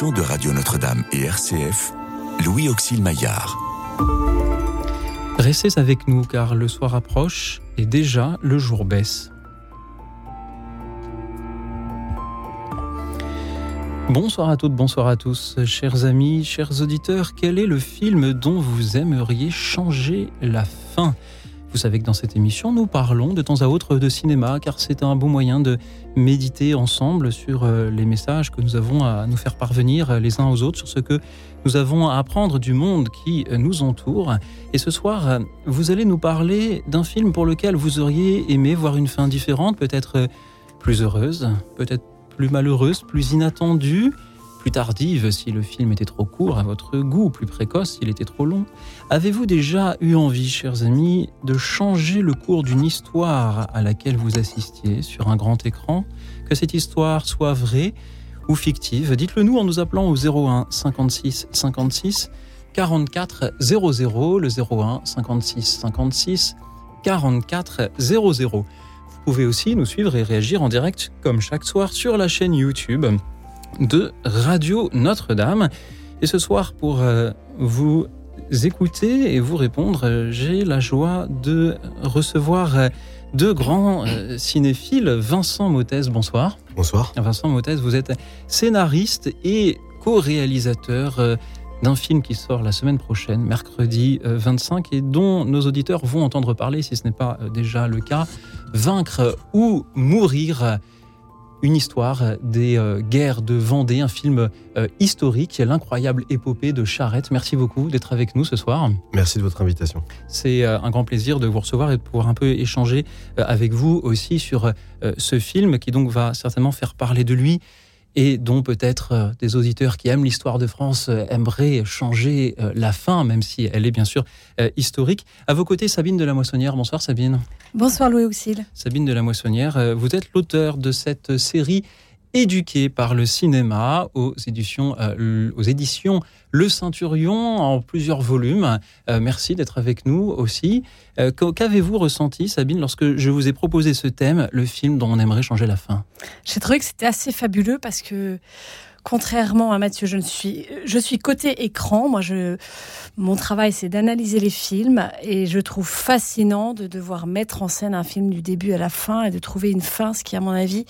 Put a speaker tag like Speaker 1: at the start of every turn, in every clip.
Speaker 1: de Radio Notre-Dame et RCF, Louis Auxil Maillard.
Speaker 2: Restez avec nous car le soir approche et déjà le jour baisse. Bonsoir à toutes, bonsoir à tous, chers amis, chers auditeurs. Quel est le film dont vous aimeriez changer la fin? Vous savez que dans cette émission, nous parlons de temps à autre de cinéma, car c'est un bon moyen de méditer ensemble sur euh, les messages que nous avons à nous faire parvenir euh, les uns aux autres, sur ce que nous avons à apprendre du monde qui euh, nous entoure. Et ce soir, vous allez nous parler d'un film pour lequel vous auriez aimé voir une fin différente, peut-être plus heureuse, peut-être plus malheureuse, plus inattendue, plus tardive si le film était trop court à votre goût, plus précoce s'il était trop long. Avez-vous déjà eu envie, chers amis, de changer le cours d'une histoire à laquelle vous assistiez sur un grand écran? Que cette histoire soit vraie ou fictive Dites-le nous en nous appelant au 01 56 56 44 00, le 01 56 56 44 00. Vous pouvez aussi nous suivre et réagir en direct comme chaque soir sur la chaîne YouTube de Radio Notre-Dame. Et ce soir, pour euh, vous écouter et vous répondre, euh, j'ai la joie de recevoir euh, deux grands cinéphiles. Vincent Mottès, bonsoir.
Speaker 3: Bonsoir.
Speaker 2: Vincent Mottès, vous êtes scénariste et co-réalisateur d'un film qui sort la semaine prochaine, mercredi 25, et dont nos auditeurs vont entendre parler, si ce n'est pas déjà le cas, Vaincre ou mourir une histoire des euh, guerres de Vendée, un film euh, historique, l'incroyable épopée de Charette. Merci beaucoup d'être avec nous ce soir.
Speaker 3: Merci de votre invitation.
Speaker 2: C'est euh, un grand plaisir de vous recevoir et de pouvoir un peu échanger avec vous aussi sur ce film qui donc va certainement faire parler de lui et dont peut-être euh, des auditeurs qui aiment l'histoire de France euh, aimeraient changer euh, la fin, même si elle est bien sûr historique. À vos côtés, Sabine de la Moissonnière. Bonsoir Sabine.
Speaker 4: Bonsoir Louis Auxil.
Speaker 2: Sabine de la Moissonnière, vous êtes l'auteur de cette série éduqué par le cinéma aux éditions, euh, aux éditions Le Ceinturion en plusieurs volumes. Euh, merci d'être avec nous aussi. Euh, qu'avez-vous ressenti, Sabine, lorsque je vous ai proposé ce thème, le film dont on aimerait changer la fin?
Speaker 4: J'ai trouvé que c'était assez fabuleux parce que contrairement à Mathieu, je, ne suis, je suis côté écran. Moi, je, mon travail, c'est d'analyser les films et je trouve fascinant de devoir mettre en scène un film du début à la fin et de trouver une fin, ce qui, à mon avis,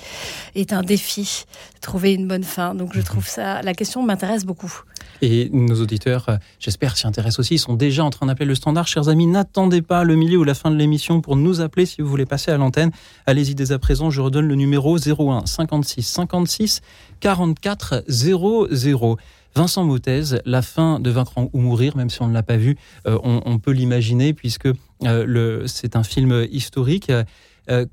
Speaker 4: est un défi. Trouver une bonne fin. Donc, je trouve ça, la question m'intéresse beaucoup.
Speaker 2: Et nos auditeurs, euh, j'espère, s'y intéressent aussi. Ils sont déjà en train d'appeler le standard. Chers amis, n'attendez pas le milieu ou la fin de l'émission pour nous appeler si vous voulez passer à l'antenne. Allez-y dès à présent. Je redonne le numéro 01 56 56 44 00. Vincent Mottez, la fin de Vaincre ou mourir, même si on ne l'a pas vu, euh, on, peut l'imaginer puisque euh, c'est un film historique.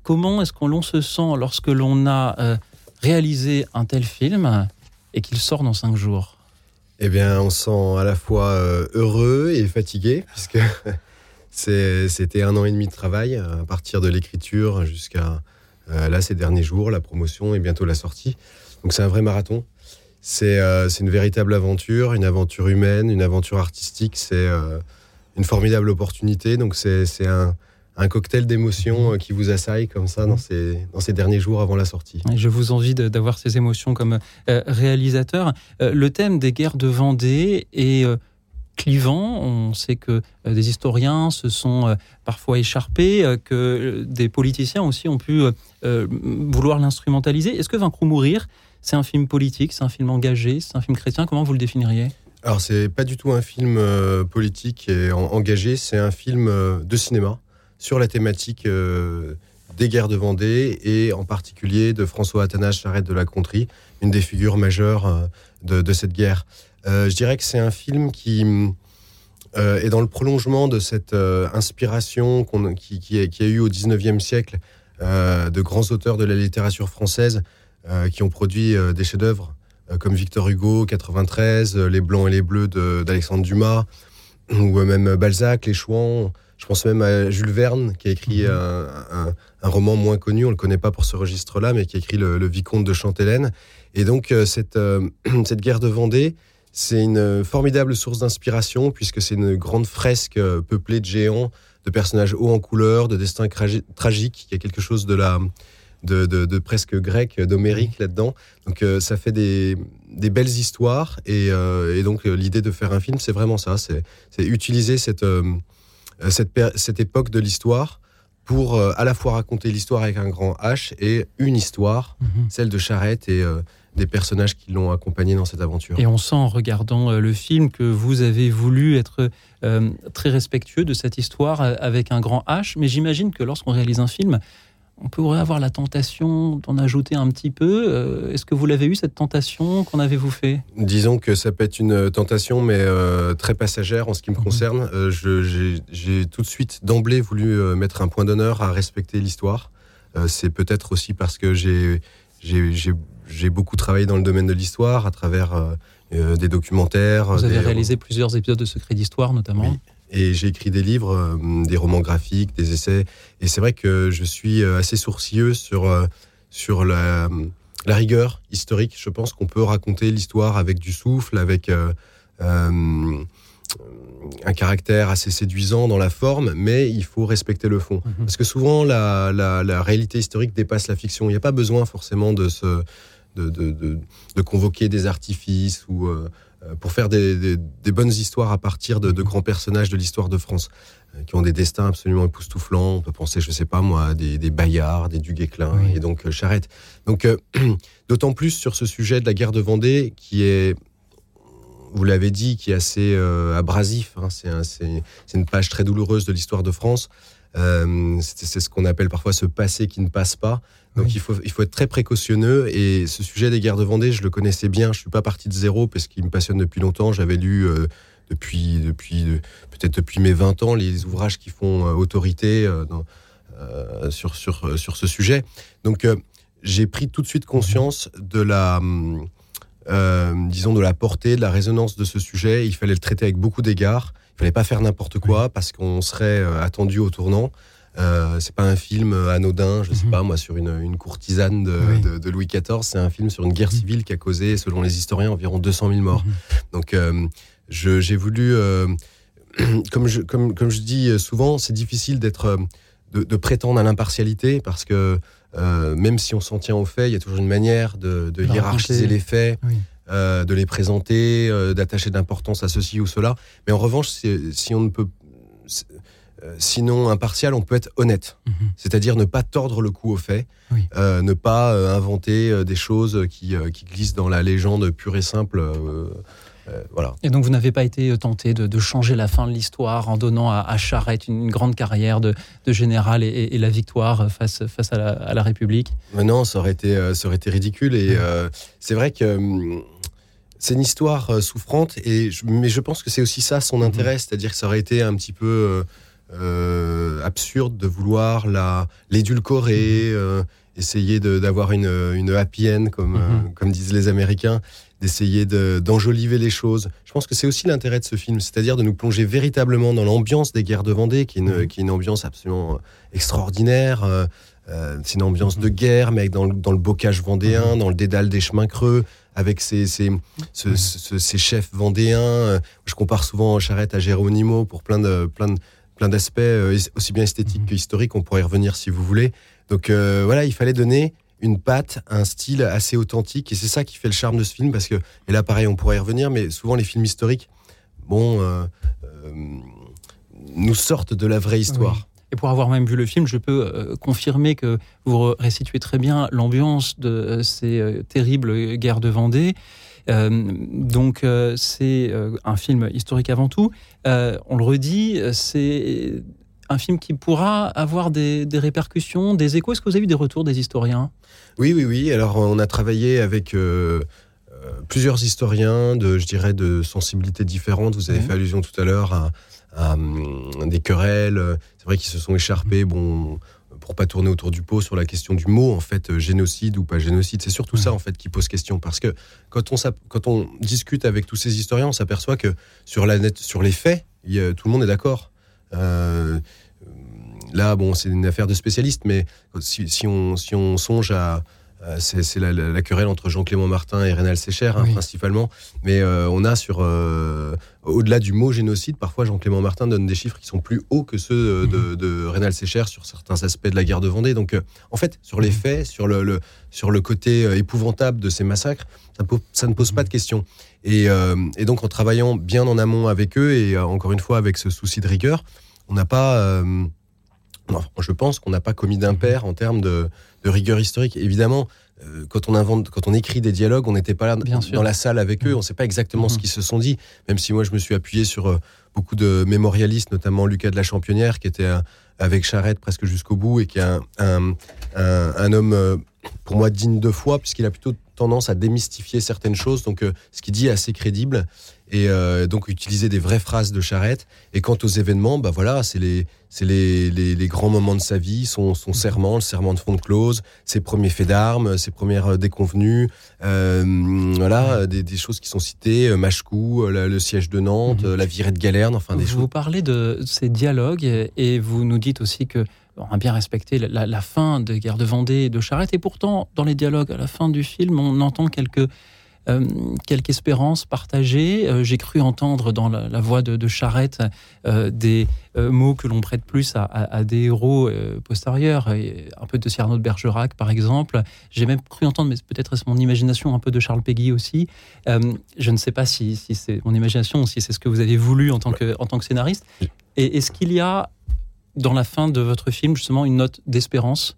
Speaker 2: comment est-ce qu'on se sent lorsque l'on a réalisé un tel film et qu'il sort dans cinq jours?
Speaker 3: Eh bien, on se sent à la fois euh, heureux et fatigué, puisque c'était un an et demi de travail, à partir de l'écriture jusqu'à euh, là, ces derniers jours, la promotion et bientôt la sortie. Donc, c'est un vrai marathon. C'est euh, une véritable aventure, une aventure humaine, une aventure artistique. C'est une formidable opportunité. Donc, c'est un, cocktail d'émotions euh, qui vous assaille comme ça dans ces, derniers jours avant la sortie.
Speaker 2: Je vous envie d'avoir ces émotions comme euh, réalisateur. Euh, le thème des guerres de Vendée est clivant. On sait que des historiens se sont parfois écharpés, que des politiciens aussi ont pu vouloir l'instrumentaliser. Est-ce que Vaincre ou mourir, c'est un film politique, c'est un film engagé, c'est un film chrétien. Comment vous le définiriez?
Speaker 3: Alors c'est pas du tout un film politique et engagé, c'est un film de cinéma sur la thématique euh, des guerres de Vendée et en particulier de François Athanase Charette de la Contrie, une des figures majeures euh, de, cette guerre. Euh, je dirais que c'est un film qui est dans le prolongement de cette inspiration qui, qui, a, qui, a, eu au 19e siècle de grands auteurs de la littérature française qui ont produit des chefs-d'œuvre comme Victor Hugo, 93, Les Blancs et les Bleus d'Alexandre Dumas, ou même Balzac, Les Chouans. Je pense même à Jules Verne, qui a écrit mhm. un, roman moins connu, on ne le connaît pas pour ce registre-là, mais qui a écrit le, Vicomte de Chantelaine. Et donc, euh, cette, euh, cette guerre de Vendée, c'est une formidable source d'inspiration, puisque c'est une grande fresque euh, peuplée de géants, de personnages hauts en couleur, de destins tragiques. Il y a quelque chose de la, de, de, de presque grec, d'homérique là-dedans. Donc ça fait des, des, belles histoires et, et donc l'idée de faire un film, c'est vraiment ça, c'est utiliser cette, cette, cette époque de l'histoire pour à la fois raconter l'histoire avec un grand H et une histoire, mhm. celle de Charrette et des personnages qui l'ont accompagné dans cette aventure.
Speaker 2: Et on sent en regardant le film que vous avez voulu être très respectueux de cette histoire avec un grand H, mais j'imagine que lorsqu'on réalise un film, on pourrait avoir la tentation d'en ajouter un petit peu. Euh, est-ce que vous l'avez eu, cette tentation Qu'en avez-vous fait?
Speaker 3: Disons que ça peut être une tentation, mais euh, très passagère en ce qui me mhm. concerne. Euh, j'ai tout de suite, d'emblée, voulu mettre un point d'honneur à respecter l'histoire. C'est peut-être aussi parce que j'ai beaucoup travaillé dans le domaine de l'histoire à travers des documentaires.
Speaker 2: Vous avez réalisé plusieurs épisodes de Secrets d'Histoire, notamment
Speaker 3: et j'ai écrit des livres, euh, des romans graphiques, des essais. Et c'est vrai que je suis euh, assez sourcilleux sur, euh, sur la, la rigueur historique. Je pense qu'on peut raconter l'histoire avec du souffle, avec un caractère assez séduisant dans la forme, mais il faut respecter le fond. Mhm. Parce que souvent, la, la, la, réalité historique dépasse la fiction. Il n'y a pas besoin forcément de, se, de, de, de, de convoquer des artifices ou euh, pour faire des, bonnes histoires à partir de, grands personnages de l'histoire de France euh, qui ont des destins absolument époustouflants. On peut penser, je sais pas moi, des, des Bayards, des Duguesclin et donc euh, Charette. Donc, d'autant plus sur ce sujet de la guerre de Vendée qui est, vous l'avez dit, qui est assez abrasif. Hein. C'est une page très douloureuse de l'histoire de France. c'est ce qu'on appelle parfois ce passé qui ne passe pas. Donc il, faut, il faut être très précautionneux. Et ce sujet des guerres de Vendée, je le connaissais bien. Je suis pas parti de zéro parce qu'il me passionne depuis longtemps. J'avais lu euh, depuis, depuis peut-être depuis mes 20 ans les ouvrages qui font euh, autorité euh, sur, sur, sur ce sujet. Donc j'ai pris tout de suite conscience de la, disons, de la portée, de la résonance de ce sujet. Il fallait le traiter avec beaucoup d'égards. Il fallait pas faire n'importe quoi parce qu'on serait attendu au tournant. Euh, c'est pas un film anodin, je sais mhm. pas moi, sur une, courtisane de, Louis XIV. C'est un film sur une guerre mhm. civile qui a causé, selon les historiens, environ 200 000 morts. Mhm. Donc, euh, j'ai voulu, euh, comme, je, comme, comme je dis souvent, c'est difficile d'être, de, prétendre à l'impartialité parce que même si on s'en tient aux faits, il y a toujours une manière de, hiérarchiser les faits. de les présenter, d'attacher d'importance à ceci ou cela. Mais en revanche, si on ne peut, euh, sinon impartial, on peut être honnête. Mhm. C'est-à-dire ne pas tordre le cou aux faits, euh, ne pas euh, inventer des choses qui, glissent dans la légende pure et simple. voilà.
Speaker 2: Et donc vous n'avez pas été tenté de, changer la fin de l'histoire en donnant à, Charette une, grande carrière de, général et, la victoire face, face à, la, République?
Speaker 3: Non, ça aurait été, ça aurait été ridicule. Et c'est vrai que hum, c'est une histoire souffrante, et mais je pense que c'est aussi ça son mhm. intérêt, c'est-à-dire que ça aurait été un petit peu euh, absurde de vouloir la l'édulcorer, mhm. euh, essayer d'avoir une, une happy end comme, mhm. euh, comme disent les Américains, d'essayer d'enjoliver les choses. Je pense que c'est aussi l'intérêt de ce film, c'est-à-dire de nous plonger véritablement dans l'ambiance des guerres de Vendée, qui est une, mhm. qui est une ambiance absolument extraordinaire. c'est une ambiance de guerre, mais dans, dans le bocage vendéen, dans le dédale des chemins creux, avec ces, ces, ces chefs vendéens. Je compare souvent Charrette à Géronimo pour plein de, plein de, plein d'aspects euh, aussi bien esthétiques mhm. que historiques. On pourrait y revenir si vous voulez. Donc euh, voilà, il fallait donner une patte, un style assez authentique. Et c'est ça qui fait le charme de ce film. Parce que, et là, pareil, on pourrait y revenir, mais souvent les films historiques, bon, euh, nous sortent de la vraie histoire.
Speaker 2: Et pour avoir même vu le film, je peux confirmer que vous restituez très bien l'ambiance de ces terribles guerres de Vendée. Euh, donc euh, c'est euh, un film historique avant tout. on le redit, c'est un film qui pourra avoir des, répercussions, des échos. Est-ce que vous avez eu des retours des historiens?
Speaker 3: Oui, oui, oui. Alors, on a travaillé avec plusieurs historiens de, je dirais, de sensibilités différentes. Vous avez fait allusion tout à l'heure à, à, des querelles. C'est vrai qu'ils se sont écharpés. Bon, pour pas tourner autour du pot sur la question du mot en fait euh, génocide ou pas génocide. C'est surtout ça en fait qui pose question parce que quand on quand on discute avec tous ces historiens, on s'aperçoit que sur la net, sur les faits, tout le monde est d'accord. Euh, là, bon, c'est une affaire de spécialistes, mais si, on, si on songe à, c'est la, querelle entre Jean-Clément Martin et Rénal Sécher, hein, principalement. Mais euh, on a sur, euh, au-delà du mot génocide, parfois Jean-Clément Martin donne des chiffres qui sont plus hauts que ceux de, mhm. de, Rénal Sécher sur certains aspects de la guerre de Vendée. Donc, en fait, sur les mhm. faits, sur le, sur le côté épouvantable de ces massacres, ça, ne pose pas de questions. Et, et, donc, en travaillant bien en amont avec eux, et encore une fois avec ce souci de rigueur, on n'a pas je pense qu'on n'a pas commis d'impair en termes de, rigueur historique. Évidemment, euh, quand on invente, quand on écrit des dialogues, on n'était pas là dans la salle avec eux, on ne sait pas exactement ce mm-hmm. qu'ils se sont dit. Même si moi, je me suis appuyé sur euh, beaucoup de mémorialistes, notamment Lucas de la Championnière, qui était euh, avec Charette presque jusqu'au bout et qui est un, un homme, pour moi, digne de foi, puisqu'il a plutôt tendance à démystifier certaines choses. Donc, ce qu'il dit est assez crédible et euh, donc utiliser des vraies phrases de charrette. Et quant aux événements, bah voilà, c'est les, c'est les, les, grands moments de sa vie, son, son serment, le serment de fond de close, ses premiers faits d'armes, ses premières euh, déconvenues, euh, voilà, des, des, choses qui sont citées, Machecou, le, siège de Nantes, mhm. la virée de Galerne, enfin des
Speaker 2: vous
Speaker 3: choses.
Speaker 2: Vous parlez de ces dialogues et vous nous dites aussi que on a bien respecté la, la, fin de Guerre de Vendée et de Charrette, et pourtant, dans les dialogues à la fin du film, on entend quelques euh, quelques espérances partagées. Euh, j'ai cru entendre dans la, voix de, Charrette euh, des mots que l'on prête plus à, des héros postérieurs, un peu de Cyrano de Bergerac par exemple. J'ai même cru entendre, mais peut-être est-ce mon imagination, un peu de Charles Péguy aussi. je ne sais pas si, c'est mon imagination si c'est ce que vous avez voulu en tant que, scénariste. Est-ce qu'il y a dans la fin de votre film justement une note d'espérance?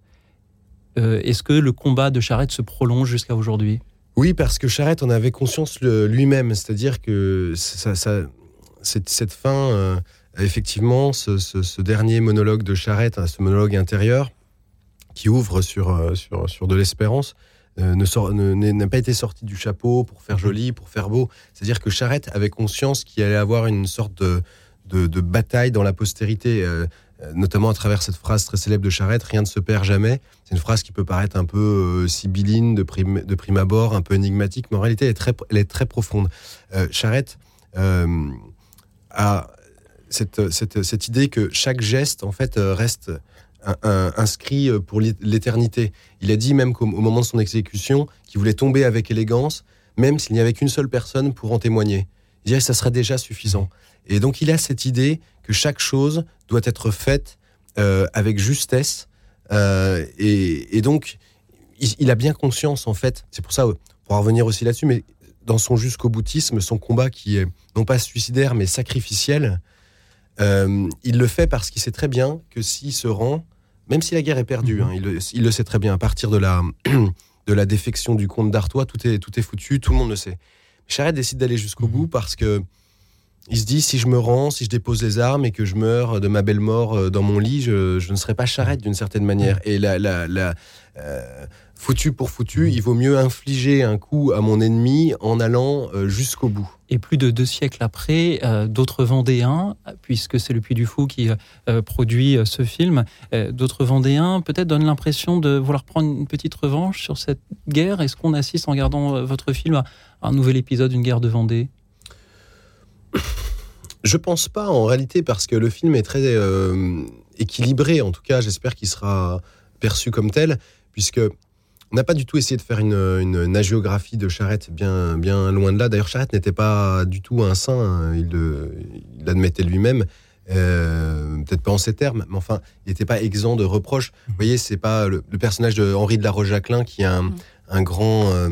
Speaker 2: Est-ce que le combat de Charrette se prolonge jusqu'à aujourd'hui?
Speaker 3: Oui, parce que Charette en avait conscience lui-même, c'est-à-dire que cette, fin, euh, effectivement, ce, dernier monologue de Charette, hein, ce monologue intérieur, qui ouvre sur, euh, sur, sur de l'espérance, euh, n'a pas été sorti du chapeau pour faire joli, pour faire beau. C'est-à-dire que Charette avait conscience qu'il allait avoir une sorte de, de, bataille dans la postérité. Notamment à travers cette phrase très célèbre de Charette, rien ne se perd jamais. C'est une phrase qui peut paraître un peu euh, sibylline de prime, abord, un peu énigmatique, mais en réalité, elle est très, profonde. Euh, Charette a cette, idée que chaque geste, en fait, reste inscrit pour l'éternité. Il a dit même qu'au moment de son exécution, qu'il voulait tomber avec élégance, même s'il n'y avait qu'une seule personne pour en témoigner. Il dirait que ça serait déjà suffisant. Et donc il a cette idée que chaque chose doit être faite euh, avec justesse. Euh, et, donc il, a bien conscience en fait, c'est pour ça, pour revenir aussi là-dessus, mais dans son jusqu'au boutisme, son combat qui est non pas suicidaire mais sacrificiel, euh, il le fait parce qu'il sait très bien que s'il se rend, même si la guerre est perdue, mhm. hein, il, le, sait très bien, à partir de la, de la défection du comte d'Artois, tout est, tout est foutu, tout le monde le sait. Charette décide d'aller jusqu'au mhm. bout parce que il se dit si je me rends, si je dépose les armes et que je meurs de ma belle mort euh, dans mon lit, je, ne serai pas charrette d'une certaine manière. Et la, la, euh, foutu pour foutu, il vaut mieux infliger un coup à mon ennemi en allant euh, jusqu'au bout.
Speaker 2: Et plus de deux siècles après, d'autres Vendéens, puisque c'est le Puy du Fou qui produit ce film, d'autres Vendéens peut-être donnent l'impression de vouloir prendre une petite revanche sur cette guerre. Est-ce qu'on assiste en regardant votre film à un nouvel épisode d'une guerre de Vendée?
Speaker 3: Je pense pas en réalité parce que le film est très euh, équilibré. En tout cas, j'espère qu'il sera perçu comme tel, puisque on n'a pas du tout essayé de faire une, une, agiographie de Charette, bien, bien loin de là. D'ailleurs, Charette n'était pas du tout un saint, hein. il, l'admettait lui-même. Euh, peut-être pas en ces termes, mais enfin, il n'était pas exempt de reproches. Vous voyez, c'est pas le, personnage de Henri de la Roche-Jacquelin qui est un, mm. grand, euh,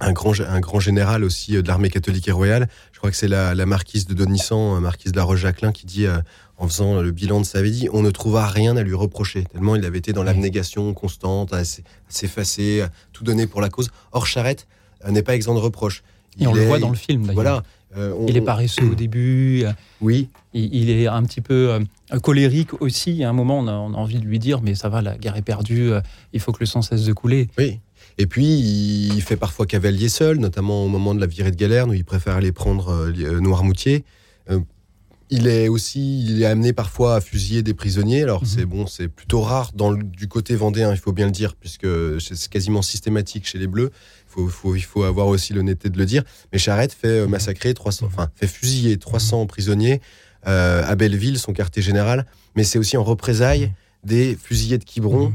Speaker 3: un grand, un grand général aussi euh, de l'armée catholique et royale. Je crois que c'est la, marquise de Donissan, euh, marquise de la Roche-Jacquelin, qui dit, euh, en faisant le bilan de sa vie, on ne trouva rien à lui reprocher, tellement il avait été dans l'abnégation constante, à s'effacer, à tout donner pour la cause. Or, Charette n'est pas exempt de reproches.
Speaker 2: Et on le voit dans le film, d'ailleurs. Voilà. il est paresseux au début.
Speaker 3: Oui.
Speaker 2: Il, est un petit peu colérique aussi. À un moment, on a, on a, envie de lui dire Mais ça va, la guerre est perdue, il faut que le sang cesse de couler.
Speaker 3: Oui. Et puis, il fait parfois cavalier seul, notamment au moment de la virée de Galerne, où il préfère aller prendre euh, euh, Noirmoutier. Euh, il est aussi, il est amené parfois à fusiller des prisonniers. Alors mhm. c'est bon, c'est plutôt rare dans du côté vendéen, il faut bien le dire, puisque c'est quasiment systématique chez les Bleus. Il faut, il faut avoir aussi l'honnêteté de le dire. Mais Charette fait massacrer 300, enfin fait fusiller 300 mhm. prisonniers à Belleville, son quartier général. Mais c'est aussi en représailles des fusillés de Quiberon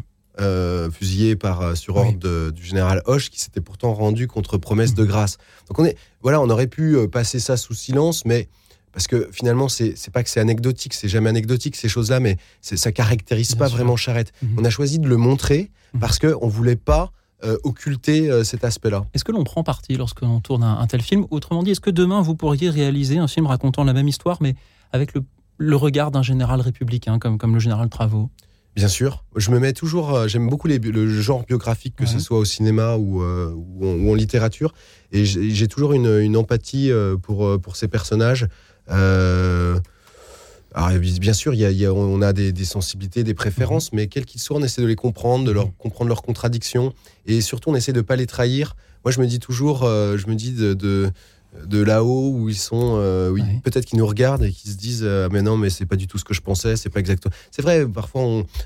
Speaker 3: fusillé par, sur ordre du général Hoche, qui s'était pourtant rendu contre promesse de grâce. Donc on est, voilà, on aurait pu passer ça sous silence, mais parce que finalement, c'est pas que c'est anecdotique, c'est jamais anecdotique ces choses-là, mais ça caractérise pas vraiment Charrette. Mhm. On a choisi de le montrer mhm. parce qu'on voulait pas euh, occulter euh, cet aspect-là.
Speaker 2: Est-ce que l'on prend parti lorsqu'on tourne un, tel film? Autrement dit, est-ce que demain vous pourriez réaliser un film racontant la même histoire, mais avec le, regard d'un général républicain comme, comme le général Travaux
Speaker 3: Bien sûr, je me mets toujours. Euh, j'aime beaucoup les, le genre biographique, que ce soit au cinéma ou, ou, en, littérature, et j'ai toujours une, une empathie pour, pour ces personnages. Euh, alors, bien sûr, y a, on a des, sensibilités, des préférences, mhm. mais quels qu'ils soient, on essaie de les comprendre, de leur mhm. comprendre leurs contradictions, et surtout, on essaie de ne pas les trahir. Moi, je me dis toujours, euh, je me dis de, de, là-haut où ils sont, euh, oui, peut-être qu'ils nous regardent et qu'ils se disent, ah, mais non, mais c'est pas du tout ce que je pensais, c'est pas exactement. C'est vrai, parfois,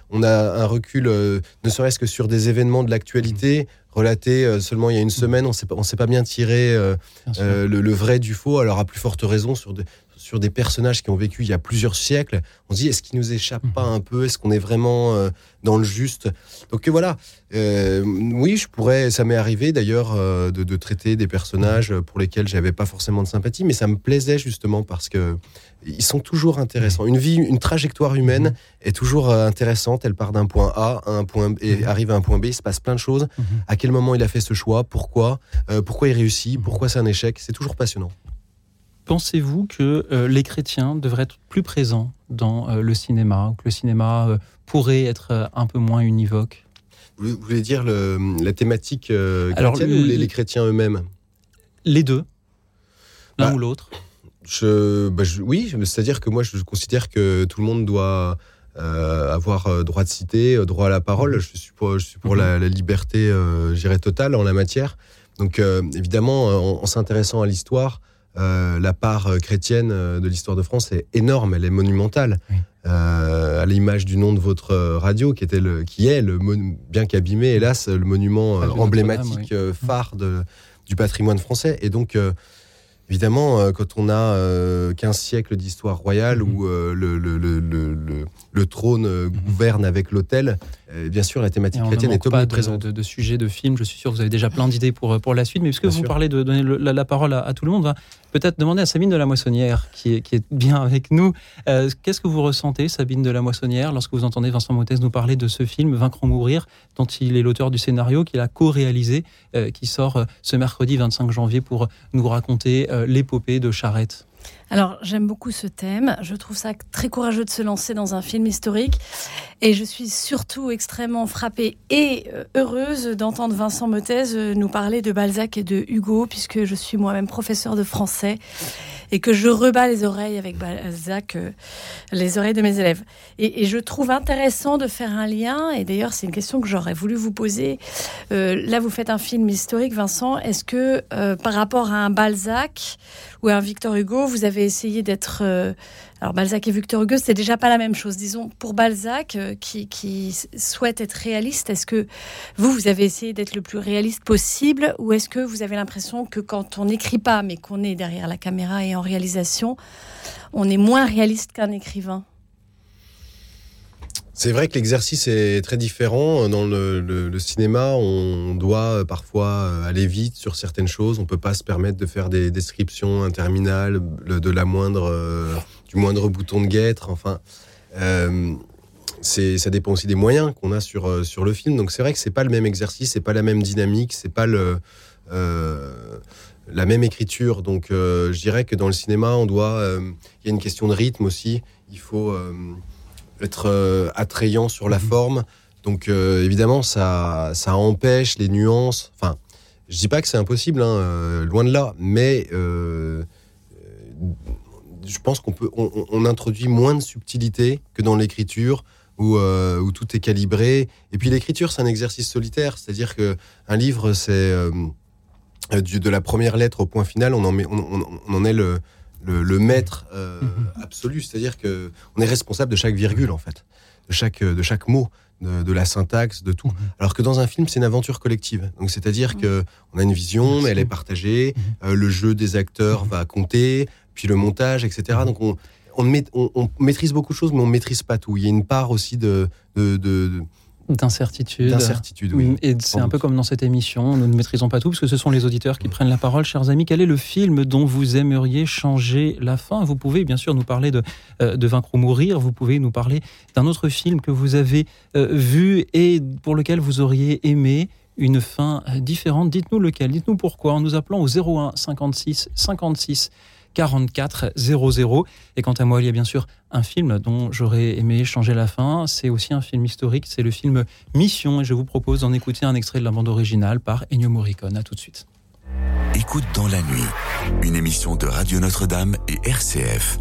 Speaker 3: on, a un recul, ne serait-ce que sur des événements de l'actualité. Mhm. relatés seulement il y a une semaine, on ne sait pas bien tirer le, le, vrai du faux, alors à plus forte raison sur, de, sur des personnages qui ont vécu il y a plusieurs siècles, on se dit est-ce qu'il nous échappe pas un peu? Est-ce qu'on est vraiment euh, dans le juste? Donc voilà, euh, oui, je pourrais, ça m'est arrivé d'ailleurs euh, de, traiter des personnages pour lesquels j'avais pas forcément de sympathie, mais ça me plaisait justement parce que ils sont toujours intéressants. Une vie, une trajectoire humaine est toujours intéressante. Elle part d'un point A à un point B et arrive à un point B. Il se passe plein de choses. À quel moment il a fait ce choix? Pourquoi? Pourquoi il réussit? Pourquoi c'est un échec? C'est toujours passionnant.
Speaker 2: Pensez-vous que euh, les chrétiens devraient être plus présents dans euh, le cinéma, ou que le cinéma euh, pourrait être un peu moins univoque?
Speaker 3: Vous voulez dire la thématique chrétienne ou les, chrétiens eux-mêmes?
Speaker 2: Les deux, l'un
Speaker 3: bah,
Speaker 2: ou l'autre
Speaker 3: bah, je, Oui, c'est-à-dire que moi je considère que tout le monde doit avoir droit de citer, droit à la parole. Mhm. Je suis pour, je suis pour mhm. la, liberté, totale en la matière. Donc évidemment, en s'intéressant à l'histoire, euh, la part euh, chrétienne euh, de l'histoire de France est énorme, elle est monumentale. à l'image du nom de votre radio, qui, était le, qui est, le, bien qu'abîmé, hélas, le monument emblématique phare du patrimoine français. Et donc, Évidemment, quand on a 15 euh, siècles d'histoire royale mhm. où le, le, le, le, trône mhm. gouverne avec l'autel, bien sûr, la thématique chrétienne est pas
Speaker 2: présente. De, de, sujets, de films, je suis sûr que vous avez déjà plein d'idées pour, pour la suite, mais puisque vous parlez de donner la, parole à, tout le monde, peut-être demander à Sabine de la Moissonnière, qui est, qui est bien avec nous. Qu'est-ce que vous ressentez, Sabine de la Moissonnière, lorsque vous entendez Vincent Mottès nous parler de ce film, Vaincre ou mourir, dont il est l'auteur du scénario, qu'il a co-réalisé, qui sort ce mercredi 25 janvier pour nous raconter euh, l'épopée de Charette?
Speaker 4: Alors, j'aime beaucoup ce thème. Je trouve ça très courageux de se lancer dans un film historique. Et je suis surtout extrêmement frappée et euh, heureuse d'entendre Vincent Mottez euh, nous parler de Balzac et de Hugo, puisque je suis moi-même professeur de français et que je rebats les oreilles avec Balzac, euh, les oreilles de mes élèves. Et, je trouve intéressant de faire un lien, et d'ailleurs c'est une question que j'aurais voulu vous poser. Euh, là, vous faites un film historique, Vincent. Est-ce que euh, par rapport à un Balzac ou à un Victor Hugo, vous avez essayé d'être alors Balzac et Victor Hugo, c'est déjà pas la même chose. Disons, pour Balzac, euh, qui, souhaite être réaliste, est-ce que vous, vous avez essayé d'être le plus réaliste possible ou est-ce que vous avez l'impression que quand on n'écrit pas, mais qu'on est derrière la caméra et en réalisation, on est moins réaliste qu'un écrivain?
Speaker 3: C'est vrai que l'exercice est très différent. Dans le, cinéma, on doit parfois aller vite sur certaines choses. On ne peut pas se permettre de faire des descriptions interminables de la moindre euh, du moindre bouton de guêtre. Enfin, euh, ça dépend aussi des moyens qu'on a sur, euh, sur le film. Donc c'est vrai que c'est pas le même exercice, c'est pas la même dynamique, c'est pas le, euh, la même écriture. Donc je dirais que dans le cinéma, on doit, il y a une question de rythme aussi. Il faut être attrayant sur la mhm. forme. Donc évidemment, ça, ça empêche les nuances. Enfin, je dis pas que c'est impossible, hein, loin de là, mais je pense qu'on peut, on, introduit moins de subtilité que dans l'écriture où, euh, où, tout est calibré. Et puis l'écriture, c'est un exercice solitaire, c'est-à-dire que un livre, c'est euh, de la première lettre au point final, on en, met, on, en est le, le, maître euh, mhm. absolu, c'est-à-dire que on est responsable de chaque virgule en fait, de chaque, de chaque mot. De, la syntaxe, de tout. Mhm. Alors que dans un film, c'est une aventure collective. Donc, c'est-à-dire mhm. que on a une vision, mais elle est partagée. le jeu des acteurs va compter puis le montage, etc. Donc on, on, maîtrise beaucoup de choses, mais on ne maîtrise pas tout. Il y a une part aussi de, de,
Speaker 2: D'incertitude.
Speaker 3: D'incertitude, oui.
Speaker 2: Et c'est un peu comme dans cette émission, nous ne maîtrisons pas tout, parce que ce sont les auditeurs qui prennent la parole. Chers amis, quel est le film dont vous aimeriez changer la fin? Vous pouvez bien sûr nous parler de, euh, de Vaincre ou Mourir, vous pouvez nous parler d'un autre film que vous avez euh, vu et pour lequel vous auriez aimé une fin différente. Dites-nous lequel, dites-nous pourquoi, en nous appelant au 01 56 56 44 00. Et quant à moi, il y a bien sûr un film dont j'aurais aimé changer la fin. C'est aussi un film historique. C'est le film Mission. Et je vous propose d'en écouter un extrait de la bande originale par Ennio Morricone. À tout de suite.
Speaker 1: Écoute dans la nuit, une émission de Radio Notre-Dame et RCF.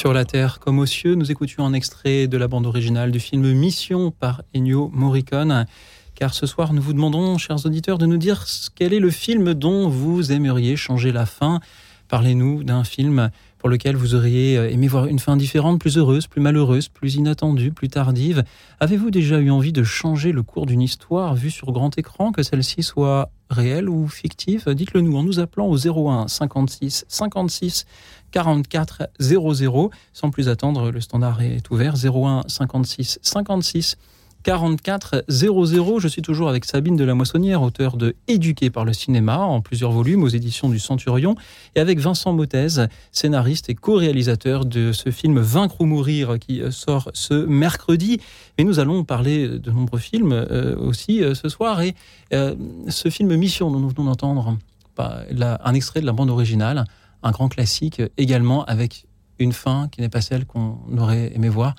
Speaker 2: Sur la Terre comme aux cieux, nous écoutions un extrait de la bande originale du film Mission par Ennio Morricone. Car ce soir, nous vous demandons, chers auditeurs, de nous dire quel est le film dont vous aimeriez changer la fin. Parlez-nous d'un film pour lequel vous auriez aimé voir une fin différente, plus heureuse, plus malheureuse, plus inattendue, plus tardive. Avez-vous déjà eu envie de changer le cours d'une histoire vue sur grand écran, que celle-ci soit réelle ou fictive? Dites-le nous en nous appelant au 01 56 56 44 00. Sans plus attendre, le standard est ouvert 01 56 56 44 00. Je suis toujours avec Sabine de la Moissonnière, auteur de Éduqué par le cinéma en plusieurs volumes aux éditions du Centurion, et avec Vincent Mottez, scénariste et co-réalisateur de ce film Vaincre ou mourir qui sort ce mercredi. Mais nous allons parler de nombreux films euh, aussi euh, ce soir et euh, ce film Mission dont nous venons d'entendre un extrait de la bande originale, un grand classique également avec une fin qui n'est pas celle qu'on aurait aimé voir.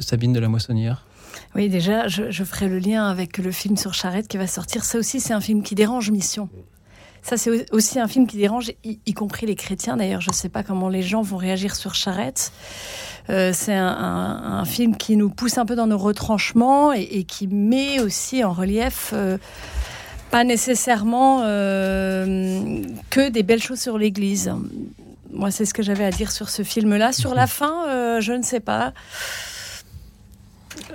Speaker 2: Sabine de la Moissonnière.
Speaker 4: Oui, déjà, je, ferai le lien avec le film sur Charrette qui va sortir. Ça aussi, c'est un film qui dérange Mission. Ça, c'est aussi un film qui dérange, y, compris les chrétiens. D'ailleurs, je ne sais pas comment les gens vont réagir sur Charrette. Euh, c'est un, film qui nous pousse un peu dans nos retranchements et, qui met aussi en relief, euh, pas nécessairement euh, que des belles choses sur l'Église. Moi, c'est ce que j'avais à dire sur ce film-là. Sur la fin, je ne sais pas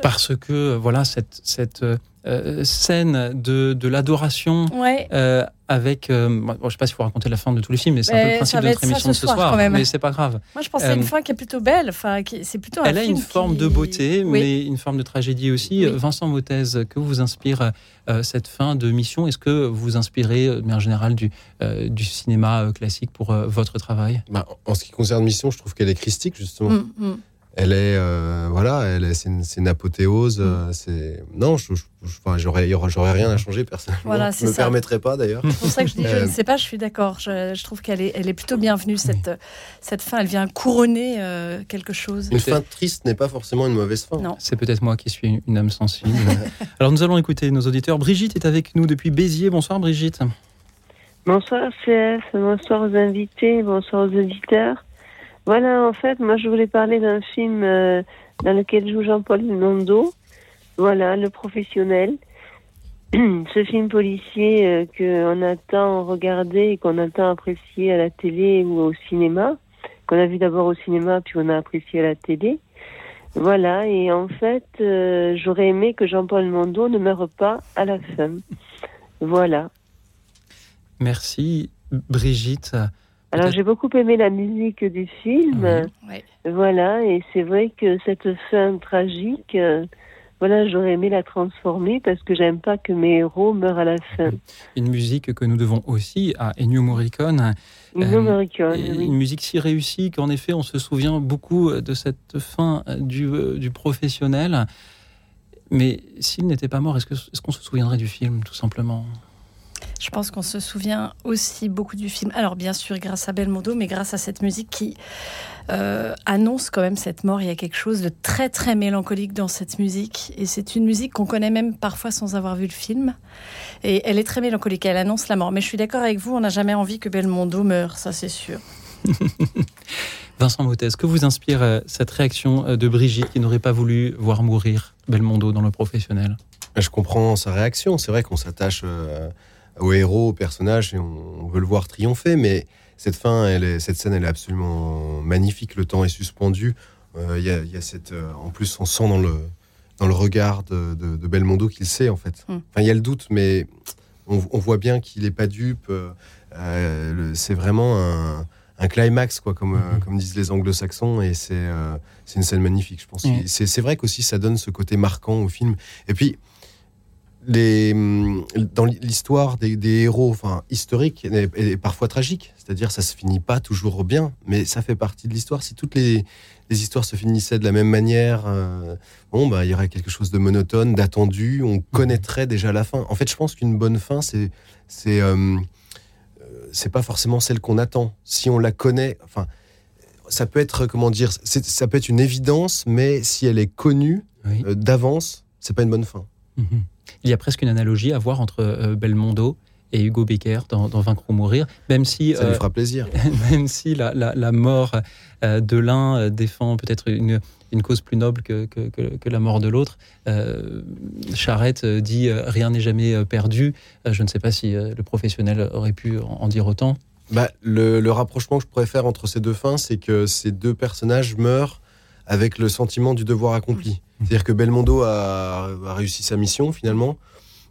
Speaker 2: parce que voilà cette, cette euh, scène de, de l'adoration euh, avec. Euh, je ne sais pas s'il faut raconter la fin de tous les films, mais c'est un peu le principe de notre émission de ce soir. mais c'est pas grave.
Speaker 4: Moi, je pense que c'est une fin qui est plutôt belle. Enfin, c'est plutôt.
Speaker 2: Elle a une forme de beauté, mais une forme de tragédie aussi. Vincent Mottez, que vous inspire cette fin de mission? Est-ce que vous inspirez, de manière générale, du, du cinéma classique pour votre travail?
Speaker 3: Bah, En ce qui concerne Mission, je trouve qu'elle est christique, justement. Mm, mm elle est euh, voilà elle est c'est une, apothéose euh, c'est non je, j'aurais j'aurais rien à changer personnellement. Voilà, je me permettrais pas d'ailleurs.
Speaker 4: C'est pour ça que je dis je ne euh, sais pas je suis d'accord. Je, trouve qu'elle est elle est plutôt bienvenue cette cette fin. Elle vient couronner quelque chose.
Speaker 3: Une fin triste n'est pas forcément une mauvaise fin.
Speaker 2: Non. C'est peut-être moi qui suis une âme sensible. Alors nous allons écouter nos auditeurs. Brigitte est avec nous depuis Béziers. Bonsoir Brigitte.
Speaker 5: Bonsoir CF bonsoir aux invités. Bonsoir aux auditeurs voilà, en fait, moi je voulais parler d'un film euh, dans lequel joue Jean-Paul Nondo. Voilà, Le Professionnel. Ce film policier euh, qu'on attend regarder et qu'on attend apprécier à la télé ou au cinéma, qu'on a vu d'abord au cinéma puis on a apprécié à la télé. Voilà, et en fait, euh, j'aurais aimé que Jean-Paul Nondo ne meure pas à la fin. Voilà.
Speaker 2: Merci, Brigitte.
Speaker 5: Alors j'ai beaucoup aimé la musique du film. Voilà, et c'est vrai que cette fin tragique, euh, voilà, j'aurais aimé la transformer parce que j'aime pas que mes héros meurent à la fin.
Speaker 2: Une musique que nous devons aussi à Ennio Morricone.
Speaker 5: Ennio euh, Morricone,
Speaker 2: Une musique si réussie qu'en effet on se souvient beaucoup de cette fin du, euh, du professionnel. Mais s'il n'était pas mort, est-ce qu'on est qu'on se souviendrait du film, tout simplement?
Speaker 4: Je pense qu'on se souvient aussi beaucoup du film. Alors bien sûr grâce à Belmondo, mais grâce à cette musique qui euh, annonce quand même cette mort. Il y a quelque chose de très très mélancolique dans cette musique. Et c'est une musique qu'on connaît même parfois sans avoir vu le film. Et elle est très mélancolique, elle annonce la mort. Mais je suis d'accord avec vous, on n'a jamais envie que Belmondo meure, ça c'est sûr.
Speaker 2: Vincent Mottez, que vous inspire euh, cette réaction euh, de Brigitte qui n'aurait pas voulu voir mourir Belmondo dans le professionnel?
Speaker 3: Je comprends sa réaction. C'est vrai qu'on s'attache au héros, au personnage, et on, veut le voir triompher. Mais cette fin, elle est, cette scène, elle est absolument magnifique. Le temps est suspendu. Euh, il y, a, cette, euh, en plus, on sent dans le dans le regard de, Belmondo qu'il sait en fait. Hmm. Enfin, il y a le doute, mais on, voit bien qu'il n'est pas dupe. Euh, c'est vraiment un, climax, quoi, comme, hmm. comme disent les anglo-saxons, et c'est une scène magnifique, je pense. Hmm. C'est vrai qu'aussi ça donne ce côté marquant au film. Et puis, les, dans l'histoire des, héros enfin, historiques est, parfois tragique. C'est-à-dire ça se finit pas toujours bien, mais ça fait partie de l'histoire. Si toutes les, histoires se finissaient de la même manière, euh, bon, bah, il y aurait quelque chose de monotone, d'attendu. On connaîtrait déjà la fin. En fait, je pense qu'une bonne fin, c'est c'est euh, c'est pas forcément celle qu'on attend. Si on la connaît, enfin, ça peut être comment dire, ça peut être une évidence, mais si elle est connue euh, d'avance, c'est pas une bonne fin.
Speaker 2: Mhm. Il y a presque une analogie à voir entre euh, Belmondo et Hugo Becker dans, Vaincre ou mourir, même si
Speaker 3: ça lui euh, fera plaisir.
Speaker 2: même si la, la, mort euh, de l'un défend peut-être une, une, cause plus noble que, que, que, la mort de l'autre. Charrette dit rien n'est jamais perdu. je ne sais pas si le professionnel aurait pu en, dire autant.
Speaker 3: Bah, le, le, rapprochement que je pourrais faire entre ces deux fins, c'est que ces deux personnages meurent avec le sentiment du devoir accompli. C'est-à-dire que Belmondo a, réussi sa mission finalement.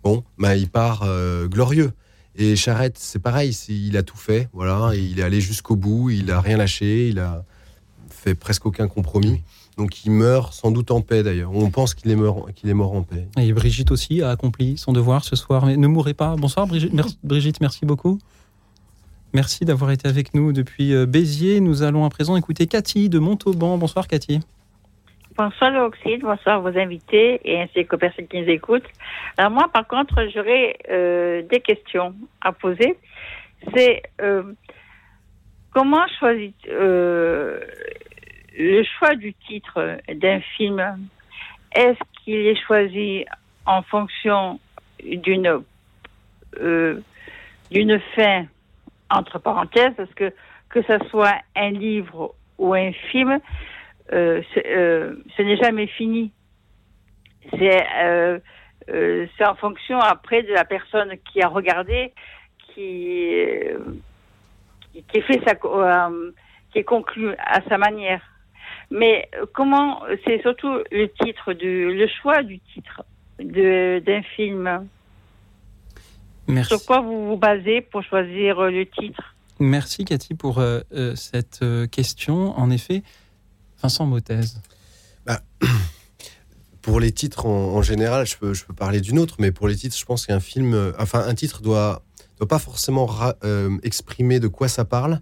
Speaker 3: Bon, bah, il part euh, glorieux. Et Charrette, c'est pareil, il a tout fait, voilà, il est allé jusqu'au bout, il a rien lâché, il a fait presque aucun compromis. Donc il meurt sans doute en paix d'ailleurs. On pense qu'il est, mort, qu'il est mort en paix.
Speaker 2: Et Brigitte aussi a accompli son devoir ce soir. Mais ne mourrez pas. Bonsoir Brigitte, merci, Brigitte, merci beaucoup. Merci d'avoir été avec nous depuis euh, Béziers. Nous allons à présent écouter Cathy de Montauban. Bonsoir Cathy.
Speaker 6: Bonsoir L'Oxyde, bonsoir vos invités et ainsi qu'aux personnes qui nous écoutent. Alors moi par contre j'aurais euh, des questions à poser. C'est euh, comment choisir euh, le choix du titre d'un film? Est-ce qu'il est choisi en fonction d'une d'une fin entre parenthèses? Parce que que ça soit un livre ou un film, euh, euh, ce n'est jamais fini. C'est euh, c'est en fonction après de la personne qui a regardé, qui qui fait sa qui est conclu à sa manière. Mais comment c'est surtout le titre du le choix du titre d'un film.
Speaker 2: Merci.
Speaker 6: Sur quoi vous vous basez pour choisir le titre?
Speaker 2: Merci Cathy pour cette question. En effet, Vincent Mottez.
Speaker 3: Pour les titres en, général, je peux, parler d'une autre, mais pour les titres, je pense qu'un film, euh, enfin un titre doit, doit pas forcément euh, exprimer de quoi ça parle,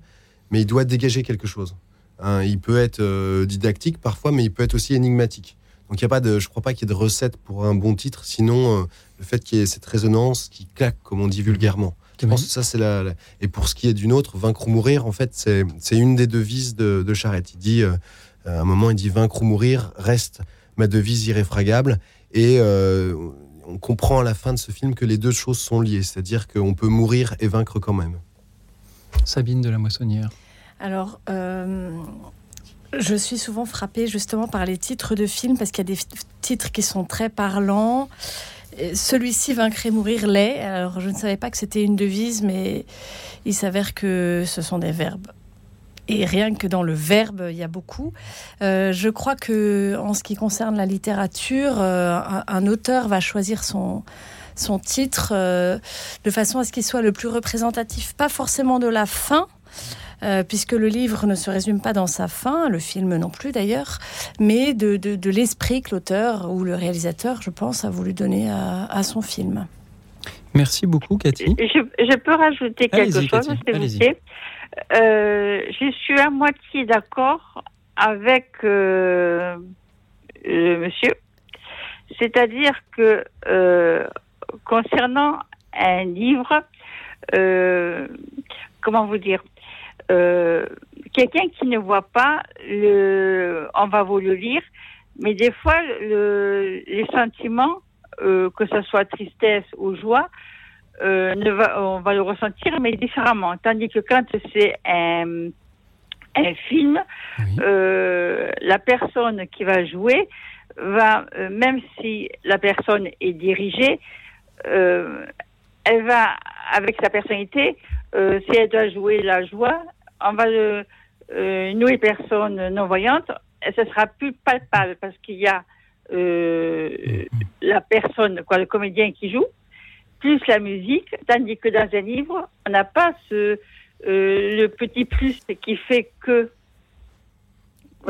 Speaker 3: mais il doit dégager quelque chose. Hein, il peut être euh, didactique parfois, mais il peut être aussi énigmatique. Donc il y a pas de, je crois pas qu'il y ait de recette pour un bon titre, sinon le fait qu'il y ait cette résonance qui claque, comme on dit vulgairement. Je pense que ça c'est la, Et pour ce qui est d'une autre, vaincre ou mourir, en fait, c'est une des devises de, de Charette. Il dit, à un moment, il dit vaincre ou mourir reste ma devise irréfragable. Et euh, on comprend à la fin de ce film que les deux choses sont liées, c'est-à-dire qu'on peut mourir et vaincre quand même.
Speaker 2: Sabine de la Moissonnière.
Speaker 4: Alors, euh, je suis souvent frappée justement par les titres de films parce qu'il y a des titres qui sont très parlants. Celui-ci, Vaincre et mourir, l'est. Alors, je ne savais pas que c'était une devise, mais il s'avère que ce sont des verbes. Et rien que dans le verbe, il y a beaucoup. Euh, je crois que, en ce qui concerne la littérature, euh, un, un auteur va choisir son, son titre euh, de façon à ce qu'il soit le plus représentatif, pas forcément de la fin, euh, puisque le livre ne se résume pas dans sa fin, le film non plus d'ailleurs, mais de, de- de l'esprit que l'auteur ou le réalisateur, je pense, a voulu donner à, à son film.
Speaker 2: Merci beaucoup Cathy.
Speaker 6: je, je peux rajouter quelque chose, s'il vous plaît? Euh, je suis à moitié d'accord avec euh, le monsieur. C'est-à-dire que euh, concernant un livre, euh, comment vous dire, euh, quelqu'un qui ne voit pas, le, on va vous le lire, mais des fois, le, les sentiments, euh, que ce soit tristesse ou joie, euh, ne va, on va le ressentir, mais différemment. Tandis que quand c'est un, un film,
Speaker 2: Oui.
Speaker 6: euh, la personne qui va jouer va, euh, même si la personne est dirigée, elle va, avec sa personnalité, si elle doit jouer la joie, on va le, nous les personnes non-voyantes, ce sera plus palpable parce qu'il y a euh, la personne, quoi, le comédien qui joue, plus la musique, tandis que dans un livre, on n'a pas ce, euh, le petit plus qui fait que.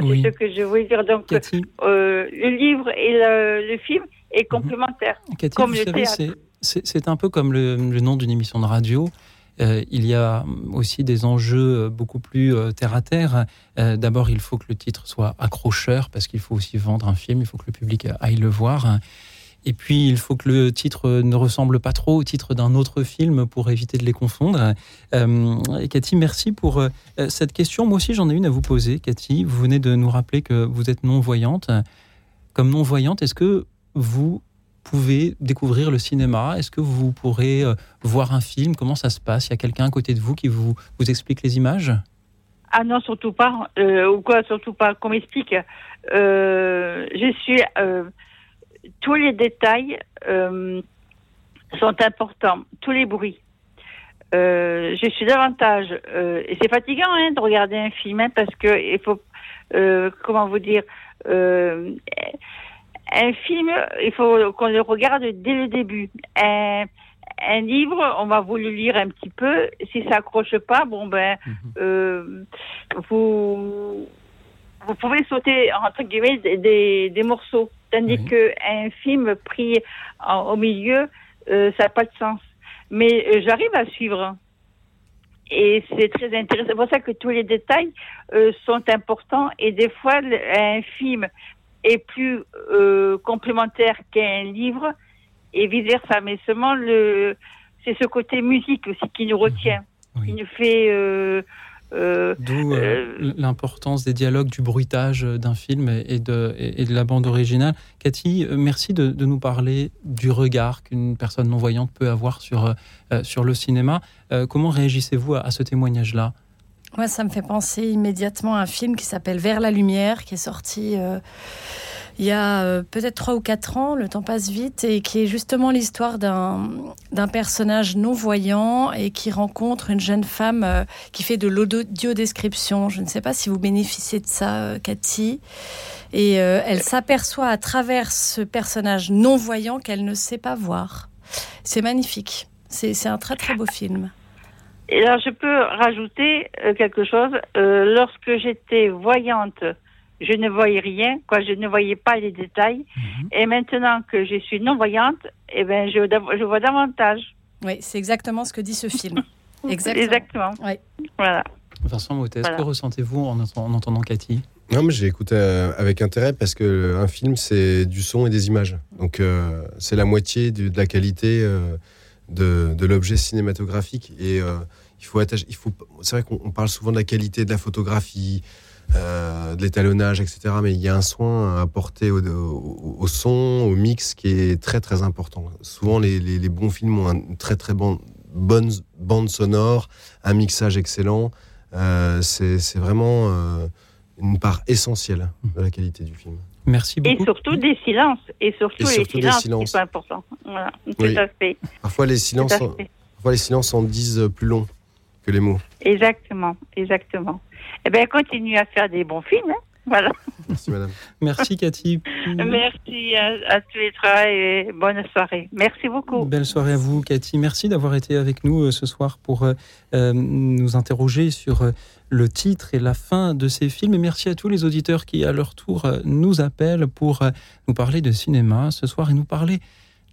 Speaker 2: Oui.
Speaker 6: Ce que je voulais dire. Donc,
Speaker 2: Cathy,
Speaker 6: euh, le livre et le, le film est complémentaire.
Speaker 2: Cathy,
Speaker 6: Comme
Speaker 2: vous
Speaker 6: le
Speaker 2: savez,
Speaker 6: théâtre.
Speaker 2: c'est- un peu comme le, le nom d'une émission de radio. Euh, il y a aussi des enjeux euh, beaucoup plus euh, terre à terre. Euh, D'abord, il faut que le titre soit accrocheur parce qu'il faut aussi vendre un film, il faut que le public aille le voir. Et puis, il faut que le titre ne ressemble pas trop au titre d'un autre film pour éviter de les confondre. Euh, Cathy, merci pour euh, cette question. Moi aussi, j'en ai une à vous poser. Cathy, vous venez de nous rappeler que vous êtes non-voyante. Comme non-voyante, est-ce que vous pouvez découvrir le cinéma? Est-ce que vous pourrez euh, voir un film? Comment ça se passe? Il y a quelqu'un à côté de vous qui vous, vous explique les images?
Speaker 6: Ah non, surtout pas. Ou quoi, surtout pas. Qu'on m'explique. Je suis. Tous les détails euh, sont importants. Tous les bruits. Euh, je suis davantage. euh, et c'est fatigant hein, de regarder un film hein, parce que il faut. comment vous dire Un film, il faut qu'on le regarde dès le début. Un, un livre, on va vous le lire un petit peu. Si ça accroche pas, bon ben, euh, vous vous pouvez sauter entre guillemets des, des morceaux, tandis qu'un film pris au milieu, ça n'a pas de sens. Mais j'arrive à suivre. Et c'est très intéressant. C'est pour ça que tous les détails sont importants. Et des fois, un film est plus complémentaire qu'un livre et vice versa. Mais seulement le, c'est ce côté musique aussi qui nous retient, qui nous fait. Euh,
Speaker 2: euh, D'où euh, l'importance des dialogues, du bruitage d'un film et de, et de la bande originale. Cathy, merci de, nous parler du regard qu'une personne non-voyante peut avoir sur, sur le cinéma. comment réagissez-vous à, ce témoignage-là?
Speaker 4: Moi, ça me fait penser immédiatement à un film qui s'appelle Vers la lumière, qui est sorti il y a euh, peut-être trois ou quatre ans, le temps passe vite, et qui est justement l'histoire d'un personnage non-voyant et qui rencontre une jeune femme euh, qui fait de l'audio-description. Je ne sais pas si vous bénéficiez de ça, euh, Cathy. Et elle s'aperçoit à travers ce personnage non-voyant qu'elle ne sait pas voir. C'est magnifique. C'est un très très beau film.
Speaker 6: Et alors je peux rajouter quelque chose. lorsque j'étais voyante, je ne voyais rien, quoi, je ne voyais pas les détails. Mhm. Et maintenant que je suis non-voyante, eh ben, je, je vois davantage.
Speaker 4: Oui, c'est exactement ce que dit ce film.
Speaker 6: exactement. exactement.
Speaker 4: Oui.
Speaker 6: Voilà.
Speaker 2: Vincent Moutet, que ressentez-vous en, entendant Cathy?
Speaker 3: Non, mais j'ai écouté euh, avec intérêt parce que un film, c'est du son et des images. Donc, euh, c'est la moitié de, la qualité euh, de, de l'objet cinématographique. Et il faut attacher. Il faut. C'est vrai qu'on parle souvent de la qualité de la photographie, euh, de l'étalonnage, etc. Mais il y a un soin à apporter au, son, au mix qui est très très important. Souvent, les, bons films ont une très très bonne bande sonore, un mixage excellent. Euh, c'est vraiment euh, une part essentielle de la qualité du film.
Speaker 2: Merci beaucoup.
Speaker 6: Et surtout des silences. Et surtout, les silences, c'est important. Voilà, tout à fait.
Speaker 3: Parfois les, silences, parfois les silences en disent plus long que les mots.
Speaker 6: Exactement, exactement. Eh bien, continue à faire des bons films. Hein. Voilà.
Speaker 3: Merci, madame.
Speaker 2: Merci, Cathy.
Speaker 6: Merci à, tous les trois et bonne soirée. Merci beaucoup.
Speaker 2: Belle soirée à vous, Cathy. Merci d'avoir été avec nous euh, ce soir pour euh, euh, nous interroger sur le titre et la fin de ces films. Et merci à tous les auditeurs qui, à leur tour, nous appellent pour nous parler de cinéma ce soir et nous parler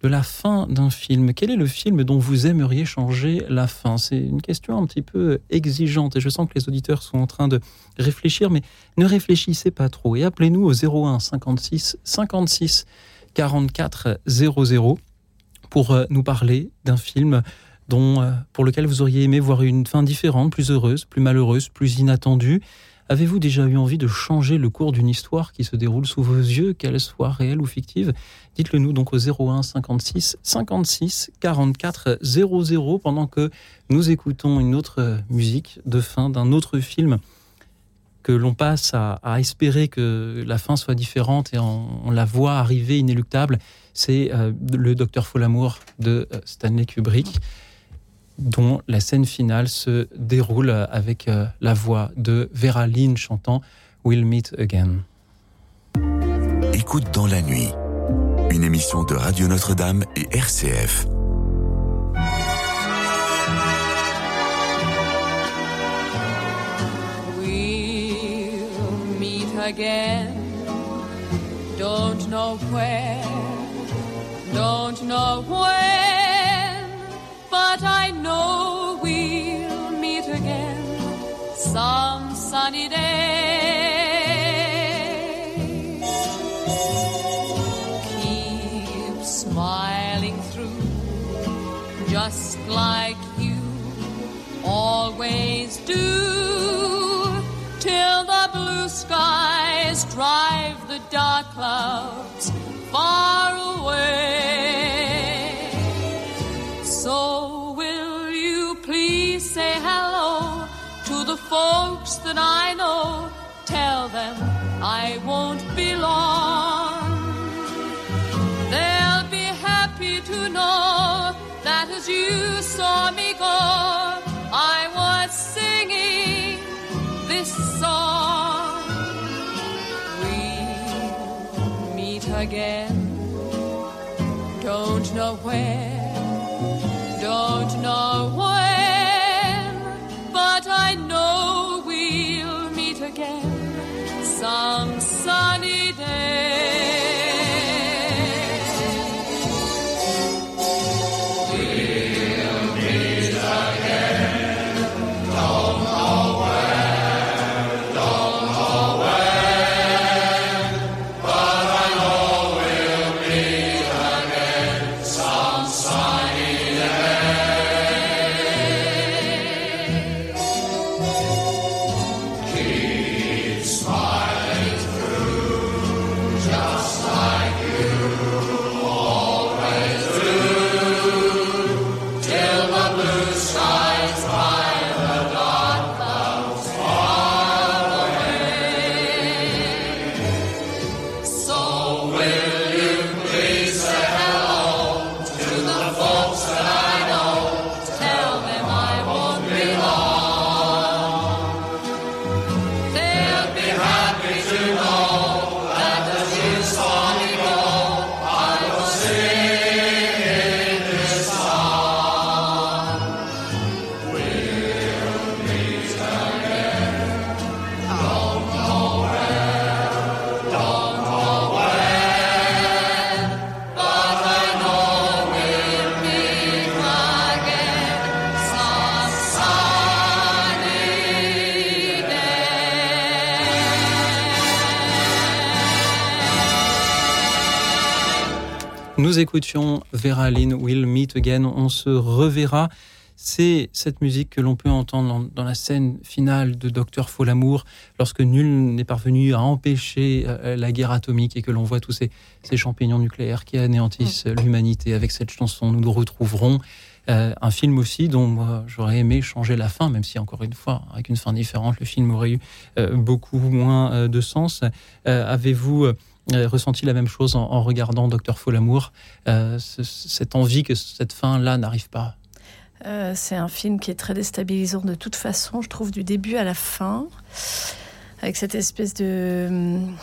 Speaker 2: de la fin d'un film. Quel est le film dont vous aimeriez changer la fin? C'est une question un petit peu exigeante et je sens que les auditeurs sont en train de réfléchir, mais ne réfléchissez pas trop et appelez-nous au 01 56 56 44 00 pour euh, nous parler d'un film dont, euh, pour lequel vous auriez aimé voir une fin différente, plus heureuse, plus malheureuse, plus inattendue. Avez-vous déjà eu envie de changer le cours d'une histoire qui se déroule sous vos yeux, qu'elle soit réelle ou fictive? Dites-le nous donc au 01 56 56 44 00 pendant que nous écoutons une autre musique de fin d'un autre film que l'on passe à, espérer que la fin soit différente et on, la voit arriver inéluctable. C'est euh, le Docteur Folamour de euh, Stanley Kubrick dont la scène finale se déroule avec euh, la voix de Vera Lynn chantant We'll Meet Again.
Speaker 1: Écoute dans la nuit, une émission de Radio Notre-Dame et RCF.
Speaker 7: We'll meet again. Don't know where, don't know where. but I know some sunny day. Keep smiling through, just like you always do, till the blue skies drive the dark clouds far away. So will you please say hello the folks that I know? Tell them I won't be long. They'll be happy to know that as you saw me go, I was singing this song. We'll meet again. Don't know where don't know when, but
Speaker 2: Nous écoutions Vera Lynn, Will Meet Again, on se reverra. C'est cette musique que l'on peut entendre dans, la scène finale de Docteur Folamour, lorsque nul n'est parvenu à empêcher euh, la guerre atomique et que l'on voit tous ces, ces champignons nucléaires qui anéantissent l'humanité. Avec cette chanson, nous nous retrouverons. Euh, un film aussi dont moi j'aurais aimé changer la fin, même si encore une fois, avec une fin différente, le film aurait eu euh, beaucoup moins euh, de sens. Euh, Avez-vous euh, ressenti la même chose en, en regardant Docteur Folamour euh, ce- Cette envie que cette fin-là n'arrive pas
Speaker 4: Euh, c'est un film qui est très déstabilisant de toute façon, je trouve, du début à la fin, avec cette espèce de hum,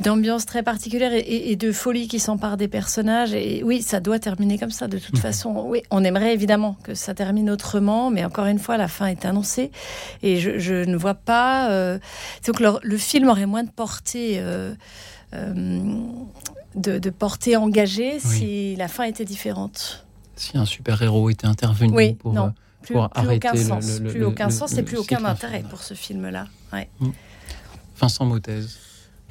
Speaker 4: d'ambiance très particulière et, et- et de folie qui s'empare des personnages. Et oui, ça doit terminer comme ça de toute façon. Oui, on aimerait évidemment que ça termine autrement, mais encore une fois, la fin est annoncée et je, je ne vois pas. Euh, donc le, le film aurait moins de portée. euh, euh, de, de portée engagée si la fin était différente.
Speaker 2: Si un super-héros était intervenu
Speaker 4: Oui,
Speaker 2: pour,
Speaker 4: non.
Speaker 2: euh,
Speaker 4: Plus,
Speaker 2: pour
Speaker 4: plus
Speaker 2: arrêter
Speaker 4: aucun
Speaker 2: le-
Speaker 4: sens,
Speaker 2: le- le-
Speaker 4: plus
Speaker 2: le-
Speaker 4: aucun
Speaker 2: le-
Speaker 4: sens
Speaker 2: le
Speaker 4: et plus aucun intérêt pour ce film-là. Ouais.
Speaker 2: Vincent Mottez.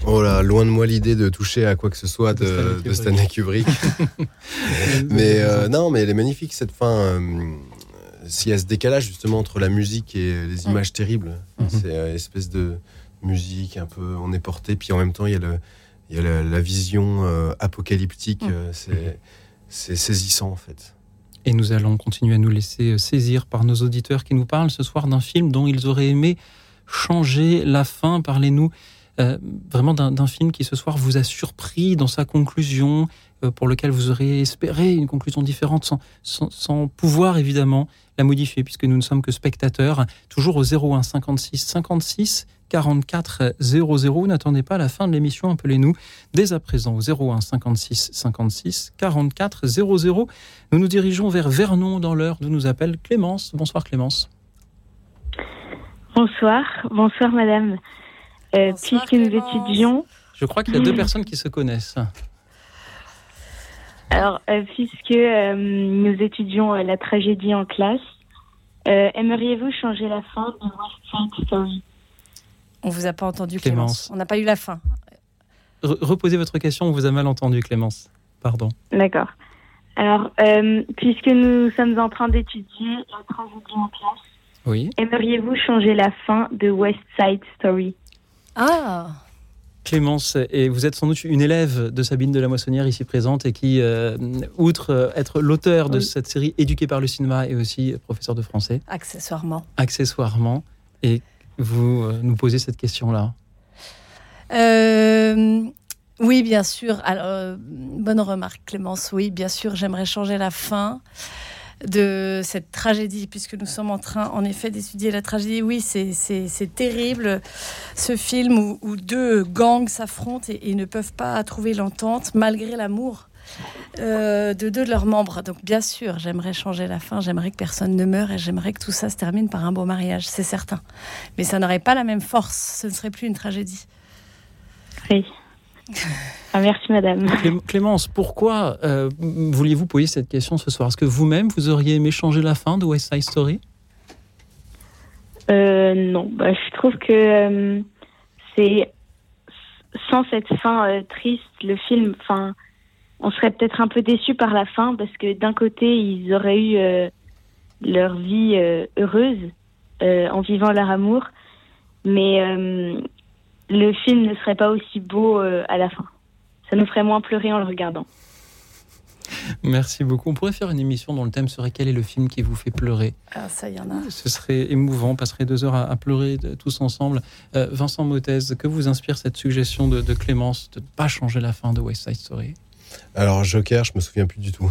Speaker 3: Oh là, loin de moi l'idée de toucher à quoi que ce soit
Speaker 2: De
Speaker 3: de,
Speaker 2: Stanley
Speaker 3: Kubrick. mais euh, non, mais elle est magnifique cette fin. euh, S'il y a ce décalage justement entre la musique et les images terribles,
Speaker 2: Mhm.
Speaker 3: c'est euh, une espèce de musique un peu, on est porté, puis en même temps il y a, le, il y a la, la vision euh, apocalyptique.
Speaker 4: Mhm.
Speaker 3: euh, c'est, c'est saisissant en fait.
Speaker 2: Et nous allons continuer à nous laisser euh, saisir par nos auditeurs qui nous parlent ce soir d'un film dont ils auraient aimé changer la fin. Parlez-nous euh, vraiment d'un d'un film qui ce soir vous a surpris dans sa conclusion, euh, pour lequel vous auriez espéré une conclusion différente sans, sans, sans pouvoir évidemment la modifier puisque nous ne sommes que spectateurs. Toujours au 01 56 56 44 00. N'attendez pas la fin de l'émission, appelez-nous dès à présent au 01 56 56 44 00. Nous nous dirigeons vers Vernon dans l'heure d'où nous appelle Clémence. Bonsoir Clémence.
Speaker 8: Bonsoir, bonsoir madame. Euh, puisque nous étudions,
Speaker 2: Je crois qu'il y a deux
Speaker 8: Mm.
Speaker 2: personnes qui se connaissent.
Speaker 8: alors euh, puisque euh, nous étudions euh, la tragédie en classe, euh, aimeriez-vous changer la fin de West Side Story
Speaker 4: On vous a pas entendu,
Speaker 2: Clémence.
Speaker 4: Clémence. On n'a pas eu la fin.
Speaker 2: Re- reposez votre question, on vous a mal entendu Clémence. Pardon.
Speaker 8: D'accord. Alors, euh, puisque nous sommes en train d'étudier la tragédie en classe,
Speaker 2: Oui.
Speaker 8: aimeriez-vous changer la fin de West Side Story?
Speaker 4: Ah
Speaker 2: Clémence, et vous êtes sans doute une élève de Sabine de la Moissonnière ici présente et qui, euh, outre euh, être l'auteur de
Speaker 4: Oui.
Speaker 2: cette série éduquée par le cinéma, est aussi professeur de français,
Speaker 4: Accessoirement.
Speaker 2: accessoirement. Et vous euh, nous posez cette question-là.
Speaker 4: Euh, oui, bien sûr. Euh, bonne remarque, Clémence. Oui, bien sûr, j'aimerais changer la fin de cette tragédie, puisque nous sommes en train, en effet, d'étudier la tragédie. Oui, c'est- terrible, ce film où, deux gangs s'affrontent et ne peuvent pas trouver l'entente, malgré l'amour euh, de deux de leurs membres. Donc, bien sûr, j'aimerais changer la fin, j'aimerais que personne ne meure et j'aimerais que tout ça se termine par un beau mariage, c'est certain. Mais ça n'aurait pas la même force, ce ne serait plus une tragédie.
Speaker 8: Oui. Ah, merci, madame.
Speaker 2: Clé- Clémence, pourquoi euh, vouliez-vous poser cette question ce soir? Est-ce que vous-même, vous auriez aimé changer la fin de West Side Story?
Speaker 8: Euh, non, bah, je trouve que euh, c'est sans cette fin euh, triste, le film, enfin, on serait peut-être un peu déçu par la fin parce que d'un côté ils auraient eu euh, leur vie euh, heureuse euh, en vivant leur amour, mais euh, le film ne serait pas aussi beau euh, à la fin. Ça nous ferait moins pleurer en le regardant.
Speaker 2: Merci beaucoup. On pourrait faire une émission dont le thème serait quel est le film qui vous fait pleurer
Speaker 4: Ah, ça, y en a.
Speaker 2: Ce serait émouvant, on passerait deux heures à, à pleurer de- tous ensemble. Euh, Vincent Motez, que vous inspire cette suggestion de, de Clémence de ne pas changer la fin de West Side Story?
Speaker 3: Alors, Joker, je me souviens plus du tout.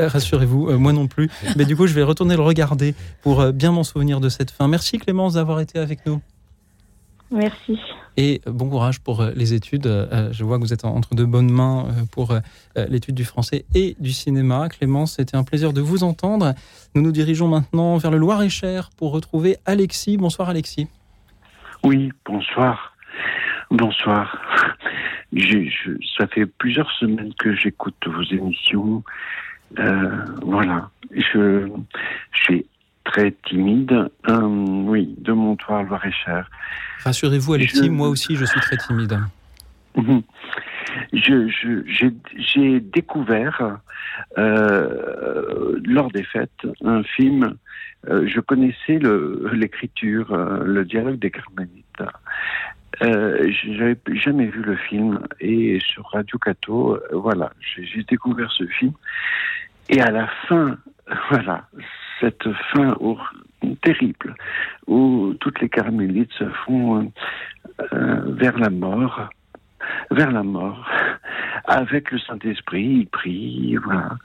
Speaker 2: Euh, Rassurez-vous, euh, moi non plus. Mais du coup, je vais retourner le regarder pour euh, bien m'en souvenir de cette fin. Merci Clémence d'avoir été avec nous.
Speaker 8: Merci.
Speaker 2: Et bon courage pour euh, les études. Euh, Je vois que vous êtes en- entre de bonnes mains euh, pour euh, l'étude du français et du cinéma. Clémence, c'était un plaisir de vous entendre. Nous nous dirigeons maintenant vers le Loir-et-Cher pour retrouver Alexis. Bonsoir Alexis.
Speaker 9: Oui, bonsoir. Bonsoir. Je- ça fait plusieurs semaines que j'écoute vos émissions. Euh, voilà. Je, je suis très timide. Euh, oui, de Montoire, Loir-et-Cher.
Speaker 2: Rassurez-vous Alexis,
Speaker 9: Je-
Speaker 2: moi aussi je suis très timide.
Speaker 9: Mhm. J'ai, découvert euh, lors des fêtes un film. je connaissais le, l'écriture, euh, le dialogue des Carmélites. Euh, j'avais jamais vu le film et sur Radio Cato, euh, voilà, j'ai, découvert ce film. Et à la fin, voilà, cette fin terrible où toutes les Carmélites se font euh, euh, vers la mort vers la mort. Avec le Saint-Esprit, il prie, voilà.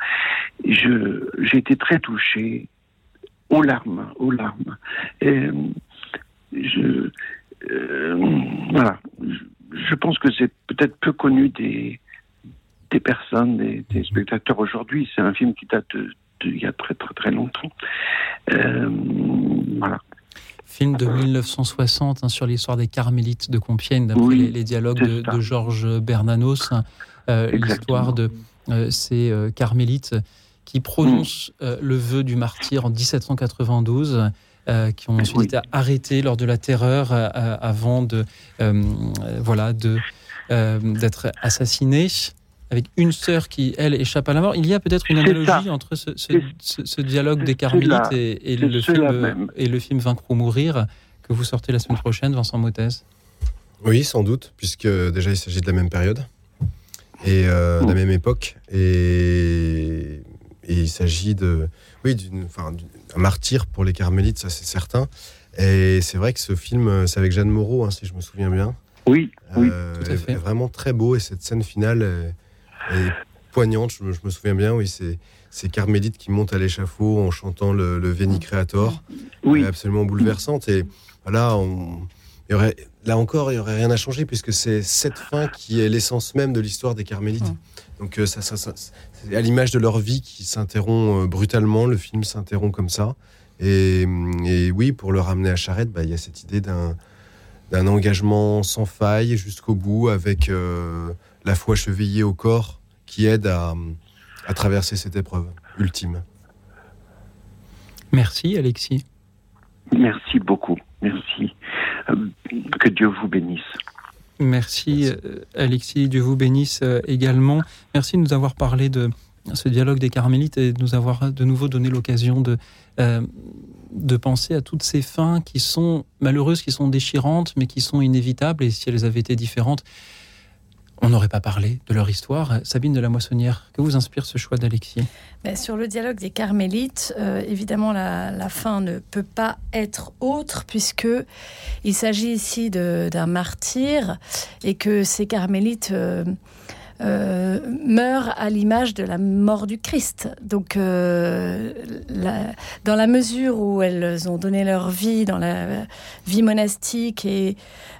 Speaker 9: J'ai été très touché, aux larmes, aux larmes. Et je, voilà. Je, pense que c'est peut-être peu connu des, des personnes, des, des spectateurs aujourd'hui. C'est un film qui date de, de- il y a très très très longtemps. Euh, voilà.
Speaker 2: Film de 1960 hein, sur l'histoire des Carmélites de Compiègne, d'après
Speaker 9: Oui,
Speaker 2: les, les dialogues de, Georges Bernanos. Euh, l'histoire de euh, ces euh, Carmélites qui prononcent
Speaker 9: Mm.
Speaker 2: euh, le vœu du martyr en 1792. Euh, qui ont ensuite
Speaker 9: Oui.
Speaker 2: été arrêtés lors de la terreur euh, euh, avant de euh, voilà de euh, d'être assassinés. Avec une sœur qui elle échappe à la mort. Il y a peut-être une analogie entre ce, ce-
Speaker 9: C'est-
Speaker 2: ce- ce dialogue
Speaker 9: c'est
Speaker 2: des Carmélites et, le film et le film Vaincre ou mourir que vous sortez la semaine prochaine Vincent Motez
Speaker 3: Oui, sans doute, puisque déjà il s'agit de la même période et euh, de la même époque. Et, et il s'agit de, oui, d'une, enfin, martyr pour les Carmélites, ça c'est certain. Et c'est vrai que ce film, euh, c'est avec Jeanne Moreau, hein, si je me souviens bien.
Speaker 9: Oui, oui.
Speaker 3: Euh,
Speaker 2: Tout à fait.
Speaker 3: est vraiment très beau et cette scène finale est, est poignante. Je me, je me souviens bien, oui, c'est ces carmélites qui montent à l'échafaud en chantant le, le Veni Creator,
Speaker 9: Oui,
Speaker 3: absolument bouleversante. Et voilà, on, il y aurait, là encore, il y aurait rien à changer puisque c'est cette fin qui est l'essence même de l'histoire des carmélites. Donc euh, ça, ça, ça- c'est à l'image de leur vie qui s'interrompt euh, brutalement. Le film s'interrompt comme ça. Et, et oui, pour le ramener à Charette, bah, il y a cette idée d'un d'un engagement sans faille jusqu'au bout, avec euh, la foi chevillée au corps, qui aide à, à traverser cette épreuve ultime.
Speaker 2: merci Alexis
Speaker 9: merci beaucoup. Merci. Euh, que Dieu vous bénisse.
Speaker 2: Merci, euh, Alexis, Dieu vous bénisse euh, également. Merci de nous avoir parlé de ce dialogue des Carmélites et de nous avoir de nouveau donné l'occasion de, euh, de penser à toutes ces fins qui sont malheureuses, qui sont déchirantes, mais qui sont inévitables. Et si elles avaient été différentes, on n'aurait pas parlé de leur histoire. Sabine de la Moissonnière, que vous inspire ce choix d'Alexis?
Speaker 4: Ben, sur le dialogue des Carmélites, euh, évidemment, la, fin ne peut pas être autre puisque il s'agit ici d'un martyr et que ces Carmélites euh, euh, meurent à l'image de la mort du Christ. Donc, euh, dans la mesure où elles ont donné leur vie dans la vie monastique et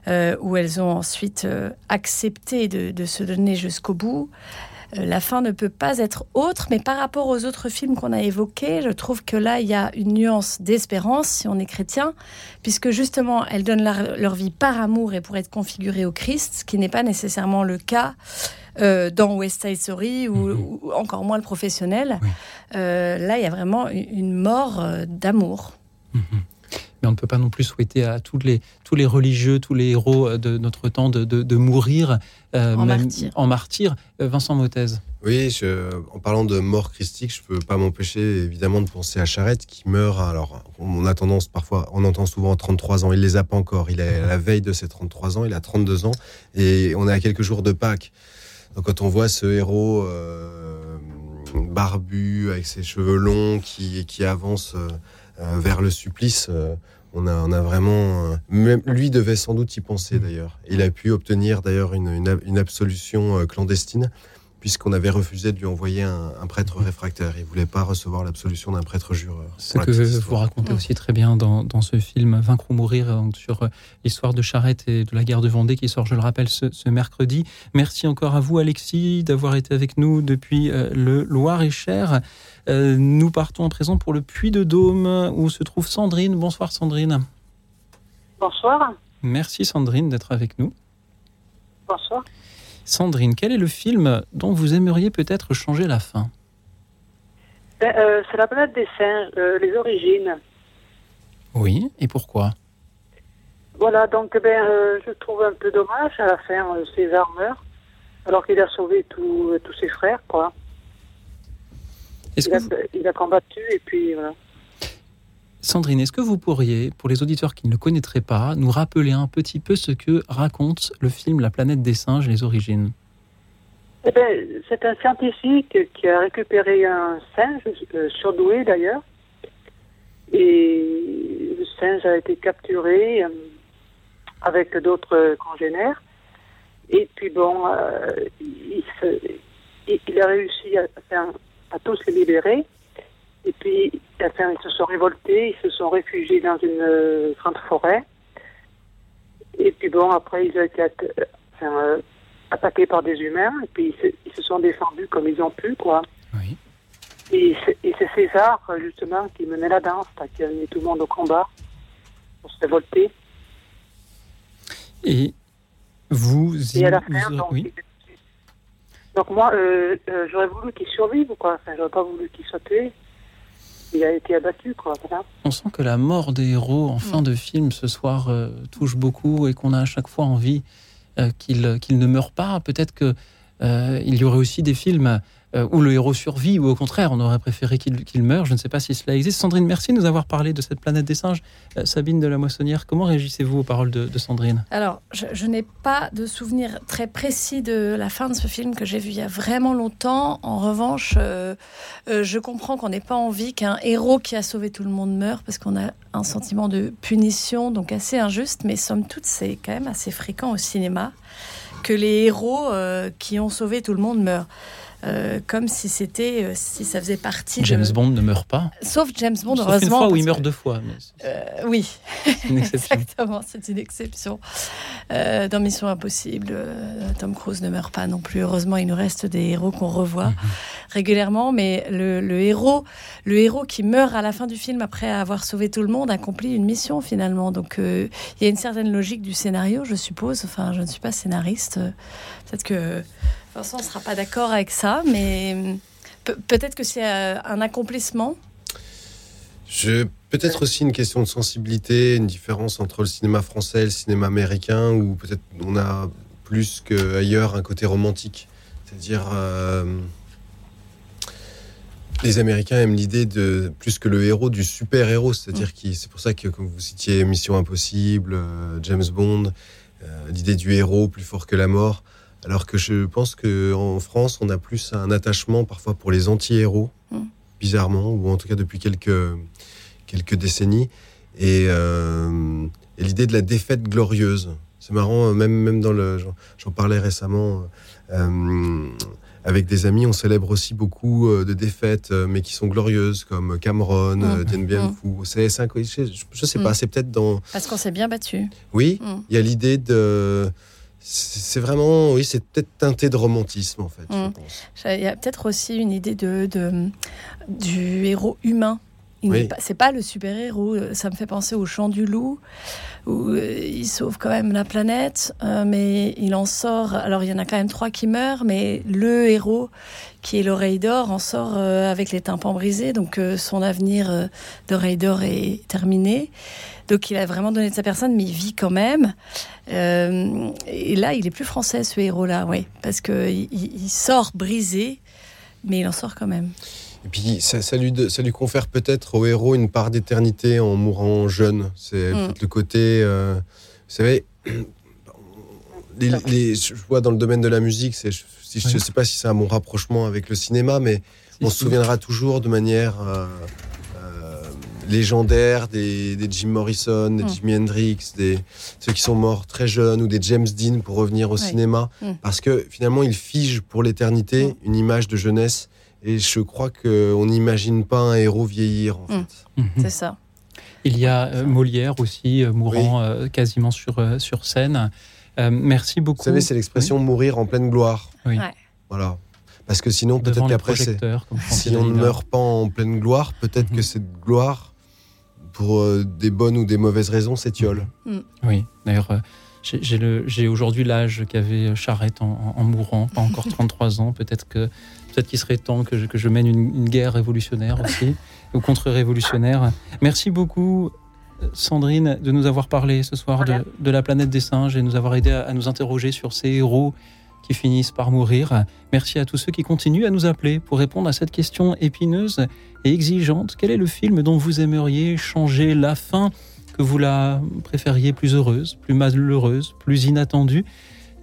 Speaker 4: euh, où elles ont ensuite euh, accepté de, se donner jusqu'au bout, la fin ne peut pas être autre. Mais par rapport aux autres films qu'on a évoqués, je trouve que là, il y a une nuance d'espérance si on est chrétien, puisque justement, elles donnent leur vie par amour et pour être configurées au Christ, ce qui n'est pas nécessairement le cas euh, dans West Side Story ou, ou encore moins le professionnel.
Speaker 2: Oui.
Speaker 4: Euh, là, il y a vraiment une- mort euh, d'amour.
Speaker 2: Mais on ne peut pas non plus souhaiter à tous les, tous les religieux, tous les héros de notre temps de, de- de mourir euh,
Speaker 4: En martyr.
Speaker 2: en martyr. Vincent Mottez.
Speaker 3: Oui, je- en parlant de mort christique, je peux pas m'empêcher évidemment de penser à Charette qui meurt. Alors, on a tendance parfois, on entend souvent 33 ans. Il les a pas encore. Il est à la veille de ses 33 ans. Il a 32 ans et on est à quelques jours de Pâques. Donc, quand on voit ce héros euh, barbu avec ses cheveux longs qui, qui avance euh, euh, vers le supplice. on a, on a vraiment. même lui devait sans doute y penser d'ailleurs. Il a pu obtenir d'ailleurs une, une, une absolution clandestine puisqu'on avait refusé de lui envoyer un, un prêtre réfractaire. Il voulait pas recevoir l'absolution d'un prêtre jureur.
Speaker 2: Ce que vous
Speaker 3: histoire.
Speaker 2: racontez aussi très bien dans, dans ce film Vaincre ou mourir sur euh, l'histoire de Charette et de la guerre de Vendée qui sort, je le rappelle, ce, ce mercredi. Merci encore à vous, Alexis, d'avoir été avec nous depuis euh, le Loir-et-Cher. Euh, nous partons à présent pour le Puy de Dôme où se trouve Sandrine. Bonsoir Sandrine.
Speaker 10: Bonsoir.
Speaker 2: Merci Sandrine d'être avec nous.
Speaker 10: Bonsoir.
Speaker 2: Sandrine, quel est le film dont vous aimeriez peut-être changer la fin?
Speaker 10: Ben, euh, c'est la planète des singes, euh, les origines.
Speaker 2: Oui, et pourquoi?
Speaker 10: Voilà, donc ben, euh, je trouve un peu dommage à la fin, César meurt, alors qu'il a sauvé tous euh, tous ses frères, quoi. Il
Speaker 2: que
Speaker 10: a,
Speaker 2: vous-
Speaker 10: il a combattu et puis voilà.
Speaker 2: Sandrine, est-ce que vous pourriez, pour les auditeurs qui ne le connaîtraient pas, nous rappeler un petit peu ce que raconte le film La planète des singes, les origines?
Speaker 10: Eh ben, c'est un scientifique qui a récupéré un singe, euh, surdoué d'ailleurs, et le singe a été capturé euh, avec d'autres congénères. Et puis bon, euh, il, se- il- a réussi à, à tous les libérer. Et puis, enfin, ils se sont révoltés, ils se sont réfugiés dans une euh, grande forêt. Et puis bon, après, ils ont été euh, enfin, euh, attaqués par des humains, et puis ils se, ils se sont défendus comme ils ont pu, quoi.
Speaker 2: Oui.
Speaker 10: Et c'est César, justement, qui menait la danse, qui a amené tout le monde au combat pour se révolter.
Speaker 2: Et vous,
Speaker 10: Et à la fin, donc,
Speaker 2: oui.
Speaker 10: donc moi, euh, euh, j'aurais voulu qu'il survive, quoi. Enfin, j'aurais pas voulu qu'il soit tué. Il a été abattu, quoi.
Speaker 2: On sent que la mort des héros en fin de film ce soir euh, touche beaucoup et qu'on a à chaque fois envie euh, qu'ils ne meurent pas. Peut-être que euh, il y aurait aussi des films euh, où le héros survit ou au contraire on aurait préféré qu'il meure. Je ne sais pas si cela existe. Sandrine, merci de nous avoir parlé de cette planète des singes. Euh, Sabine de la Moissonnière, comment réagissez-vous aux paroles de, Sandrine?
Speaker 4: Alors, je, n'ai pas de souvenir très précis de la fin de ce film que j'ai vu il y a vraiment longtemps. En revanche, euh, euh, je comprends qu'on n'ait pas envie qu'un héros qui a sauvé tout le monde meure parce qu'on a un sentiment de punition, donc assez injuste. Mais somme toute, c'est quand même assez fréquent au cinéma que les héros qui ont sauvé tout le monde meurent. Euh, comme si c'était, euh, si ça faisait partie. de-
Speaker 2: James Bond ne meurt pas.
Speaker 4: Sauf James Bond,
Speaker 2: Sauf
Speaker 4: heureusement.
Speaker 2: une fois où il meurt
Speaker 4: que-
Speaker 2: deux fois. mais
Speaker 4: Euh, oui,
Speaker 2: une
Speaker 4: exactement, c'est une exception. Dans Mission Impossible, Tom Cruise ne meurt pas non plus. Heureusement, il nous reste des héros qu'on revoit
Speaker 2: Mhm.
Speaker 4: régulièrement, mais le, le héros, le héros qui meurt à la fin du film après avoir sauvé tout le monde accomplit une mission finalement. Donc, il y a une certaine logique du scénario, je suppose. Enfin, je ne suis pas scénariste. Peut-être que Vincent ne sera pas d'accord avec ça, mais euh, pe- peut-être que c'est euh, un accomplissement.
Speaker 3: Je peut-être aussi une question de sensibilité, une différence entre le cinéma français et le cinéma américain, où peut-être on a plus qu'ailleurs un côté romantique. C'est-à-dire, euh, les Américains aiment l'idée de plus que le héros du super héros, c'est-à-dire qui, c'est pour ça que comme vous citiez Mission Impossible, James Bond, euh, l'idée du héros plus fort que la mort. Alors que je pense que en France, on a plus un attachement parfois pour les anti-héros,
Speaker 4: Mm.
Speaker 3: bizarrement, ou en tout cas depuis quelques quelques décennies, et, euh, et l'idée de la défaite glorieuse. C'est marrant, euh, même même dans le, j'en- parlais récemment euh, avec des amis, on célèbre aussi beaucoup de défaites, mais qui sont glorieuses, comme Cameron, euh,
Speaker 4: Mm.
Speaker 3: Dien Bien Phu. C'est un- je, je sais pas,
Speaker 4: Mm.
Speaker 3: c'est peut-être dans
Speaker 4: Parce qu'on s'est bien battu.
Speaker 3: oui,
Speaker 4: Mm.
Speaker 3: il y a l'idée de. C'est vraiment, oui, c'est peut-être teinté de romantisme en fait. je
Speaker 4: Mm.
Speaker 3: pense.
Speaker 4: Il y a peut-être aussi une idée de, de- du héros humain.
Speaker 3: Oui.
Speaker 4: C'est pas le super-héros. euh, Ça me fait penser au Chant du Loup, où euh, il sauve quand même la planète, euh, mais il en sort. Alors il y en a quand même trois qui meurent, mais le héros, qui est l'oreille d'or, en sort euh, avec les tympans brisés. Donc euh, son avenir d'oreille d'or est terminé. Donc il a vraiment donné de sa personne, mais il vit quand même. Euh, et là, il est plus français, ce héros-là, oui, parce que il, sort brisé, mais il en sort quand même.
Speaker 3: Et puis ça, ça lui, de- ça lui confère peut-être au héros une part d'éternité en mourant jeune. C'est
Speaker 4: Mm.
Speaker 3: peut-être le côté, euh, vous savez, les, les- je vois dans le domaine de la musique, c'est, je ne
Speaker 2: Ouais.
Speaker 3: sais pas si c'est un bon rapprochement avec le cinéma, mais on se souviendra toujours de manière euh, euh, légendaire des, des Jim Morrison, des
Speaker 4: Mm.
Speaker 3: Jimi Hendrix, des, ceux qui sont morts très jeunes, ou des James Dean pour revenir au
Speaker 4: Oui.
Speaker 3: cinéma,
Speaker 4: Mm.
Speaker 3: parce que finalement, ils figent pour l'éternité une image de jeunesse. Et je crois qu'on n'imagine pas un héros vieillir, en
Speaker 4: Mm.
Speaker 3: fait.
Speaker 2: Mhm.
Speaker 4: C'est ça.
Speaker 2: Il y a euh, Molière aussi, euh, mourant euh, quasiment sur, euh, sur scène. Euh, merci beaucoup.
Speaker 3: Vous savez, c'est l'expression mourir en pleine gloire.
Speaker 2: Oui.
Speaker 4: Ouais.
Speaker 3: Voilà. Parce que sinon, peut-être qu'après, si on ne meurt pas en pleine gloire, peut-être
Speaker 2: Mhm.
Speaker 3: que cette gloire, pour euh, des bonnes ou des mauvaises raisons, s'étiole.
Speaker 2: Oui, d'ailleurs, euh, j'ai- j'ai le- j'ai aujourd'hui l'âge qu'avait Charette en, en- en mourant, pas encore 33 ans. Peut-être que peut-être qu'il serait temps que je, que je mène une, une guerre révolutionnaire aussi, ou contre-révolutionnaire. Merci beaucoup, euh, Sandrine, de nous avoir parlé ce soir de, de la planète des singes et nous avoir aidé à, à nous interroger sur ces héros qui finissent par mourir. Merci à tous ceux qui continuent à nous appeler pour répondre à cette question épineuse et exigeante. Quel est le film dont vous aimeriez changer la fin que vous la préfériez plus heureuse, plus malheureuse, plus inattendue?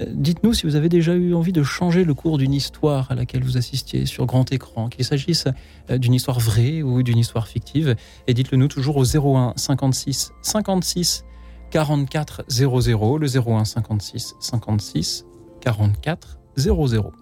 Speaker 2: Euh, Dites-nous si vous avez déjà eu envie de changer le cours d'une histoire à laquelle vous assistiez sur grand écran, qu'il s'agisse euh, d'une histoire vraie ou d'une histoire fictive. Et dites-le nous toujours au 01 56 56 44 00, le 01 56 56 44 00.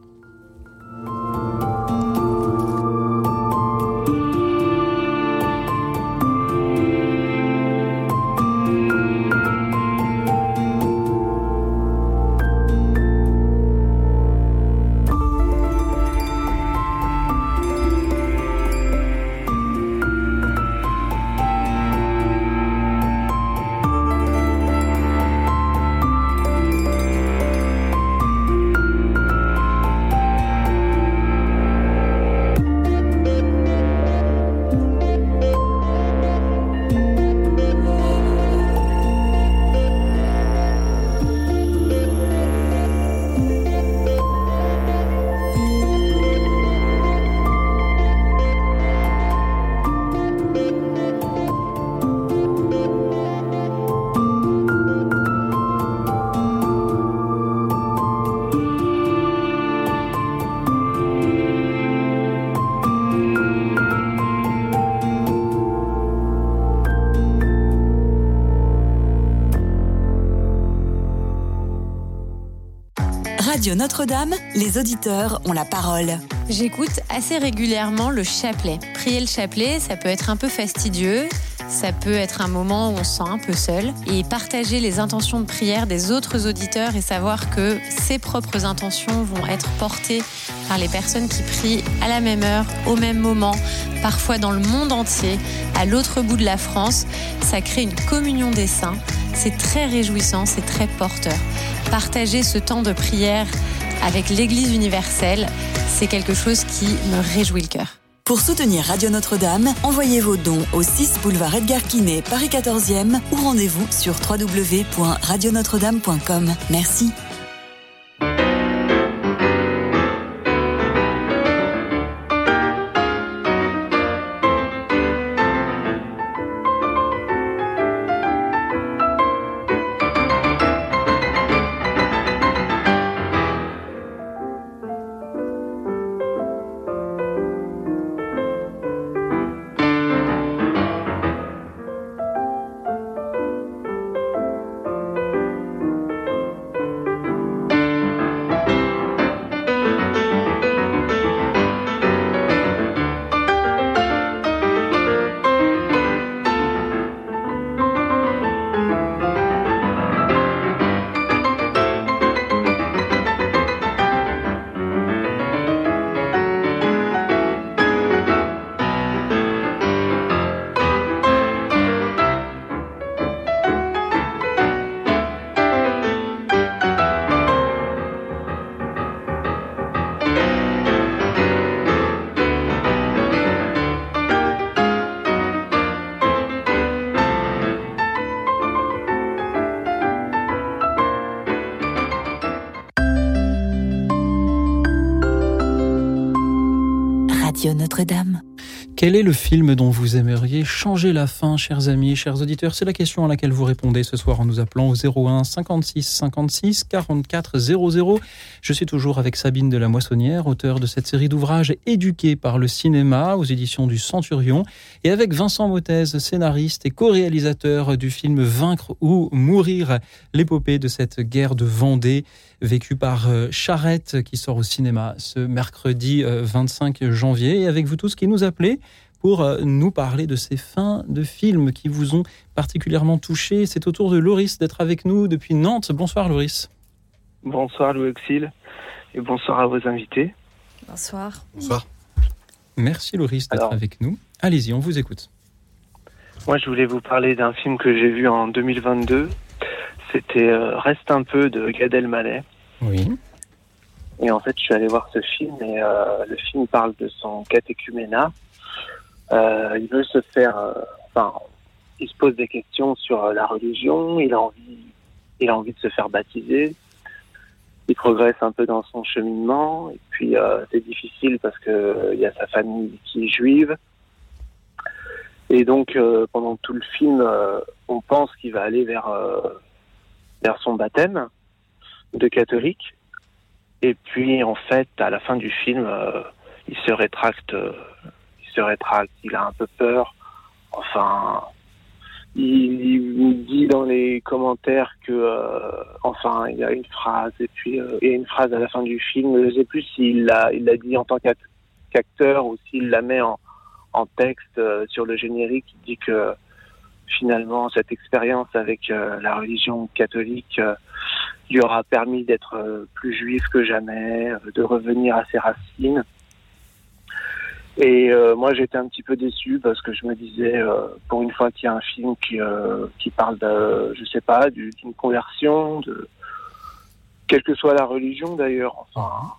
Speaker 11: Radio Notre-Dame, les auditeurs ont la parole.
Speaker 12: J'écoute assez régulièrement le chapelet. Prier le chapelet, ça peut être un peu fastidieux, ça peut être un moment où on se sent un peu seul. Et partager les intentions de prière des autres auditeurs et savoir que ses propres intentions vont être portées par les personnes qui prient à la même heure, au même moment, parfois dans le monde entier, à l'autre bout de la France, ça crée une communion des saints. C'est très réjouissant, c'est très porteur. Partager ce temps de prière avec l'Église universelle, c'est quelque chose qui me réjouit le cœur.
Speaker 11: Pour soutenir Radio Notre-Dame, envoyez vos dons au 6 boulevard Edgar Quinet, Paris 14e ou rendez-vous sur www.radionotre-dame.com. Merci.
Speaker 2: Quel est le film dont vous aimeriez changer la fin, chers amis, chers auditeurs? C'est la question à laquelle vous répondez ce soir en nous appelant au 01 56 56 44 00. Je suis toujours avec Sabine de la Moissonnière, auteure de cette série d'ouvrages éduqués par le cinéma aux éditions du Centurion, et avec Vincent Mottez, scénariste et co-réalisateur du film Vaincre ou Mourir, l'épopée de cette guerre de Vendée vécue par euh, Charrette qui sort au cinéma ce mercredi euh, 25 janvier. Et avec vous tous qui nous appelez pour euh, nous parler de ces fins de films qui vous ont particulièrement touché. C'est au tour de Loris d'être avec nous depuis Nantes. Bonsoir Loris.
Speaker 13: Bonsoir Louis Auxil et bonsoir à vos invités.
Speaker 4: Bonsoir.
Speaker 3: Bonsoir.
Speaker 2: Merci Loris d'être
Speaker 13: Alors-
Speaker 2: avec nous. Allez-y, on vous écoute.
Speaker 13: Moi, je voulais vous parler d'un film que j'ai vu en 2022. C'était euh, Reste un peu de Gad Elmaleh.
Speaker 2: Oui.
Speaker 13: Et en fait, je suis allé voir ce film et euh, le film parle de son catéchuménat. Euh, il veut se faire, euh, enfin, il se pose des questions sur la religion. Il a envie, il a envie de se faire baptiser. Il progresse un peu dans son cheminement. Et puis, c'est difficile parce que il y a sa famille qui est juive. Et donc, pendant tout le film, on pense qu'il va aller vers, vers son baptême de catholique. Et puis, en fait, à la fin du film, euh, il se rétracte. euh, il se rétracte. Il a un peu peur. Enfin, il, il dit dans les commentaires que, euh, enfin, il y a une phrase. Et puis, il y a une phrase à la fin du film. Je ne sais plus s'il l'a, il dit en tant qu'ac- qu'acteur ou s'il la met en, en texte sur le générique. Il dit que finalement, cette expérience avec la religion catholique euh, lui aura permis d'être euh, plus juif que jamais, euh, de revenir à ses racines. Et euh, moi, j'étais un petit peu déçu parce que je me disais, euh, pour une fois qu'il y a un film qui, euh, qui parle de, je sais pas, du- d'une conversion, de quelle que soit la religion d'ailleurs. Enfin,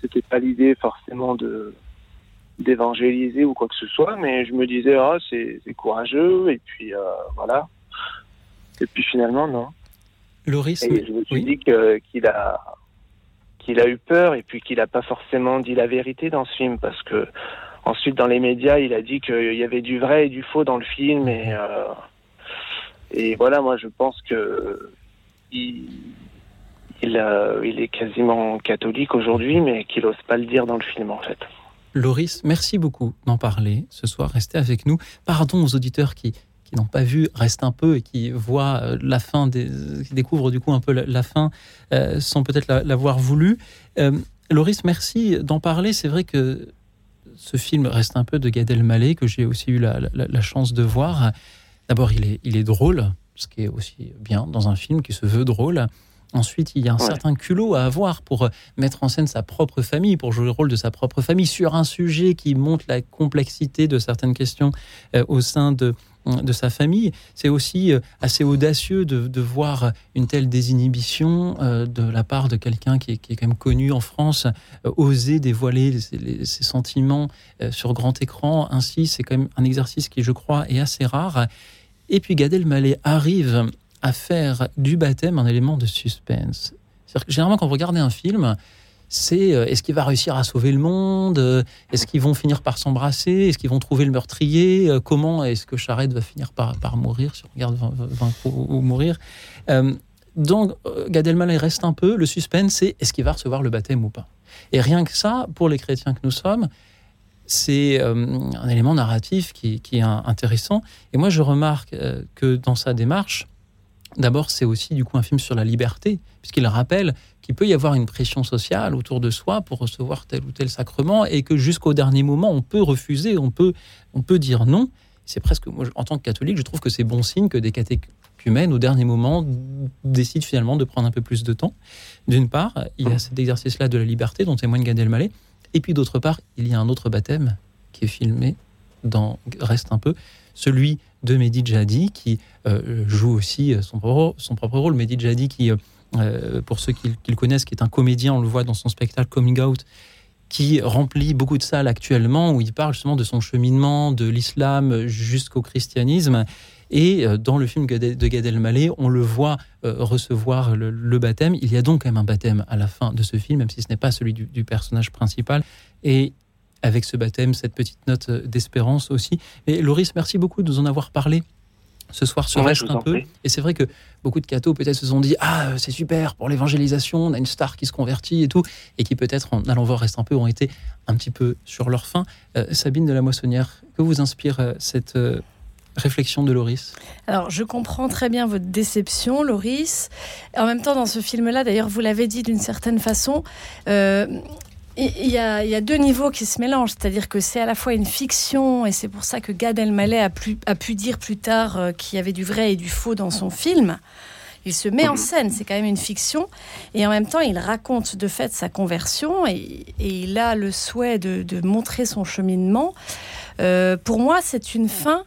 Speaker 13: c'était pas l'idée forcément de d'évangéliser ou quoi que ce soit, mais je me disais, ah, c'est c'est courageux, et puis voilà. Et puis finalement, non.
Speaker 2: Loris,
Speaker 13: Et je me suis dit qu'il a qu'il a eu peur et puis qu'il n'a pas forcément dit la vérité dans ce film parce que ensuite dans les médias il a dit qu'il y avait du vrai et du faux dans le film et euh, et voilà moi je pense que il il, euh, il est quasiment catholique aujourd'hui mais qu'il n'ose pas le dire dans le film en fait.
Speaker 2: Loris, merci beaucoup d'en parler ce soir. Restez avec nous. Pardon aux auditeurs qui, qui n'ont pas vu Reste un peu et qui voient euh, la fin, des, qui découvrent du coup un peu la, la fin euh, sans peut-être la- l'avoir voulu. Euh, Loris, merci d'en parler. C'est vrai que ce film Reste un peu de Gad Elmaleh que j'ai aussi eu la, chance de voir. D'abord, il est, il est drôle, ce qui est aussi bien dans un film qui se veut drôle. Ensuite, il y a un
Speaker 13: Ouais.
Speaker 2: certain culot à avoir pour euh, mettre en scène sa propre famille, pour jouer le rôle de sa propre famille sur un sujet qui montre la complexité de certaines questions euh, au sein de, de sa famille. C'est aussi euh, assez audacieux de, voir une telle désinhibition euh, de la part de quelqu'un qui, est- qui est quand même connu en France, euh, oser dévoiler ses, sentiments sur grand écran. Ainsi, c'est quand même un exercice qui, je crois, est assez rare. Et puis Gad Elmaleh arrive à faire du baptême un élément de suspense. Généralement, quand vous regardez un film, c'est euh, est-ce qu'il va réussir à sauver le monde Euh, Est-ce qu'ils vont finir par s'embrasser Est-ce qu'ils vont trouver le meurtrier Euh, Comment est-ce que Charette va finir par, mourir Si on regarde ou, ou mourir. Donc, Gad Elmaleh reste un peu. Le suspense, c'est est-ce qu'il va recevoir le baptême ou pas Et rien que ça, pour les chrétiens que nous sommes, c'est un élément narratif qui, est intéressant. Et moi, je remarque que dans sa démarche, d'abord, c'est aussi du coup un film sur la liberté, puisqu'il rappelle qu'il peut y avoir une pression sociale autour de soi pour recevoir tel ou tel sacrement, et que jusqu'au dernier moment, on peut refuser, on peut, on peut dire non. C'est presque, moi, en tant que catholique, je trouve que c'est bon signe que des catéchumènes, au dernier moment, décident finalement de prendre un peu plus de temps. D'une part, il y a cet exercice-là de la liberté dont témoigne Gad Elmaleh, et puis d'autre part, il y a un autre baptême qui est filmé dans Reste un peu, celui de Mehdi Jadi, qui euh, joue aussi son propre, son propre rôle. Mehdi Jadi, qui, euh, euh, pour ceux qui, le connaissent, qui est un comédien, on le voit dans son spectacle Coming Out, qui remplit beaucoup de salles actuellement, où il parle justement de son cheminement, de l'islam jusqu'au christianisme. Et euh, dans le film de Gad Elmaleh, on le voit euh, recevoir le, le baptême. Il y a donc quand même un baptême à la fin de ce film, même si ce n'est pas celui du, du personnage principal. Et avec ce baptême, cette petite note d'espérance aussi. Et Loris, merci beaucoup de nous en avoir parlé ce soir se
Speaker 13: Ouais,
Speaker 2: un peu.
Speaker 13: prie.
Speaker 2: Et c'est vrai que beaucoup de cathos peut-être se sont dit Ah, euh, c'est super pour l'évangélisation, on a une star qui se convertit et tout, et qui peut-être en allant voir Reste un peu ont été un petit peu sur leur fin. Euh, Sabine de la Moissonnière, que vous inspire euh, cette euh, réflexion de Loris?
Speaker 4: Alors, je comprends très bien votre déception, Loris. En même temps, dans ce film-là, d'ailleurs, vous l'avez dit d'une certaine façon, euh, il y, a, deux niveaux qui se mélangent. C'est-à-dire que c'est à la fois une fiction, et c'est pour ça que Gad Elmaleh a, a pu dire plus tard euh, qu'il y avait du vrai et du faux dans son film. Il se met en scène, c'est quand même une fiction, et en même temps, il raconte de fait sa conversion, et, il a le souhait de, de montrer son cheminement. Euh, pour moi, c'est une fin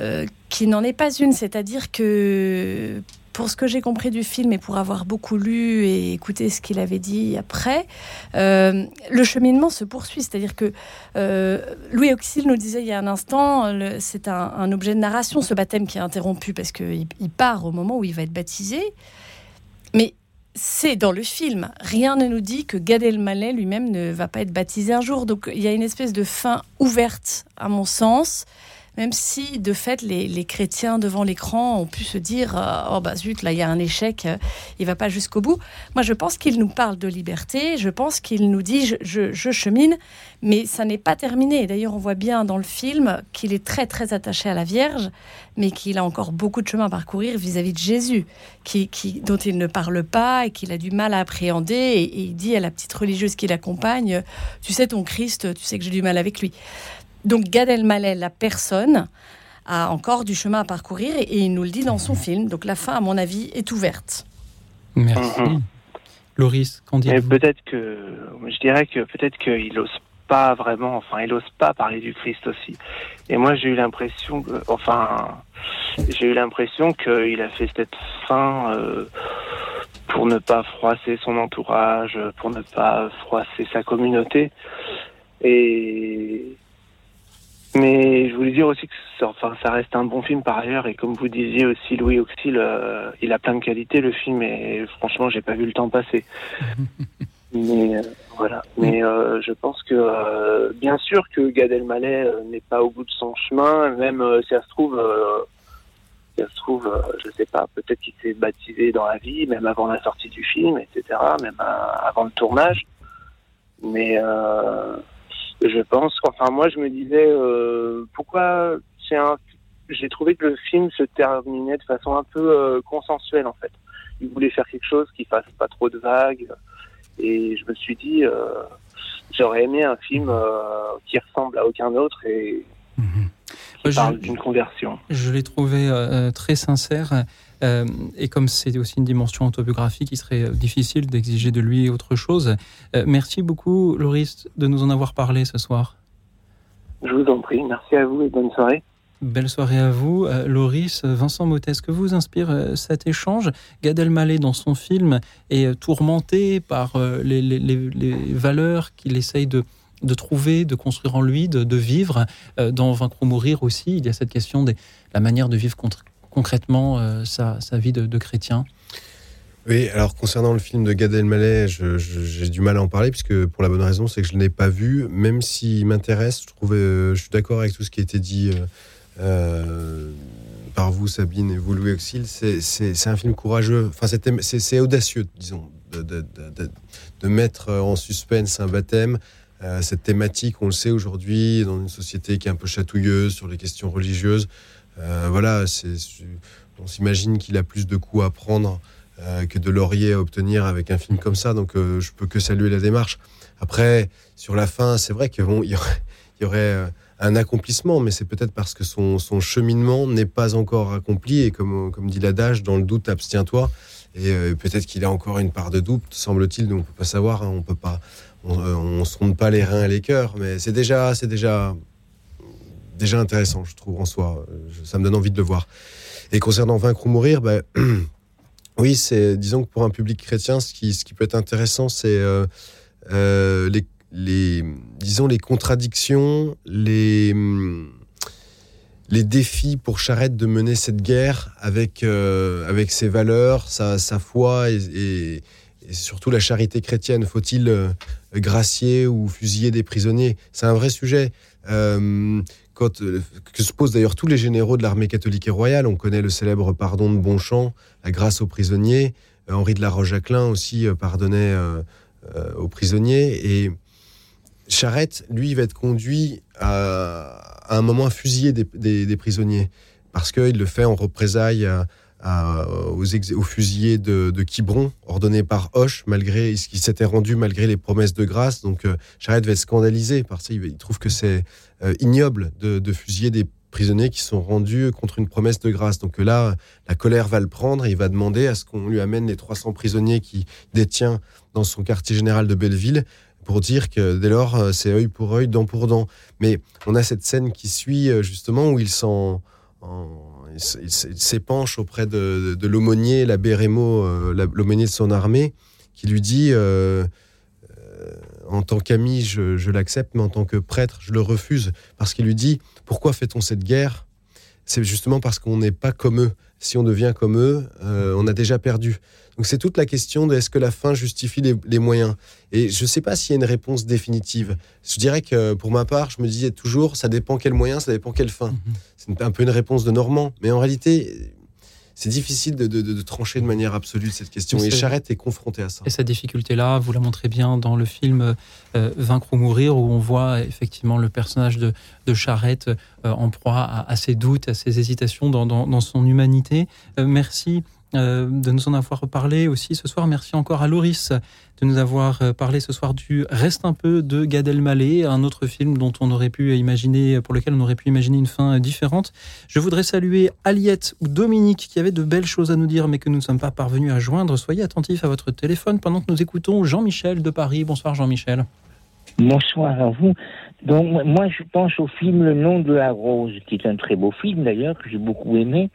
Speaker 4: euh, qui n'en est pas une. C'est-à-dire que pour ce que j'ai compris du film et pour avoir beaucoup lu et écouté ce qu'il avait dit après, euh, le cheminement se poursuit. C'est-à-dire que euh, Louis Auxil nous disait il y a un instant, c'est un, objet de narration, ce baptême qui est interrompu parce qu'il il part au moment où il va être baptisé. Mais c'est dans le film. Rien ne nous dit que Gad Elmaleh lui-même ne va pas être baptisé un jour. Donc il y a une espèce de fin ouverte, à mon sens. Même si, de fait, les, les chrétiens devant l'écran ont pu se dire euh, Oh, bah zut, là, il y a un échec, euh, il va pas jusqu'au bout. Moi, je pense qu'il nous parle de liberté, je pense qu'il nous dit je, je- chemine, mais ça n'est pas terminé. D'ailleurs, on voit bien dans le film qu'il est très, très attaché à la Vierge, mais qu'il a encore beaucoup de chemin à parcourir vis-à-vis de Jésus, qui, qui- dont il ne parle pas et qu'il a du mal à appréhender. Et il dit à la petite religieuse qui l'accompagne Tu sais, ton Christ, tu sais que j'ai du mal avec lui. Donc Gad Elmaleh, la personne, a encore du chemin à parcourir et, et il nous le dit dans son film. Donc la fin, à mon avis, est ouverte.
Speaker 2: Merci.
Speaker 13: Mhm.
Speaker 2: Loris, qu'en dites-vous?
Speaker 13: peut-être que, je dirais que peut-être qu'il ose pas vraiment, enfin, il ose pas parler du Christ aussi. Et moi, j'ai eu l'impression, enfin, j'ai eu l'impression qu'il a fait cette fin euh, pour ne pas froisser son entourage, pour ne pas froisser sa communauté. Et mais je voulais dire aussi que ça, enfin, ça reste un bon film par ailleurs. Et comme vous disiez aussi, Louis Auxil, euh, il a plein de qualités le film. Et franchement, j'ai pas vu le temps passer. Mais euh, voilà. Mais euh, je pense que euh, bien sûr que Gad Elmaleh n'est pas au bout de son chemin. Même si ça se trouve, si ça se trouve, je sais pas. Peut-être qu'il s'est baptisé dans la vie, même avant la sortie du film, etc. Même avant le tournage. Mais je pense, enfin moi je me disais euh, pourquoi c'est un, j'ai trouvé que le film se terminait de façon un peu euh, consensuelle en fait. Il voulait faire quelque chose qui fasse pas trop de vagues et je me suis dit euh, j'aurais aimé un film euh, qui ressemble à aucun autre et qui
Speaker 2: Moi, je-
Speaker 13: parle d'une conversion.
Speaker 2: Je l'ai trouvé euh, très sincère. Euh, et comme c'est aussi une dimension autobiographique, il serait euh, difficile d'exiger de lui autre chose. Euh, merci beaucoup, Loris, de nous en avoir parlé ce soir.
Speaker 13: Je vous en prie, merci à vous et bonne soirée.
Speaker 2: Belle soirée à vous. Euh, Loris, Vincent Mottes, que vous inspire euh, cet échange? Gad Elmaleh, dans son film, est euh, tourmenté par les, les- les- les valeurs qu'il essaye de, de trouver, de construire en lui, de, de vivre. Dans Vaincre ou mourir aussi, il y a cette question de la manière de vivre contre- concrètement euh, sa, vie de, chrétien?
Speaker 3: Oui, alors concernant le film de Gad Elmaleh, j'ai du mal à en parler puisque pour la bonne raison, c'est que je ne l'ai pas vu. Même s'il m'intéresse, je trouve, euh, je suis d'accord avec tout ce qui a été dit euh, par vous, Sabine, et vous, Louis Auxil. C'est- un film courageux. Enfin, c'est audacieux, disons, de, mettre en suspense un baptême. Cette thématique, on le sait aujourd'hui, dans une société qui est un peu chatouilleuse sur les questions religieuses. Euh, voilà, on s'imagine qu'il a plus de coups à prendre euh, que de lauriers à obtenir avec un film comme ça. Donc, euh, je peux que saluer la démarche. Après, sur la fin, c'est vrai qu'il y aurait, un accomplissement, mais c'est peut-être parce que son, cheminement n'est pas encore accompli. Et comme, comme dit l'adage, dans le doute, abstiens-toi. Et peut-être qu'il a encore une part de doute, semble-t-il. Donc, on peut pas savoir. hein, on peut pas. On, on se ronde pas les reins et les cœurs, mais c'est déjà, c'est déjà, déjà intéressant, je trouve en soi. Euh, ça me donne envie de le voir. Et concernant Vaincre ou mourir, ben, oui, c'est, disons que pour un public chrétien, ce qui, peut être intéressant, c'est euh, euh, les, disons, les contradictions, les, les défis pour Charette de mener cette guerre avec, avec ses valeurs, sa, sa foi et, surtout la charité chrétienne. Faut-il gracier ou fusiller des prisonniers? C'est un vrai sujet. Euh, que se posent d'ailleurs tous les généraux de l'armée catholique et royale. On connaît le célèbre pardon de Bonchamp, la grâce aux prisonniers. Euh, Henri de la Roche-Jacquelin aussi euh, pardonnait aux prisonniers. Et Charette, lui, va être conduit à, un moment à fusiller des, prisonniers parce qu'il le fait en représailles aux, aux fusillés de, de Quiberon, ordonné par Hoche, malgré ce qui s'était rendu malgré les promesses de grâce. Donc Charette va être scandalisé par ça. Il, il trouve que c'est ignoble de, fusiller des prisonniers qui sont rendus contre une promesse de grâce. Donc euh, là, la colère va le prendre et il va demander à ce qu'on lui amène les 300 prisonniers qu'il détient dans son quartier général de Belleville pour dire que dès lors, euh, c'est œil pour œil, dent pour dent. Mais on a cette scène qui suit euh, justement où il s'épanche auprès de, l'aumônier, l'abbé Rémo, euh, la- l'aumônier de son armée, qui lui dit euh, euh, en tant qu'ami, je, je l'accepte, mais en tant que prêtre, je le refuse. Parce qu'il lui dit Pourquoi fait-on cette guerre? C'est justement parce qu'on n'est pas comme eux. Si on devient comme eux, euh, on a déjà perdu. Donc c'est toute la question de est-ce que la fin justifie les, les moyens? Et je ne sais pas s'il y a une réponse définitive. Je dirais que pour ma part, je me disais toujours ça dépend quel moyen, ça dépend quelle fin. C'est un peu une réponse de Normand. Mais en réalité, c'est difficile de, de- de- de trancher de manière absolue cette question. Et Charette est confronté à ça.
Speaker 2: Et cette difficulté-là, vous la montrez bien dans le film euh, Vaincre ou mourir, où on voit effectivement le personnage de, de Charette euh, en proie à, à ses doutes, à ses hésitations dans, dans- dans son humanité. Euh, merci de nous en avoir parlé aussi ce soir. Merci encore à Loris de nous avoir euh, parlé ce soir du Reste un peu de Gad Elmaleh, un autre film dont on aurait pu imaginer, pour lequel on aurait pu imaginer une fin euh, différente. Je voudrais saluer Aliette ou Dominique qui avaient de belles choses à nous dire mais que nous ne sommes pas parvenus à joindre. Soyez attentifs à votre téléphone pendant que nous écoutons Jean-Michel de Paris. Bonsoir Jean-Michel.
Speaker 14: Bonsoir à vous. Moi, je pense au film Le nom de la rose, qui est un très beau film d'ailleurs, que j'ai beaucoup aimé.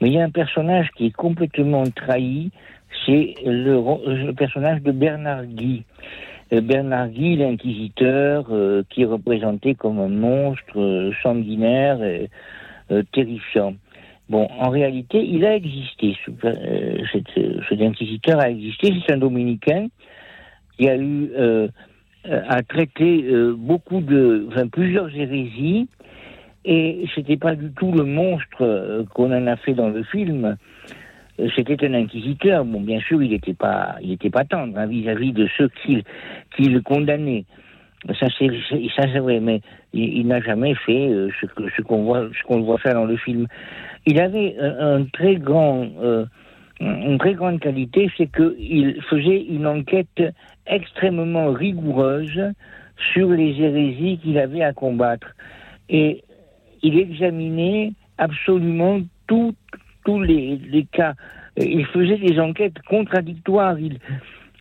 Speaker 14: Mais il y a un personnage qui est complètement trahi, c'est le, personnage de Bernard Guy. Euh, Bernard Guy, l'inquisiteur, euh, qui est représenté comme un monstre euh, sanguinaire et terrifiant. Bon, en réalité, il a existé. Ce, cet, inquisiteur a existé. C'est un dominicain qui a eu a traité beaucoup de, enfin plusieurs hérésies, et c'était pas du tout le monstre qu'on en a fait dans le film. C'était un inquisiteur. Bon, bien sûr, il n'était pas, il était pas tendre hein, vis-à-vis de ceux qui, qui le condamnaient. Ça c'est, vrai, mais il, n'a jamais fait euh, ce qu'on voit, voit faire dans le film. Il avait un très grand, euh, une très grande qualité, c'est qu'il faisait une enquête extrêmement rigoureuse sur les hérésies qu'il avait à combattre. Et il examinait absolument tout- tous les, cas. Il faisait des enquêtes contradictoires.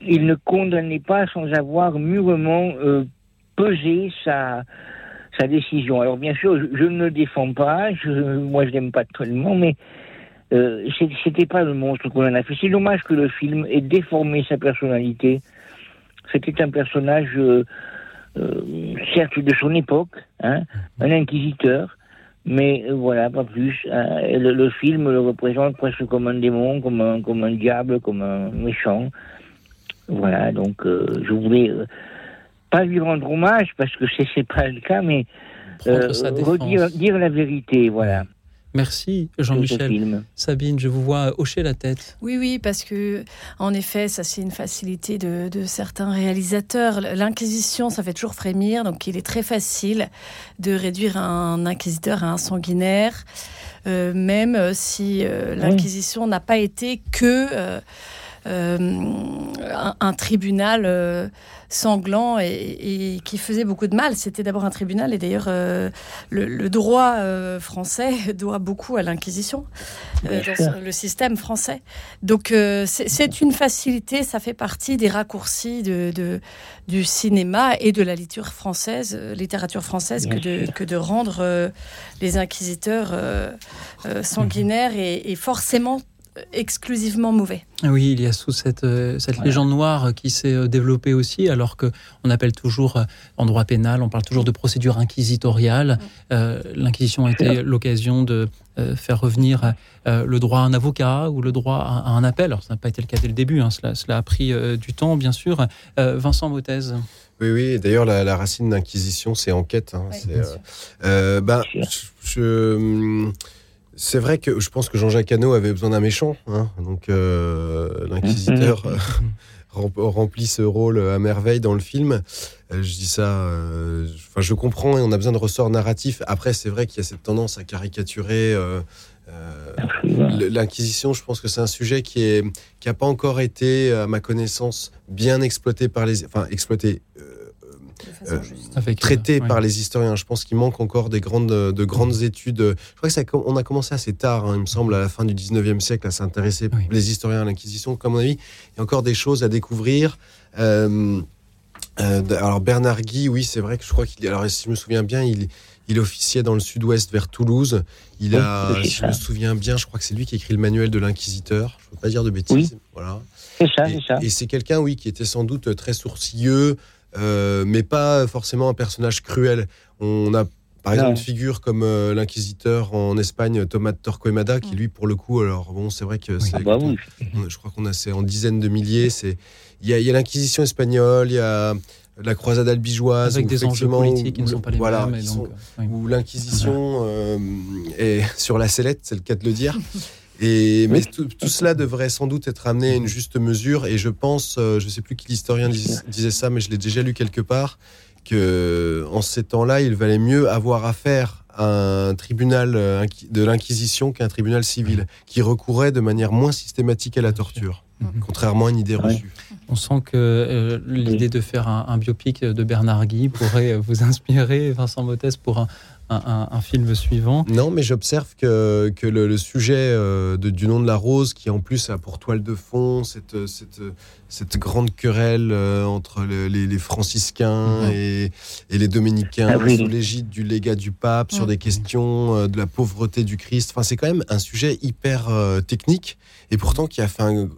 Speaker 14: Il, ne condamnait pas sans avoir mûrement euh, pesé sa, décision. Alors bien sûr, je, ne le défends pas, moi je l'aime pas tellement, mais euh, c'était pas le monstre qu'on en a fait. C'est dommage que le film ait déformé sa personnalité. C'était un personnage, euh, euh, certes de son époque, hein, un inquisiteur, mais euh, voilà, pas plus. Et le, le film le représente presque comme un démon, comme un, comme un diable, comme un méchant. Voilà, donc euh, je voulais euh, pas lui rendre hommage parce que c'est c'est pas le cas, mais
Speaker 2: défense.
Speaker 14: redire dire la vérité, voilà.
Speaker 2: Merci Jean-Michel. Sabine, je vous vois hocher la tête.
Speaker 4: Oui, oui, parce que en effet, ça c'est une facilité de, de certains réalisateurs. L'inquisition, ça fait toujours frémir, donc il est très facile de réduire un inquisiteur à un sanguinaire, euh, même euh, si euh, l'inquisition n'a pas été que euh, un, un tribunal euh, sanglant et, et qui faisait beaucoup de mal. C'était d'abord un tribunal et d'ailleurs euh, le, le droit euh, français doit beaucoup à l'inquisition, euh, dans le système français. Donc euh, c'est une facilité, ça fait partie des raccourcis de, de- du cinéma et de la littérature française, euh, littérature française que de,
Speaker 14: sûr.
Speaker 4: que de rendre euh, les inquisiteurs euh, euh, sanguinaires et, et forcément exclusivement mauvais.
Speaker 2: Ah Oui, il y a sous cette, euh, légende noire qui s'est euh, développée aussi, alors que on appelle toujours, euh, en droit pénal, on parle toujours de procédure inquisitoriale. Euh, L'Inquisition a été l'occasion de euh, faire revenir euh, le droit à un avocat ou le droit à, à un appel. Alors, ça n'a pas été le cas dès le début, hein, cela, cela a pris euh, du temps, bien sûr. Euh, Vincent Mottez.
Speaker 3: Oui, oui. D'ailleurs, la, la racine d'inquisition, c'est enquête. hein, euh, euh, ben, je, je- c'est vrai que je pense que Jean-Jacques Hano avait besoin d'un méchant. hein, donc, euh, l'inquisiteur euh, rem- remplit ce rôle à merveille dans le film. Euh, je dis ça. euh, Enfin, je comprends et on a besoin de ressorts narratifs. Après, c'est vrai qu'il y a cette tendance à caricaturer. euh, euh, L'Inquisition, je pense que c'est un sujet qui est qui a pas encore été, à ma connaissance, bien exploité par les, enfin exploité, euh, euh,
Speaker 2: Avec,
Speaker 3: traité
Speaker 2: euh, ouais.
Speaker 3: par les historiens. Je pense qu'il manque encore des grandes, de grandes études. Je crois que ça, a on a commencé assez tard, hein, il me semble, à la fin du 19e siècle, à s'intéresser les historiens à l'Inquisition. Comme mon avis, il y a encore des choses à découvrir. Euh, euh, alors Bernard Guy, oui, c'est vrai que je crois qu'il, alors si je me souviens bien, il, il officiait dans le sud-ouest vers Toulouse. Il
Speaker 14: Oui,
Speaker 3: a, si je me souviens bien, je crois que c'est lui qui écrit le manuel de l'inquisiteur. Je ne veux pas dire de bêtises. Voilà.
Speaker 14: C'est ça,
Speaker 3: Et,
Speaker 14: c'est ça.
Speaker 3: et c'est quelqu'un, oui, qui était sans doute très sourcilleux, euh, mais pas forcément un personnage cruel. On a, par exemple, une figure comme euh, l'inquisiteur en Espagne, Thomas Torquemada, qui lui, pour le coup, alors bon, c'est vrai que c'est,
Speaker 14: Ah bah oui.
Speaker 3: je crois qu'on a c'est en dizaines de milliers. C'est, il y a, il y a l'inquisition espagnole, il y a la croisade albigeoise,
Speaker 2: Avec
Speaker 3: où
Speaker 2: des enjeux politiques qui ne sont pas les
Speaker 3: voilà,
Speaker 2: mêmes, et
Speaker 3: qui
Speaker 2: donc,
Speaker 3: sont-
Speaker 2: euh, oui.
Speaker 3: où l'inquisition euh, est sur la sellette, c'est le cas de le dire. Et, mais tout, tout cela devrait sans doute être amené à une juste mesure. Et je pense, euh, je ne sais plus qui l'historien dis- disait ça, mais je l'ai déjà lu quelque part, que en ces temps-là, il valait mieux avoir affaire à un tribunal euh, de l'inquisition qu'un tribunal civil, qui recourait de manière moins systématique à la torture, contrairement à une idée reçue.
Speaker 2: On sent que euh, l'idée de faire un, un biopic de Bernard Guy pourrait vous inspirer, Vincent Mottez, pour un, un- un- un film suivant.
Speaker 3: Non, mais j'observe que, que le, le sujet euh, de- du nom de la rose, qui en plus a pour toile de fond cette, cette, cette grande querelle euh, entre le- les, les franciscains
Speaker 14: Mhm.
Speaker 3: et, et les dominicains
Speaker 14: Ah oui.
Speaker 3: sous l'égide du légat du pape sur des questions euh, de la pauvreté du Christ. Enfin, c'est quand même un sujet hyper euh, technique et pourtant qui a fait un.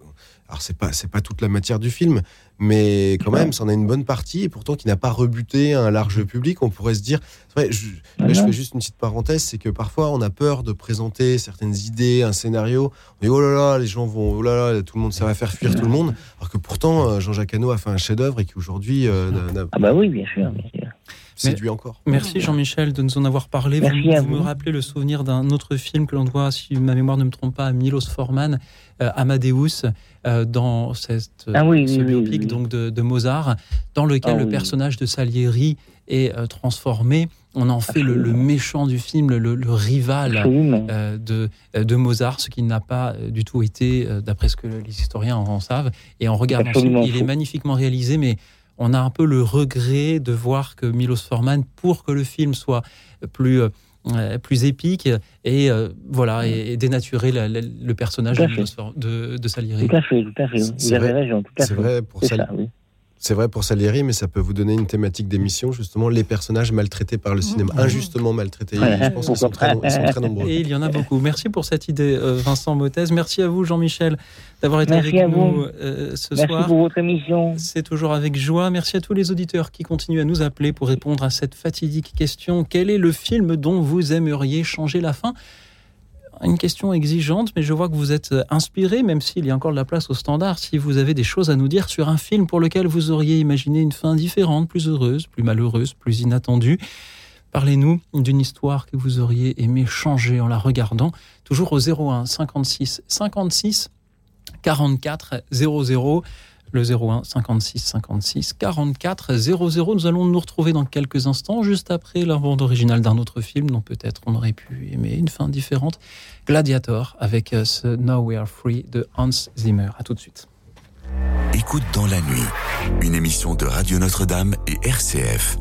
Speaker 3: Alors, c'est pas, c'est pas toute la matière du film, mais quand même, c'en a une bonne partie et pourtant qui n'a pas rebuté un large public. On pourrait se dire. vrai, je- là, je fais juste une petite parenthèse c'est que parfois, on a peur de présenter certaines idées, un scénario. On dit, oh là là, les gens vont. Oh là là, tout le monde, ça va faire fuir tout le monde. Alors que pourtant, euh, Jean-Jacques Hano a fait un chef-d'œuvre et qui aujourd'hui euh, n'a- n'a-
Speaker 14: Ah bah oui, bien sûr, bien sûr.
Speaker 3: Séduit encore.
Speaker 2: Merci Jean-Michel de nous en avoir parlé. Vous,
Speaker 14: Merci à
Speaker 2: vous me rappelez le souvenir d'un autre film que l'on doit, si ma mémoire ne me trompe pas, à Milos Forman, euh, Amadeus, euh, dans cette,
Speaker 14: Ah oui,
Speaker 2: ce
Speaker 14: oui,
Speaker 2: biopic
Speaker 14: oui, oui.
Speaker 2: donc de, de Mozart, dans lequel
Speaker 14: Ah
Speaker 2: le
Speaker 14: oui.
Speaker 2: personnage de Salieri est euh, transformé. On en fait le, le méchant du film, le, le rival euh, de, de Mozart, ce qui n'a pas du tout été, d'après ce que les historiens en savent. Et en regardant ce film,
Speaker 14: Absolument
Speaker 2: il est magnifiquement réalisé, mais on a un peu le regret de voir que Milos Forman, pour que le film soit plus, euh, plus épique, et euh, voilà, et, et dénaturer la- la- le personnage de, de, de Salieri.
Speaker 14: Tout à fait, tout à fait. Vous avez raison, tout à
Speaker 3: C'est vrai pour
Speaker 14: C'est
Speaker 3: Sal-
Speaker 14: ça, oui.
Speaker 3: C'est vrai pour Salieri, mais ça peut vous donner une thématique d'émission, justement, les personnages maltraités par le cinéma, injustement maltraités. Je pense qu'ils sont très, ils sont très nombreux.
Speaker 2: Et il y en a beaucoup. Merci pour cette idée, euh, Vincent Mottez. Merci à vous, Jean-Michel, d'avoir été
Speaker 14: Merci
Speaker 2: avec
Speaker 14: vous.
Speaker 2: nous euh, ce
Speaker 14: Merci
Speaker 2: soir.
Speaker 14: pour votre émission.
Speaker 2: C'est toujours avec joie. Merci à tous les auditeurs qui continuent à nous appeler pour répondre à cette fatidique question. Quel est le film dont vous aimeriez changer la fin? Une question exigeante, mais je vois que vous êtes inspiré, même s'il y a encore de la place au standard. Si vous avez des choses à nous dire sur un film pour lequel vous auriez imaginé une fin différente, plus heureuse, plus malheureuse, plus inattendue, parlez-nous d'une histoire que vous auriez aimé changer en la regardant. Toujours au 01 56 56 44 00. Le 01 56 56 44 00. Nous allons nous retrouver dans quelques instants, juste après la bande originale d'un autre film dont peut-être on aurait pu aimer une fin différente. Gladiator avec euh, ce Now We Are Free de Hans Zimmer. À tout de suite.
Speaker 1: Écoute dans la nuit, une émission de Radio Notre-Dame et RCF.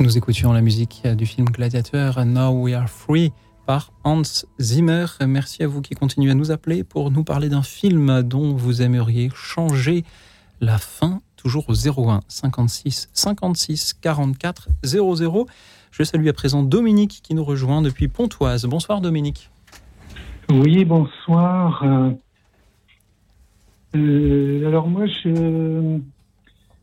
Speaker 2: Nous écoutions la musique du film Gladiateur Now We Are Free par Hans Zimmer. Merci à vous qui continuez à nous appeler pour nous parler d'un film dont vous aimeriez changer la fin, toujours au 01 56 56 44 00. Je salue à présent Dominique qui nous rejoint depuis Pontoise. Bonsoir Dominique.
Speaker 15: Oui, bonsoir. Euh, alors moi, je,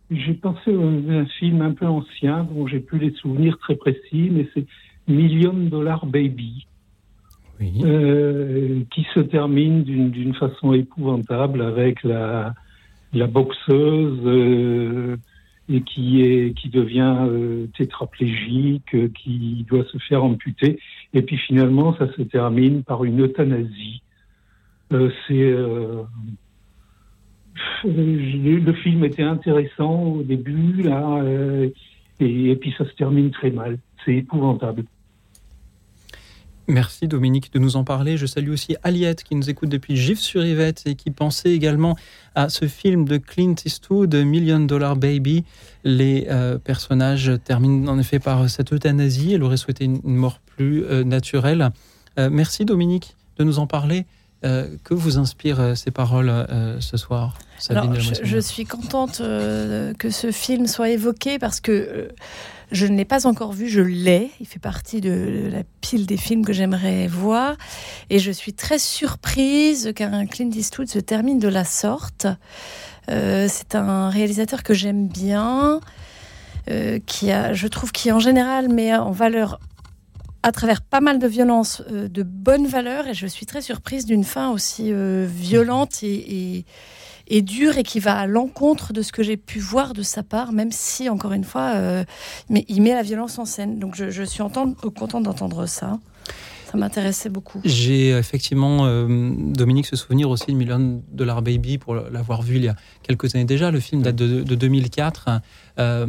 Speaker 15: j'ai pensé à un film un peu ancien dont j'ai plus les souvenirs très précis, mais c'est Million Dollar Baby, euh, qui se termine d'une, façon épouvantable avec la, la boxeuse euh, et qui est qui devient euh, tétraplégique, qui doit se faire amputer, et puis finalement ça se termine par une euthanasie. C'est le film était intéressant au début euh, et, puis ça se termine très mal. C'est épouvantable.
Speaker 2: Merci Dominique de nous en parler. Je salue aussi Aliette qui nous écoute depuis Gif-sur-Yvette et qui pensait également à ce film de Clint Eastwood, Million Dollar Baby. Les euh, personnages terminent en effet par cette euthanasie. Elle aurait souhaité une, mort plus euh, naturelle. Merci Dominique de nous en parler. Euh, que vous inspirent euh, ces paroles euh, ce soir Sabine
Speaker 4: Alors, je, suis contente euh, que ce film soit évoqué parce que je ne l'ai pas encore vu, je l'ai. Il fait partie de la pile des films que j'aimerais voir. Et je suis très surprise qu'un Clint Eastwood se termine de la sorte. C'est un réalisateur que j'aime bien, qui a, je trouve, qui en général met en valeur à travers pas mal de violence, euh, de bonnes valeurs, et je suis très surprise d'une fin aussi euh, violente et, et, dure et qui va à l'encontre de ce que j'ai pu voir de sa part, même si, encore une fois, euh, mais il met la violence en scène. Donc je, suis entend- contente d'entendre ça. Ça m'intéressait beaucoup.
Speaker 2: J'ai effectivement, Dominique, ce souvenir aussi de Million Dollar Baby pour l'avoir vu il y a quelques années déjà. Le film date de, de 2004. Euh,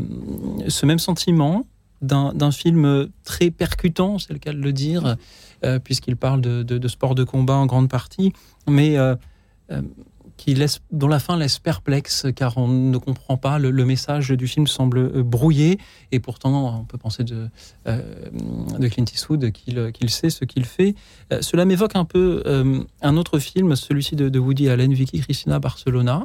Speaker 2: ce même sentiment d'un film très percutant, c'est le cas de le dire, euh, puisqu'il parle de, de- de sport de combat en grande partie, mais euh, euh, qui laisse, dont la fin laisse perplexe, car on ne comprend pas, le, le message du film semble brouillé, et pourtant on peut penser de, de Clint Eastwood qu'il qu'il sait ce qu'il fait. Cela m'évoque un peu un autre film, celui-ci de, Woody Allen, Vicky Cristina Barcelona,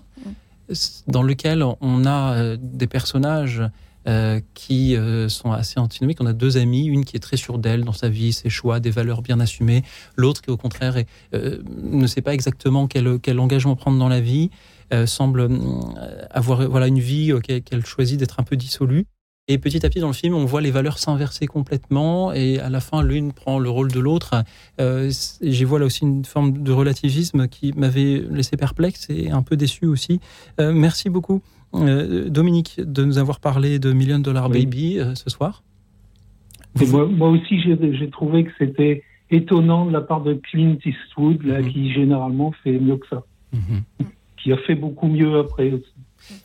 Speaker 2: s- dans lequel on a des personnages euh, qui euh, sont assez antinomiques. On a deux amis, une qui est très sûre d'elle dans sa vie, ses choix, des valeurs bien assumées, l'autre qui au contraire euh, ne sait pas exactement quel, engagement prendre dans la vie, semble avoir voilà, une vie qu'elle choisit d'être un peu dissolue. Et petit à petit dans le film, on voit les valeurs s'inverser complètement et à la fin, l'une prend le rôle de l'autre. J'y vois là aussi une forme de relativisme qui m'avait laissé perplexe et un peu déçu aussi. Merci beaucoup, euh, Dominique, de nous avoir parlé de Million Dollar
Speaker 15: Oui.
Speaker 2: Baby euh, ce soir.
Speaker 15: Moi, moi aussi, j'ai trouvé que c'était étonnant de la part de Clint Eastwood, là, qui généralement fait mieux que ça. Qui a fait beaucoup mieux après aussi.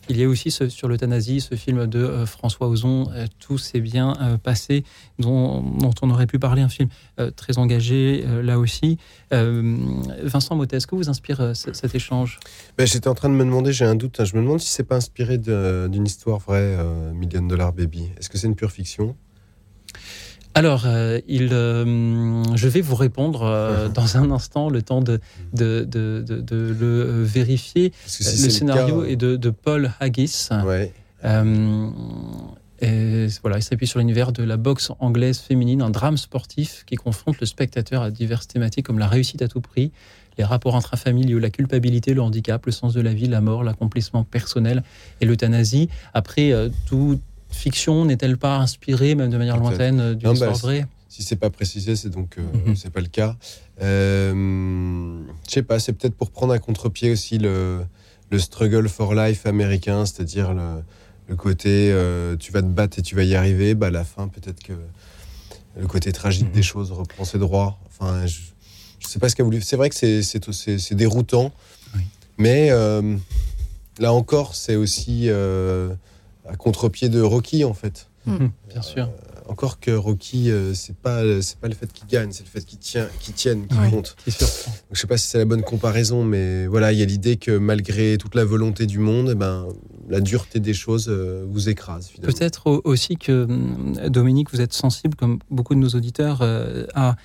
Speaker 2: Il y a aussi sur l'euthanasie, ce film de euh, François Ozon, euh, Tout s'est bien euh, passé, dont, on aurait pu parler, un film très engagé là aussi. Vincent Motet, est-ce que vous inspire cet échange?
Speaker 3: Ben, J'étais en train de me demander, j'ai un doute, hein, je me demande si c'est pas inspiré d'une histoire vraie, Million Dollar Baby. Est-ce que c'est une pure fiction?
Speaker 2: Alors, euh, il, euh, je vais vous répondre euh, dans un instant, le temps de, de, de, de- de le vérifier.
Speaker 3: si
Speaker 2: le scénario
Speaker 3: cas,
Speaker 2: est de, Paul Haggis. Et voilà, il s'appuie sur l'univers de la boxe anglaise féminine, un drame sportif qui confronte le spectateur à diverses thématiques comme la réussite à tout prix, les rapports intrafamiliaux, la culpabilité, le handicap, le sens de la vie, la mort, l'accomplissement personnel et l'euthanasie. Après, euh, toute fiction n'est-elle pas inspirée, même de manière lointaine, euh, d'une histoire
Speaker 3: bah,
Speaker 2: vraie
Speaker 3: Si c'est pas précisé, c'est donc euh,
Speaker 2: Mhm.
Speaker 3: c'est pas le cas. Euh, je sais pas, c'est peut-être pour prendre à contre-pied aussi le, le struggle for life américain, c'est-à-dire le, le côté euh, tu vas te battre et tu vas y arriver. Bah, à la fin, peut-être que le côté tragique
Speaker 2: Mhm.
Speaker 3: des choses reprend ses droits. Enfin, je, je sais pas ce qu'a voulu. C'est vrai que c'est- c'est c'est- c'est déroutant, mais euh, là encore, c'est aussi à contre-pied de Rocky en fait.
Speaker 2: Mhm, bien sûr.
Speaker 3: Euh, encore que Rocky, euh, c'est pas c'est pas le fait qu'il gagne, c'est le fait qu'il tient, qu'il tienne qui
Speaker 2: Oui,
Speaker 3: compte.
Speaker 2: qui surprend.
Speaker 3: Donc, je sais pas si c'est la bonne comparaison, mais voilà, il y a l'idée que malgré toute la volonté du monde, eh ben la dureté des choses euh, vous écrase finalement.
Speaker 2: Peut-être au- aussi que, hum, Dominique, vous êtes sensible, comme beaucoup de nos auditeurs, euh, à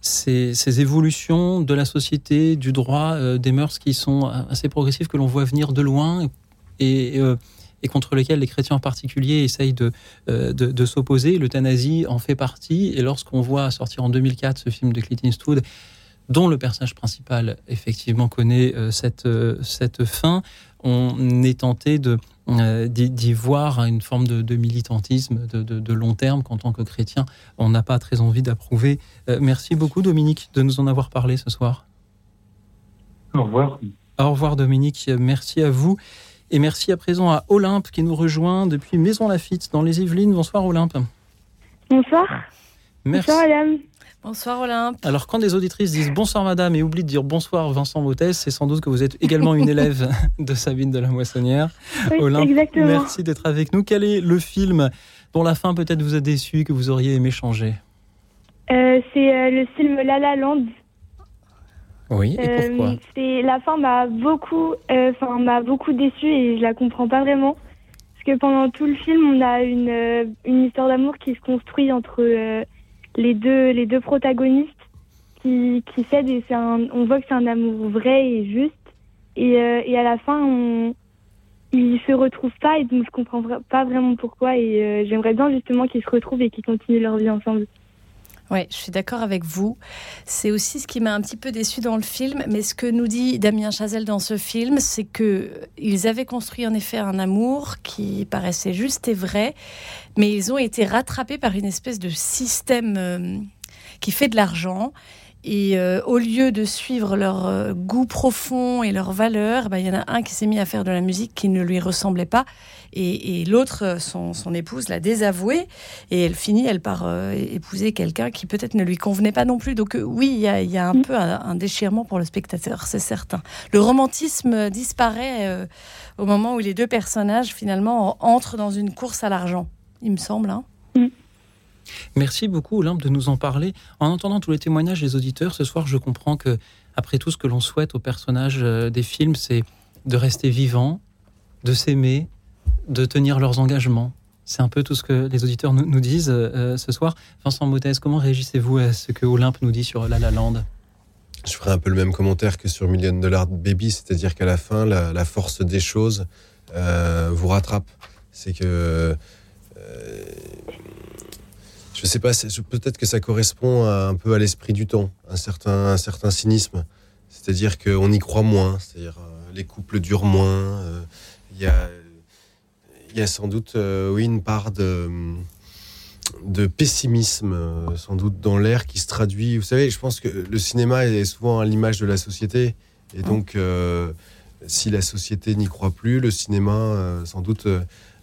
Speaker 2: ces, ces évolutions de la société, du droit, euh, des mœurs qui sont assez progressives, que l'on voit venir de loin et, euh, et contre lesquelles les chrétiens en particulier essayent de, euh, de, de s'opposer. L'euthanasie en fait partie. Et lorsqu'on voit sortir en 2004 ce film de Clint Eastwood, dont le personnage principal effectivement connaît euh, cette, euh, cette fin, on est tenté de euh, d'y voir une forme de, de militantisme de, de- de long terme qu'en tant que chrétien, on n'a pas très envie d'approuver. Merci beaucoup Dominique de nous en avoir parlé ce soir.
Speaker 15: Au revoir.
Speaker 2: Au revoir Dominique, merci à vous. Et merci à présent à Olympe qui nous rejoint depuis Maison Lafitte dans les Yvelines. Bonsoir Olympe.
Speaker 16: Bonsoir.
Speaker 2: Merci.
Speaker 16: Bonsoir, madame.
Speaker 4: Bonsoir Olympe.
Speaker 2: Alors quand des auditrices disent bonsoir madame et oublient de dire bonsoir Vincent Mottès, c'est sans doute que vous êtes également une élève de Sabine de la Moissonnière.
Speaker 16: Oui,
Speaker 2: Olympe,
Speaker 16: exactement.
Speaker 2: merci d'être avec nous. Quel est le film dont la fin peut-être vous a déçu, que vous auriez aimé changer?
Speaker 16: Euh, c'est euh, le film La La Land.
Speaker 2: Oui, et
Speaker 16: Euh,
Speaker 2: pourquoi
Speaker 16: c'est la fin m'a beaucoup, euh, m'a beaucoup déçue et je la comprends pas vraiment parce que pendant tout le film on a une euh, une histoire d'amour qui se construit entre les deux les deux protagonistes qui qui s'aident et c'est un, on voit que c'est un amour vrai et juste et euh, et à la fin on ils se retrouvent pas et donc je comprends pas vraiment pourquoi et euh, j'aimerais bien justement qu'ils se retrouvent et qu'ils continuent leur vie ensemble.
Speaker 4: Oui, je suis d'accord avec vous. C'est aussi ce qui m'a un petit peu déçu dans le film, mais ce que nous dit Damien Chazelle dans ce film, c'est que ils avaient construit en effet un amour qui paraissait juste et vrai, mais ils ont été rattrapés par une espèce de système euh, qui fait de l'argent. Et euh, au lieu de suivre leur euh, goût profond et leurs valeurs, ben, il y en a un qui s'est mis à faire de la musique qui ne lui ressemblait pas. Et, et l'autre, euh, son, son épouse, l'a désavoué. Et elle finit, elle part euh, épouser quelqu'un qui peut-être ne lui convenait pas non plus. Donc oui, il y a, il y a un peu un, un déchirement pour le spectateur, c'est certain. Le romantisme disparaît au moment où les deux personnages, finalement, entrent dans une course à l'argent, il me semble. hein.
Speaker 2: Merci beaucoup Olympe de nous en parler. En entendant tous les témoignages des auditeurs ce soir, je comprends que après tout ce que l'on souhaite aux personnages euh, des films, c'est de rester vivants, de s'aimer, de tenir leurs engagements. C'est un peu tout ce que les auditeurs nous, disent euh, ce soir. Vincent Mottès, comment réagissez-vous à ce que Olympe nous dit sur La La Land?
Speaker 3: Je ferai un peu le même commentaire que sur Million Dollar Baby, c'est-à-dire qu'à la fin, la, force des choses euh, vous rattrape. C'est que. euh, je sais pas, peut-être que ça correspond un peu à l'esprit du temps, un certain, un certain cynisme. C'est-à-dire qu'on y croit moins, c'est-à-dire euh, les couples durent moins. euh, Il y, a, il y a sans doute euh, oui, une part de pessimisme, euh, sans doute dans l'air, qui se traduit. Vous savez, je pense que le cinéma est souvent à l'image de la société. Et donc, euh, si la société n'y croit plus, le cinéma, euh, sans doute,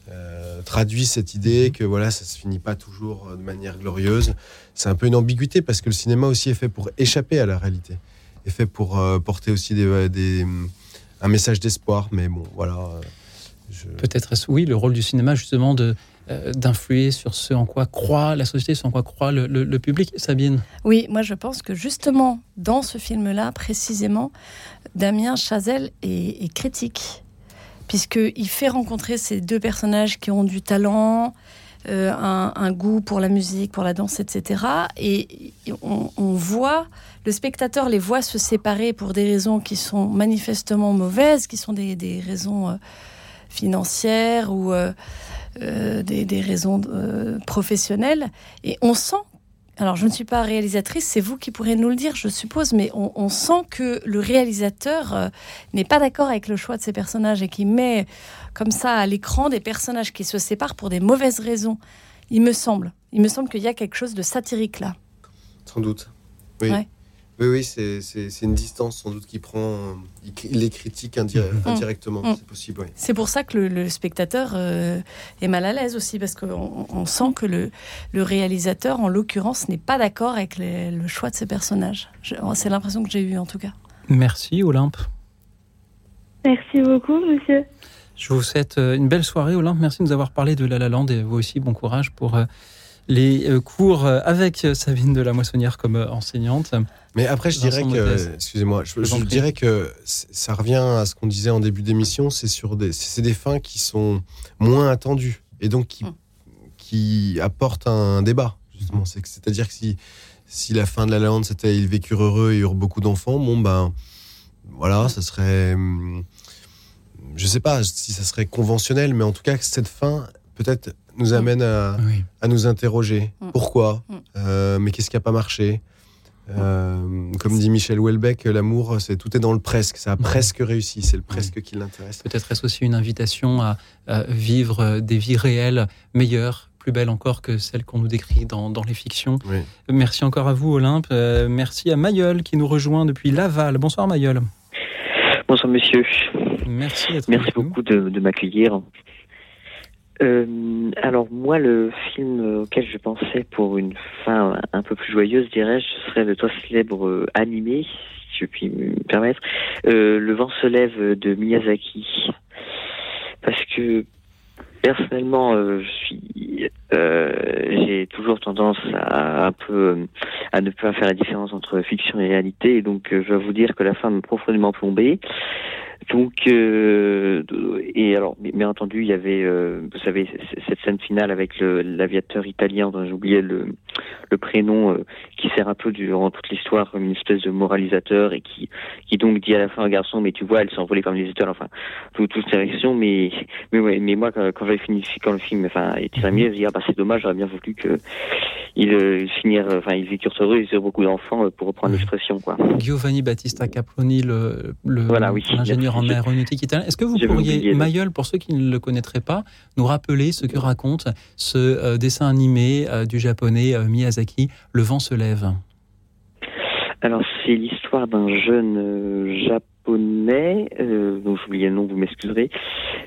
Speaker 3: euh, traduit cette idée que voilà, ça se finit pas toujours euh, de manière glorieuse. C'est un peu une ambiguïté parce que le cinéma aussi est fait pour échapper à la réalité, est fait pour euh, porter aussi des, des- un message d'espoir. Mais bon, voilà. je-
Speaker 2: Peut-être est-ce, oui, le rôle du cinéma justement de euh, d'influer sur ce en quoi croit la société, ce en quoi croit le, le- le public. Sabine?
Speaker 4: Oui, moi je pense que justement, dans ce film-là, précisément, Damien Chazelle est, est critique, puisqu'il fait rencontrer ces deux personnages qui ont du talent, euh, un, goût pour la musique, pour la danse, etc. Et on, voit, le spectateur les voit se séparer pour des raisons qui sont manifestement mauvaises, qui sont des, raisons euh, financières ou euh, des, des raisons professionnelles. Et on sent alors, je ne suis pas réalisatrice, c'est vous qui pourrez nous le dire, je suppose, mais on, on sent que le réalisateur euh, n'est pas d'accord avec le choix de ses personnages et qui met comme ça à l'écran des personnages qui se séparent pour des mauvaises raisons. Il me semble. Il me semble qu'il y a quelque chose de satirique là.
Speaker 3: Sans doute. Oui.
Speaker 4: Ouais.
Speaker 3: Oui, oui, c'est une distance sans doute qui prend. euh, Il, les critique indi-
Speaker 4: Mhm.
Speaker 3: indirectement,
Speaker 4: Mm.
Speaker 3: c'est possible, oui.
Speaker 4: C'est pour ça que le, le spectateur euh, est mal à l'aise aussi, parce qu'on on sent que le, le réalisateur, en l'occurrence, n'est pas d'accord avec les- le choix de ses personnages. Je- C'est l'impression que j'ai eue en tout cas.
Speaker 2: Merci Olympe.
Speaker 16: Merci beaucoup, monsieur.
Speaker 2: Je vous souhaite euh, une belle soirée, Olympe. Merci de nous avoir parlé de La La Land et vous aussi, bon courage pour euh, les euh, cours euh, avec euh, Sabine de la Moissonnière comme enseignante.
Speaker 3: Mais après, je dirais que, excusez-moi, je, dirais que ça revient à ce qu'on disait en début d'émission, c'est sur des, c'est des fins qui sont moins attendues et donc qui, qui apportent un débat. Justement, C'est que- c'est-à-dire que si, si la fin de la lande c'était ils vécurent heureux et eurent beaucoup d'enfants, bon ben voilà, ça serait, hum, je sais pas si ça serait conventionnel, mais en tout cas cette fin peut-être nous amène à, à nous interroger. Pourquoi Euh, Mais qu'est-ce qui n'a pas marché? Euh, Comme dit Michel Houellebecq, l'amour, c'est tout est dans le presque. Ça a presque réussi. C'est le presque qui l'intéresse.
Speaker 2: Peut-être est-ce aussi une invitation à, à vivre des vies réelles meilleures, plus belles encore que celles qu'on nous décrit dans, dans les fictions. Merci encore à vous, Olympe. Euh, merci à Mayol qui nous rejoint depuis Laval. Bonsoir, Mayol.
Speaker 17: Bonsoir monsieur.
Speaker 2: Merci
Speaker 17: Merci beaucoup de, de m'accueillir. Euh, alors moi, le film auquel je pensais pour une fin un peu plus joyeuse, dirais-je, ce serait le toi célèbre animé, si je puis me permettre, euh, Le vent se lève de Miyazaki. Parce que personnellement, euh, je suis, euh, j'ai toujours tendance à un peu à ne pas faire la différence entre fiction et réalité, et donc euh, je dois vous dire que la fin m'a profondément plombé. Donc, euh, et alors, bien entendu, il y avait, euh, vous savez, cette scène finale avec l'aviateur italien dont j'ai oublié le, le prénom, euh, qui sert un peu durant toute l'histoire comme une espèce de moralisateur et qui, qui donc dit à la fin au garçon, mais tu vois, elle s'est envolée comme les étoiles, enfin, tout- toutes ces réactions, mais, mais ouais, mais moi, quand, quand j'avais fini, quand le film, enfin, était terminé, je me dis, ah, bah, c'est dommage, j'aurais bien voulu que euh, enfin, ils vécurent heureux, ils eurent beaucoup d'enfants, euh, pour reprendre l'expression, quoi.
Speaker 2: Giovanni Battista Caproni, le, le-
Speaker 17: Voilà, oui.
Speaker 2: l'ingénieur en aéronautique italien. Est-ce que vous pourriez. Mayol, pour ceux qui ne le connaîtraient pas, nous rappeler ce que raconte ce euh, dessin animé euh, du japonais Miyazaki, Le vent se lève?
Speaker 17: Alors, c'est l'histoire d'un jeune euh, japonais, euh, dont j'oublie le nom, vous m'excuserez.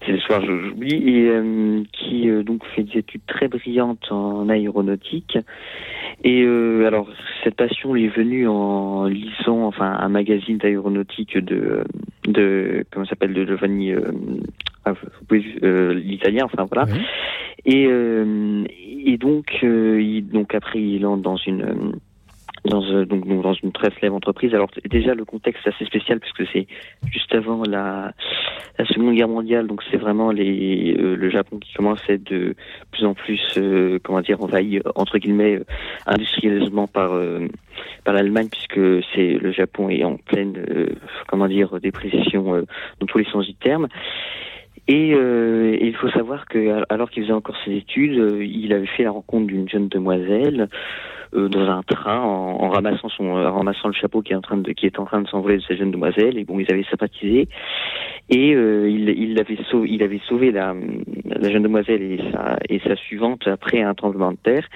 Speaker 17: C'est l'histoire, je- j'oublie, et euh, qui euh, donc fait des études très brillantes en aéronautique. Et euh, alors, cette passion lui est venue en lisant, enfin, un magazine d'aéronautique de, de, comment ça s'appelle, de Giovanni, euh, ah, euh, l'italien, enfin voilà. Et, euh, et donc, euh, il, donc après, il entre dans une euh, dans, euh, donc, dans une très célèbre entreprise. Alors déjà le contexte est assez spécial puisque c'est juste avant la, la Seconde Guerre mondiale, donc c'est vraiment les, euh, le Japon qui commence à être de plus en plus, euh, comment dire, envahi entre guillemets euh, industriellement par euh, par l'Allemagne puisque c'est le Japon est en pleine, comment dire, dépression dans tous les sens du terme. Et, euh, il faut savoir que alors qu'il faisait encore ses études, euh, il avait fait la rencontre d'une jeune demoiselle euh, dans un train en, en ramassant son en ramassant le chapeau qui est en train de qui est en train de s'envoler de cette jeune demoiselle. Et bon ils avaient sympathisé. Et euh, il il avait sauvé il avait sauvé la la jeune demoiselle et sa et sa suivante après un tremblement de terre.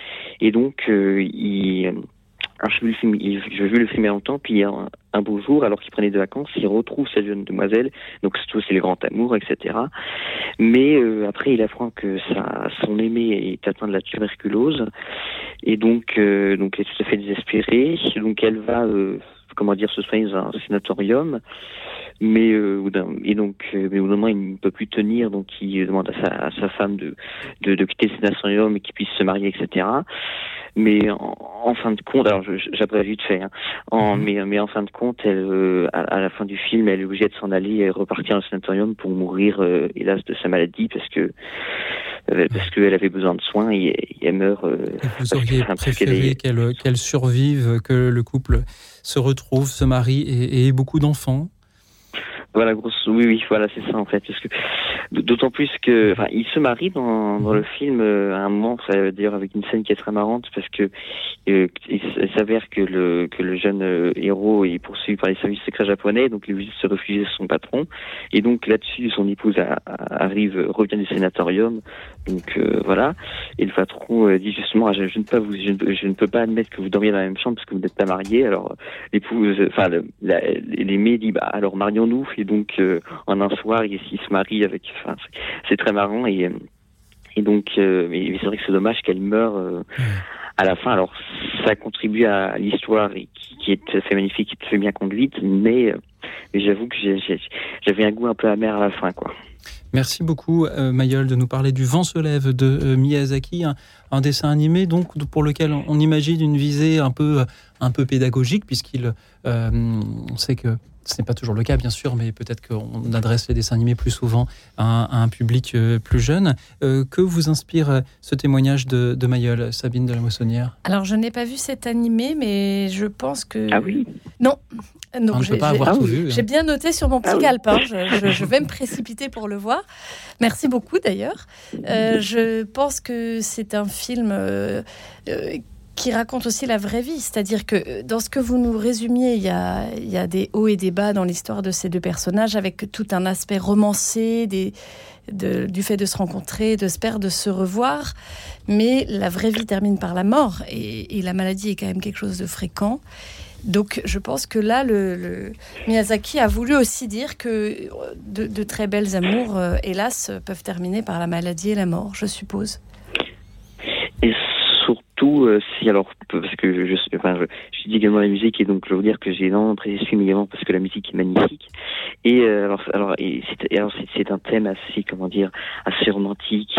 Speaker 17: Et donc euh, il j'ai vu vu le film il y a longtemps, puis un, un beau jour, alors qu'il prenait des vacances, il retrouve cette jeune demoiselle, donc c'est tout, c'est le grand amour, etc. Mais euh, après, il apprend que son aimé est atteint de la tuberculose, et donc, euh, elle est tout à fait désespérée. Donc, elle va, euh, comment dire, se soigner dans un sanatorium, mais euh, au et donc, euh, mais au moment, il ne peut plus tenir, donc il demande à sa, à sa femme de, de, de quitter ce sanatorium et qu'il puisse se marier, etc. Mais en, en fin de compte, alors j'abrège vite fait, hein, en, mais, mais en fin de compte, elle, euh, à, à la fin du film, elle est obligée de s'en aller et repartir dans le sanatorium pour mourir, euh, hélas, de sa maladie, parce que parce qu'elle avait besoin de soins et, et elle meurt. euh,
Speaker 2: Vous auriez
Speaker 17: qu'elle
Speaker 2: préféré qu'elle qu'elle survive, que le couple se retrouve, se marie et, ait beaucoup d'enfants
Speaker 17: Voilà, grosse, oui, oui, voilà, c'est ça en fait, parce que d'autant plus que, enfin, il se marie dans, dans le film euh, à un moment, veut dire avec une scène qui est très marrante, parce que euh, il s'avère que le que le jeune euh, héros est poursuivi par les services secrets japonais, donc il de se sur son patron, et donc là-dessus, son épouse a- arrive, revient du sénatorium, donc euh, voilà, et le patron euh, dit justement, ah, je, ne peux pas vous, je ne, peux- pas admettre que vous dormiez dans la même chambre parce que vous n'êtes pas mariés, alors l'épouse, enfin le- dit, bah alors marions-nous, et donc euh, en un soir, il, il se marie avec, enfin c'est- très marrant et et donc, euh, mais c'est vrai que c'est dommage qu'elle meure euh, à la fin. Alors, ça contribue à l'histoire qui, qui est assez magnifique, qui est très bien conduite, mais, euh, mais j'avoue que j'avais un goût un peu amer à la fin, quoi.
Speaker 2: Merci beaucoup, euh, Mayol, de nous parler du Vent se lève de euh, Miyazaki, un, un dessin animé donc pour lequel on, on imagine une visée un peu, un peu pédagogique, puisqu'il, on sait que ce n'est pas toujours le cas, bien sûr, mais peut-être qu'on adresse les dessins animés plus souvent à un, à un public euh, plus jeune. Euh, que vous inspire euh, ce témoignage de, de Mayol, Sabine de la Moissonnière?
Speaker 4: Alors, je n'ai pas vu cet animé, mais je pense que.
Speaker 17: Ah oui?
Speaker 4: Non. Non,
Speaker 2: On ne
Speaker 4: j'ai-
Speaker 2: peut pas
Speaker 4: j'ai-
Speaker 2: avoir tout vu, hein.
Speaker 4: J'ai bien noté sur mon petit
Speaker 17: Ah oui.
Speaker 4: calepin. Je, je- je vais me précipiter pour le voir. Merci beaucoup d'ailleurs. Euh, je pense que c'est un film euh, euh, qui raconte aussi la vraie vie. C'est-à-dire que euh, dans ce que vous nous résumiez, il y a, des hauts et des bas dans l'histoire de ces deux personnages, avec tout un aspect romancé du fait de se rencontrer, de se perdre, de se revoir. Mais la vraie vie termine par la mort. Et, la maladie est quand même quelque chose de fréquent. Donc, je pense que là, Miyazaki a voulu aussi dire que euh, de, de très belles amours, euh, hélas, peuvent terminer par la maladie et la mort, je suppose.
Speaker 17: Euh, alors, parce que je, dis également la musique, et donc je veux dire que j'ai énormément apprécié ce film également parce que la musique est magnifique. Et euh, alors, alors, et c'est, un thème assez, comment dire, assez romantique,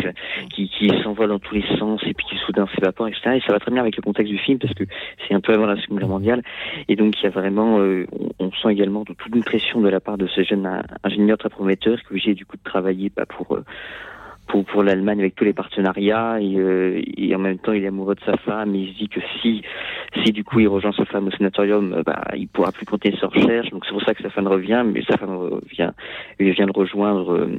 Speaker 17: qui, qui s'envole dans tous les sens et puis qui soudain s'évapore, etc. Et ça va très bien avec le contexte du film parce que c'est un peu avant la Seconde Guerre mondiale. Et donc il y a vraiment, euh, on, sent également toute une pression de la part de ce jeune ingénieur très prometteur qui est obligé du coup de travailler bah, pour euh, pour, pour l'Allemagne avec tous les partenariats et, euh, et en même temps il est amoureux de sa femme. Et il se dit que si si du coup il rejoint sa femme au sénatorium euh, bah il pourra plus continuer ses recherches donc c'est pour ça que sa femme revient mais sa femme revient il vient le rejoindre euh,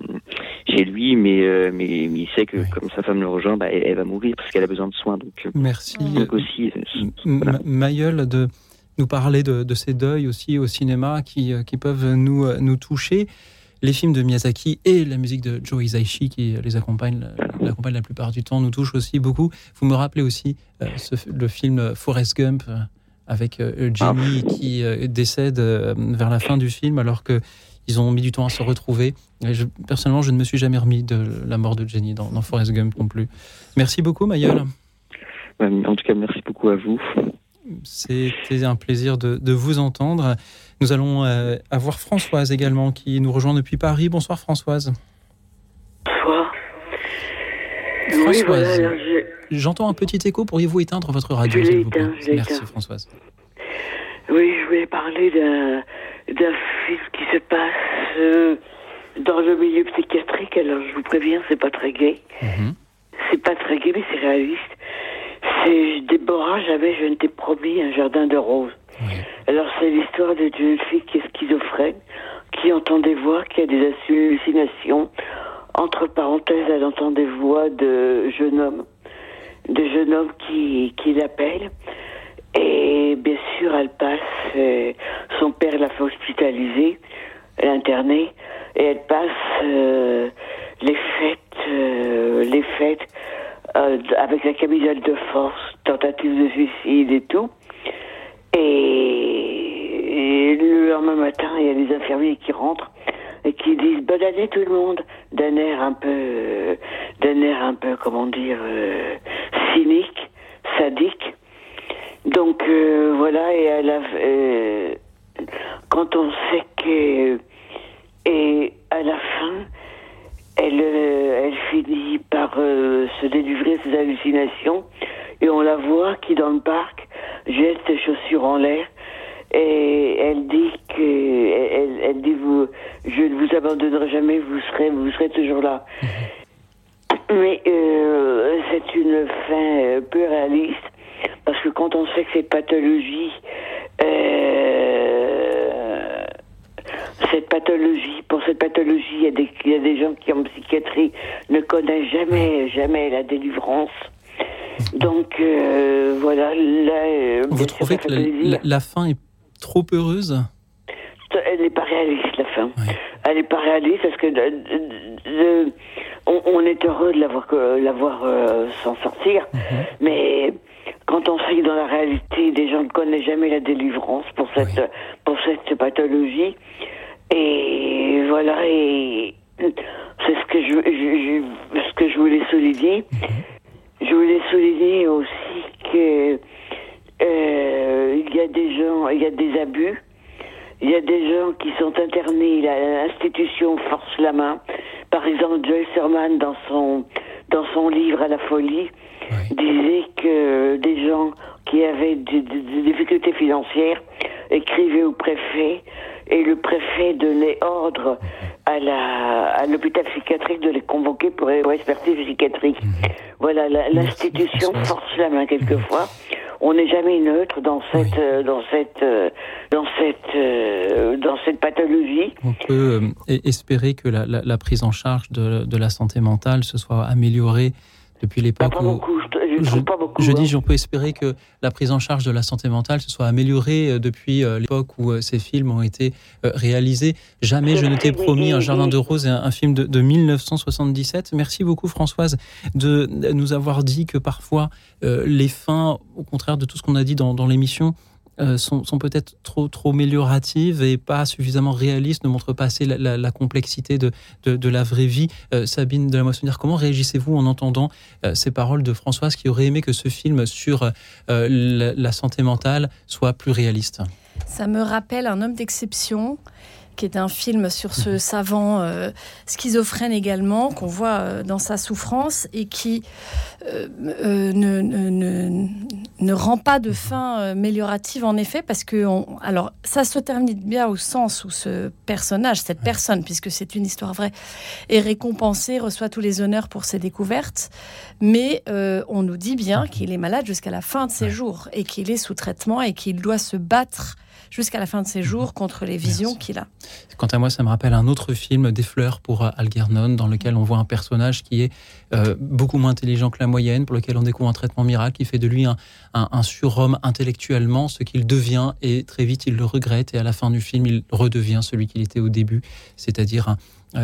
Speaker 17: chez lui. Mais, euh, mais mais il sait que comme sa femme le rejoint bah, elle, elle va mourir parce qu'elle a besoin de soins. Donc
Speaker 2: Merci.
Speaker 17: donc aussi
Speaker 2: M- Mayol de nous parler de, de ces deuils aussi au cinéma qui, qui peuvent nous, nous toucher. Les films de Miyazaki et la musique de Joe Hisaishi qui les accompagne, l'accompagne la plupart du temps nous touchent aussi beaucoup. Vous me rappelez aussi euh, ce- le film Forrest Gump euh, avec euh, Jenny qui euh, décède euh, vers la fin du film alors que ils ont mis du temps à se retrouver. Et je- personnellement, je ne me suis jamais remis de la mort de Jenny dans, dans Forrest Gump non plus. Merci beaucoup, Mayol.
Speaker 17: en tout cas merci beaucoup à vous
Speaker 2: C'était un plaisir de, de vous entendre. Nous allons euh, avoir Françoise également qui nous rejoint depuis Paris. Bonsoir Françoise.
Speaker 18: Bonsoir. Oui,
Speaker 2: Françoise,
Speaker 18: voilà, alors je-
Speaker 2: j'entends un petit écho. Pourriez-vous éteindre votre radio
Speaker 18: Je
Speaker 2: s'il vous plaît
Speaker 18: éteint,
Speaker 2: Merci
Speaker 18: éteint.
Speaker 2: Françoise.
Speaker 18: Oui, je voulais parler d'un film qui se passe euh, dans le milieu psychiatrique. Alors, je vous préviens, c'est pas très gai. C'est pas très gai, mais c'est réaliste. C'est Déborah, j'avais, je ne t'ai promis, un jardin de roses. Alors, c'est l'histoire d'une jeune fille qui est schizophrène, qui entend des voix, qui a des hallucinations. Entre parenthèses, elle entend des voix de jeunes hommes, de jeunes hommes qui, qui l'appellent. Et bien sûr, elle passe, euh, son père l'a fait hospitaliser, l'internée, et elle passe euh, les fêtes, euh, les fêtes euh, avec la camisole de force, tentative de suicide et tout. Et, le lendemain matin, il y a des infirmiers qui rentrent et qui disent bonne année tout le monde, d'un air un peu, d'un air un peu, comment dire, euh, cynique, sadique. Donc euh, voilà, et à la, quand on sait que, et à la fin, elle, euh, elle finit par euh, se délivrer de ses hallucinations, et on la voit qui dans le parc jette ses chaussures en l'air, et elle dit que, elle, elle dit vous, je ne vous abandonnerai jamais, vous serez, vous serez toujours là. Mais euh, c'est une fin euh, peu réaliste parce que quand on sait que cette pathologie, euh, cette pathologie, pour cette pathologie, il y, a des, il y a des gens qui en psychiatrie ne connaissent jamais, jamais la délivrance. Donc euh, voilà, là, euh,
Speaker 2: Vous trouvez que la, fin est trop heureuse?
Speaker 18: Elle n'est pas réaliste, la fin. Elle n'est pas réaliste parce que le- on, on est heureux de l'avoir l'avoir euh, s'en sortir, mais quand on sait que dans la réalité, des gens ne connaissent jamais la délivrance pour cette pour cette pathologie, et voilà, et c'est ce que je, ce que je voulais souligner. Je voulais souligner aussi que euh, il y a des gens, il y a des abus. Il y a des gens qui sont internés, l'institution force la main Par exemple, Joyce Herman, dans son, dans son livre À la folie, disait que des gens qui avaient des, des- des difficultés financières écrivaient au préfet et le préfet donnait ordre à la à l'hôpital psychiatrique de les convoquer pour pour expertise psychiatrique. Voilà, la- l'institution force la main quelquefois. On n'est jamais neutre dans cette euh, dans cette euh, dans cette euh, dans cette pathologie.
Speaker 2: On peut e- espérer que la, la- la prise en charge de, de la santé mentale se soit améliorée depuis l'époque
Speaker 18: Pas
Speaker 2: où...
Speaker 18: je, je trouve pas beaucoup.
Speaker 2: Je
Speaker 18: hein.
Speaker 2: dis, on peut espérer que la prise en charge de la santé mentale se soit améliorée euh, depuis euh, l'époque où euh, ces films ont été réalisés. Jamais je ne t'ai promis un jardin de roses, un, un film de, de 1977. Merci beaucoup Françoise de nous avoir dit que parfois euh, les fins, au contraire de tout ce qu'on a dit dans, dans l'émission, euh, sont, peut-être trop, trop amélioratives et pas suffisamment réalistes, ne montrent pas assez la, complexité de, de, la vraie vie. Euh, Sabine de la Moissonnière, comment réagissez-vous en entendant euh, ces paroles de Françoise qui aurait aimé que ce film sur la santé mentale soit plus réaliste?
Speaker 4: Ça me rappelle un homme d'exception qui est un film sur ce savant euh, schizophrène également, qu'on voit euh, dans sa souffrance et qui euh, euh, ne, ne, ne, rend pas de fin euh, améliorative en effet, parce que on, alors ça se termine bien au sens où ce personnage, cette personne, puisque c'est une histoire vraie, est récompensé, reçoit tous les honneurs pour ses découvertes, mais on nous dit bien qu'il est malade jusqu'à la fin de ses jours et qu'il est sous traitement et qu'il doit se battre jusqu'à la fin de ses jours contre les visions qu'il a.
Speaker 2: Quant à moi, ça me rappelle un autre film, Des fleurs pour Algernon, dans lequel on voit un personnage qui est euh, beaucoup moins intelligent que la moyenne, pour lequel on découvre un traitement miracle qui fait de lui un, un- un surhomme intellectuellement, ce qu'il devient, et très vite il le regrette, et à la fin du film, il redevient celui qu'il était au début, c'est-à-dire un-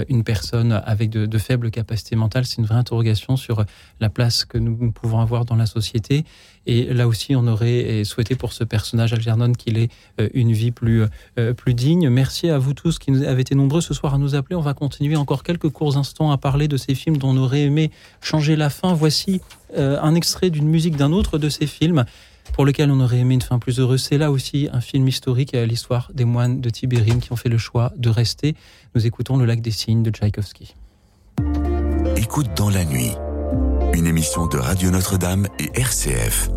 Speaker 2: une personne avec de, faibles capacités mentales. C'est une vraie interrogation sur la place que nous pouvons avoir dans la société. Et là aussi, on aurait souhaité pour ce personnage Algernon qu'il ait euh, une vie plus, euh, plus digne. Merci à vous tous qui nous avez été nombreux ce soir à nous appeler. On va continuer encore quelques courts instants à parler de ces films dont on aurait aimé changer la fin. Voici euh, un extrait d'une musique d'un autre de ces films pour lequel on aurait aimé une fin plus heureuse. C'est là aussi un film historique à l'histoire des moines de Tibérine qui ont fait le choix de rester. Nous écoutons Le lac des cygnes de Tchaïkovski.
Speaker 1: Écoute dans la nuit, une émission de Radio Notre-Dame et RCF.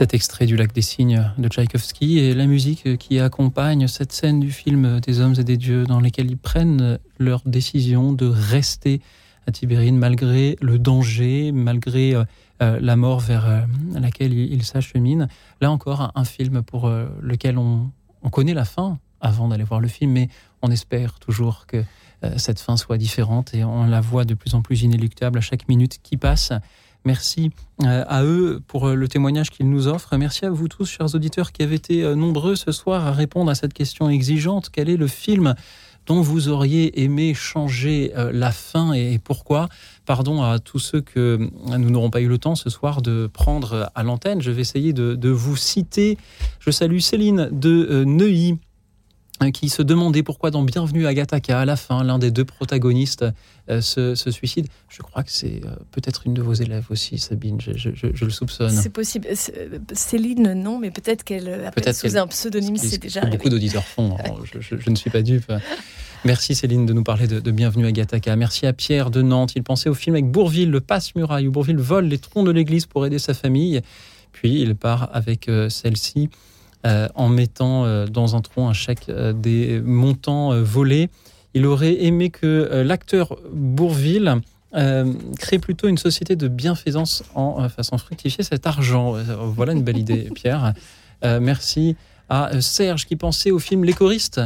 Speaker 2: Cet extrait du Lac des Cygnes de Tchaïkovski et la musique qui accompagne cette scène du film des hommes et des dieux dans lesquels ils prennent leur décision de rester à Tibérine malgré le danger, malgré euh, euh, la mort vers euh, laquelle ils s'acheminent. Là encore, un, film pour lequel on, on connaît la fin avant d'aller voir le film, mais on espère toujours que cette fin soit différente et on la voit de plus en plus inéluctable à chaque minute qui passe. Merci euh, à eux pour euh, le témoignage qu'ils nous offrent. Merci à vous tous, chers auditeurs, qui avez été euh, nombreux ce soir à répondre à cette question exigeante. Quel est le film dont vous auriez aimé changer la fin et pourquoi? Pardon à tous ceux que nous n'aurons pas eu le temps ce soir de prendre à l'antenne. Je vais essayer de, vous citer. Je salue Céline de Neuilly qui se demandait pourquoi dans Bienvenue à Gattaca, à la fin, l'un des deux protagonistes euh, se, se suicide. Je crois que c'est euh, peut-être une de vos élèves aussi, Sabine, je, je- je- je le soupçonne.
Speaker 4: C'est possible. Euh, Céline, non, mais peut-être qu'elle
Speaker 2: Peut-être
Speaker 4: sous un pseudonyme, c'est
Speaker 2: ce
Speaker 4: déjà.
Speaker 2: Beaucoup d'auditeurs font, alors je, ne suis pas dupe. Merci Céline de nous parler de, de Bienvenue à Gattaca. Merci à Pierre de Nantes. Il pensait au film avec Bourville, le passe-muraille, où Bourville vole les troncs de l'église pour aider sa famille. Puis il part avec euh, celle-ci en mettant euh, dans un tronc un chèque euh, des montants euh, volés. Il aurait aimé que euh, l'acteur Bourville euh, crée plutôt une société de bienfaisance en euh, faisant fructifier cet argent. Euh, Voilà une belle idée, Pierre. Euh, merci à euh, Serge qui pensait au film Les choristes,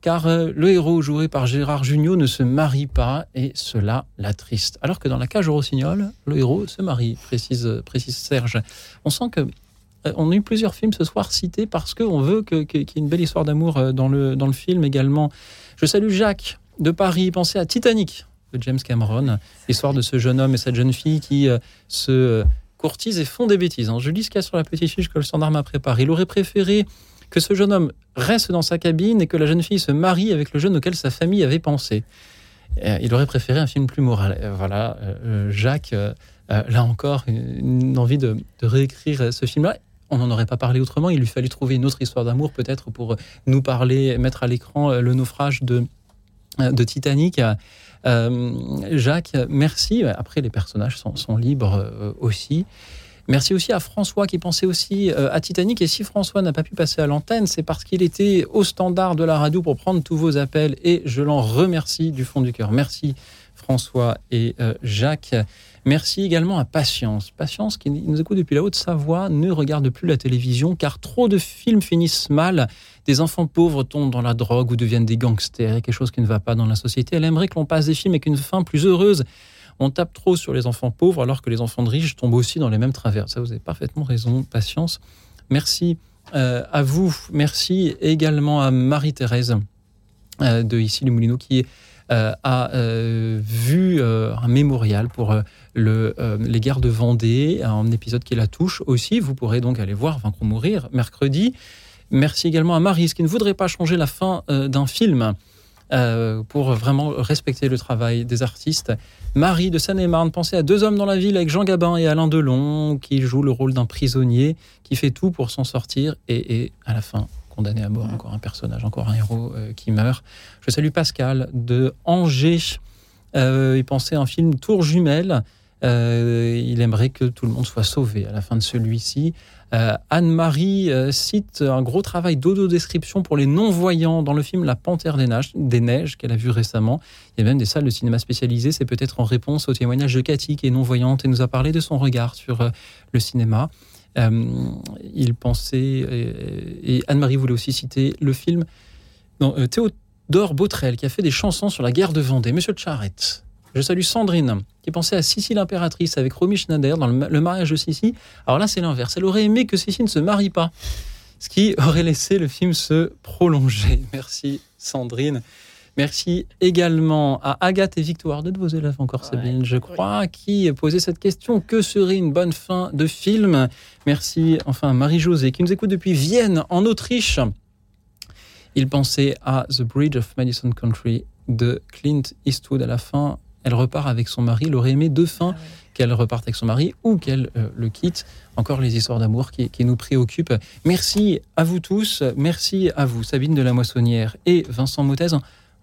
Speaker 2: car euh, le héros joué par Gérard Jugnot ne se marie pas et cela l'attriste. Alors que dans La cage au rossignol, le héros se marie, précise, précise Serge. On sent que euh, on a eu plusieurs films ce soir cités parce qu'on veut qu'il y ait une belle histoire d'amour euh, dans le, dans le film également. Je salue Jacques de Paris. Pensez à Titanic de James Cameron, l'histoire de ce jeune homme et cette jeune fille qui euh, se euh, courtisent et font des bêtises. hein. Je lis ce qu'il y a sur la petite fiche que le standard m'a préparée. Il aurait préféré que ce jeune homme reste dans sa cabine et que la jeune fille se marie avec le jeune auquel sa famille avait pensé. Euh, il aurait préféré un film plus moral. Euh, voilà, euh, euh, Jacques, euh, euh, là encore, une, envie de, réécrire euh, ce film-là. On n'en aurait pas parlé autrement. Il lui fallut trouver une autre histoire d'amour, peut-être, pour euh, nous parler, mettre à l'écran euh, le naufrage de, euh, Titanic. Jacques, merci. Après, les personnages sont, sont libres aussi. Merci aussi à François qui pensait aussi à Titanic. Et si François n'a pas pu passer à l'antenne, c'est parce qu'il était au standard de la radio pour prendre tous vos appels. Et je l'en remercie du fond du cœur. Merci François et Jacques. Merci également à Patience. Patience qui nous écoute depuis la Haute-Savoie ne regarde plus la télévision car trop de films finissent mal. Des enfants pauvres tombent dans la drogue ou deviennent des gangsters. Il y a quelque chose qui ne va pas dans la société. Elle aimerait que l'on passe des films avec une fin plus heureuse. On tape trop sur les enfants pauvres alors que les enfants de riches tombent aussi dans les mêmes travers. Ça, vous avez parfaitement raison. Patience. Merci euh, à vous. Merci également à Marie-Thérèse euh, de ici les Moulineaux qui euh, a euh, vu euh, un mémorial pour euh, le, euh, les guerres de Vendée, un épisode qui la touche aussi. Vous pourrez donc aller voir Vaincre ou mourir mercredi. Merci également à Marise qui ne voudrait pas changer la fin euh, d'un film euh, pour vraiment respecter le travail des artistes. Marie de Seine-et-Marne, pensez à deux hommes dans la ville avec Jean Gabin et Alain Delon qui jouent le rôle d'un prisonnier qui fait tout pour s'en sortir et, et à la fin condamné à mort. Encore un personnage, encore un héros euh, qui meurt. Je salue Pascal de Angers. Euh, il pensait à un film Tour jumelle. Euh, il aimerait que tout le monde soit sauvé à la fin de celui-ci. Anne-Marie cite un gros travail d'autodescription pour les non-voyants dans le film La Panthère des Neiges, des Neiges qu'elle a vu récemment. Il y a même des salles de cinéma spécialisées. C'est peut-être en réponse au témoignage de Cathy qui est non-voyante et nous a parlé de son regard sur le cinéma. Euh, il pensait, et, Anne-Marie voulait aussi citer le film euh, Théodore Botrel qui a fait des chansons sur la guerre de Vendée. Monsieur Charette. Je salue Sandrine qui pensait à Sissi l'impératrice avec Romy Schneider dans le, le mariage de Sissi. Alors là, c'est l'inverse. Elle aurait aimé que Sissi ne se marie pas, ce qui aurait laissé le film se prolonger. Merci Sandrine. Merci également à Agathe et Victoire, deux de vos élèves encore, Sabine, je crois, qui posaient cette question que serait une bonne fin de film? Merci enfin à Marie-Josée qui nous écoute depuis Vienne, en Autriche. Il pensait à The Bridge of Madison Country de Clint Eastwood à la fin. Elle repart avec son mari. Il aurait aimé deux fins qu'elle reparte avec son mari ou qu'elle euh, le quitte. Encore les histoires d'amour qui, qui nous préoccupent. Merci à vous tous. Merci à vous, Sabine de la Moissonnière et Vincent Mottez.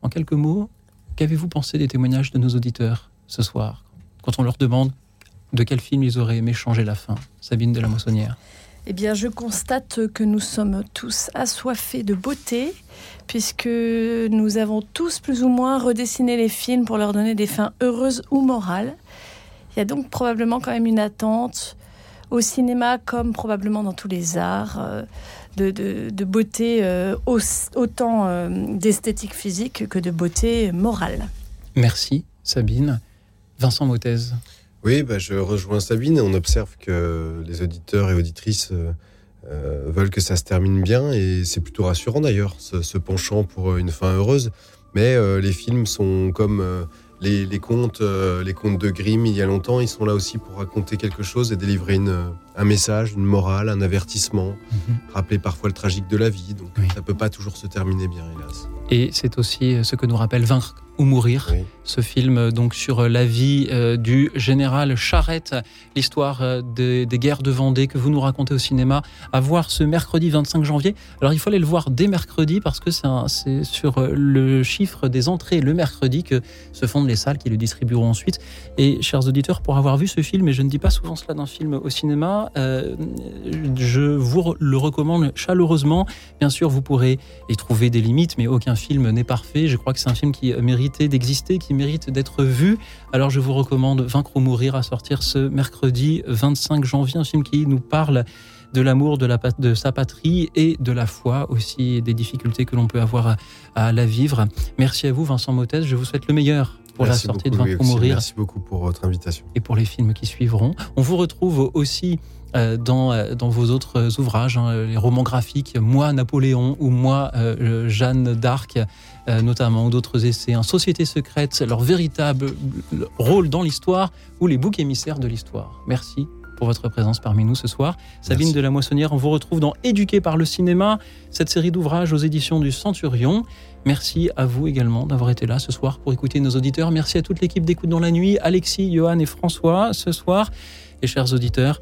Speaker 2: En, quelques mots, qu'avez-vous pensé des témoignages de nos auditeurs ce soir quand on leur demande de quel film ils auraient aimé changer la fin? Sabine de la Moissonnière.
Speaker 4: Eh bien, je constate que nous sommes tous assoiffés de beauté, puisque nous avons tous plus ou moins redessiné les films pour leur donner des fins heureuses ou morales. Il y a donc probablement quand même une attente au cinéma, comme probablement dans tous les arts, euh, de, de- de beauté euh, au- autant euh, d'esthétique physique que de beauté morale.
Speaker 2: Merci, Sabine. Vincent Mottez.
Speaker 3: Oui, bah, je rejoins Sabine. On observe que les auditeurs et auditrices euh, euh, veulent que ça se termine bien et c'est plutôt rassurant d'ailleurs, ce, ce penchant pour une fin heureuse. Mais euh, les films sont comme euh, les, les contes, euh, les contes de Grimm il y a longtemps. Ils sont là aussi pour raconter quelque chose et délivrer une, un message, une morale, un avertissement, rappeler parfois le tragique de la vie. Donc ça peut pas toujours se terminer bien, hélas.
Speaker 2: Et c'est aussi ce que nous rappelle Vaincre ou mourir, ce film euh, donc sur euh, la vie euh, du général Charette, l'histoire euh, des, des guerres de Vendée que vous nous racontez au cinéma, à voir ce mercredi 25 janvier. Alors il faut aller le voir dès mercredi parce que c'est sur le chiffre des entrées le mercredi que se fondent les salles qui le distribueront ensuite. Et chers auditeurs, pour avoir vu ce film, et je ne dis pas souvent cela d'un film au cinéma, euh, je vous le recommande chaleureusement. Bien sûr, vous pourrez y trouver des limites, mais aucun film n'est parfait. Je crois que c'est un film qui d'exister, qui mérite d'être vu. Alors je vous recommande Vaincre ou mourir à sortir ce mercredi 25 janvier, un film qui nous parle de l'amour de, la, pat- de sa patrie et de la foi aussi, et des difficultés que l'on peut avoir à, à la vivre. Merci à vous Vincent Mottez, je vous souhaite le meilleur pour
Speaker 3: Merci
Speaker 2: la sortie
Speaker 3: beaucoup,
Speaker 2: de Vaincre ou mourir
Speaker 3: Merci beaucoup pour votre invitation.
Speaker 2: et pour les films qui suivront. On vous retrouve aussi euh, dans, euh, dans vos autres ouvrages, hein, les romans graphiques, Moi Napoléon ou Moi euh, Jeanne d'Arc, euh, notamment, ou d'autres essais, hein, Société secrète, leur véritable rôle dans l'histoire, ou les boucs émissaires de l'histoire. Merci pour votre présence parmi nous ce soir. Sabine de la Moissonnière, on vous retrouve dans Éduqué par le cinéma, cette série d'ouvrages aux éditions du Centurion. Merci à vous également d'avoir été là ce soir pour écouter nos auditeurs. Merci à toute l'équipe d'Écoute dans la nuit, Alexis, Johan et François ce soir. Et chers auditeurs,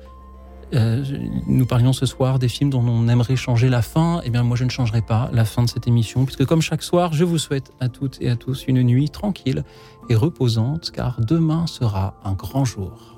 Speaker 2: euh, nous parlions ce soir des films dont on aimerait changer la fin. Eh bien, moi, je ne changerai pas la fin de cette émission, puisque comme chaque soir, je vous souhaite à toutes et à tous une nuit tranquille et reposante, car demain sera un grand jour.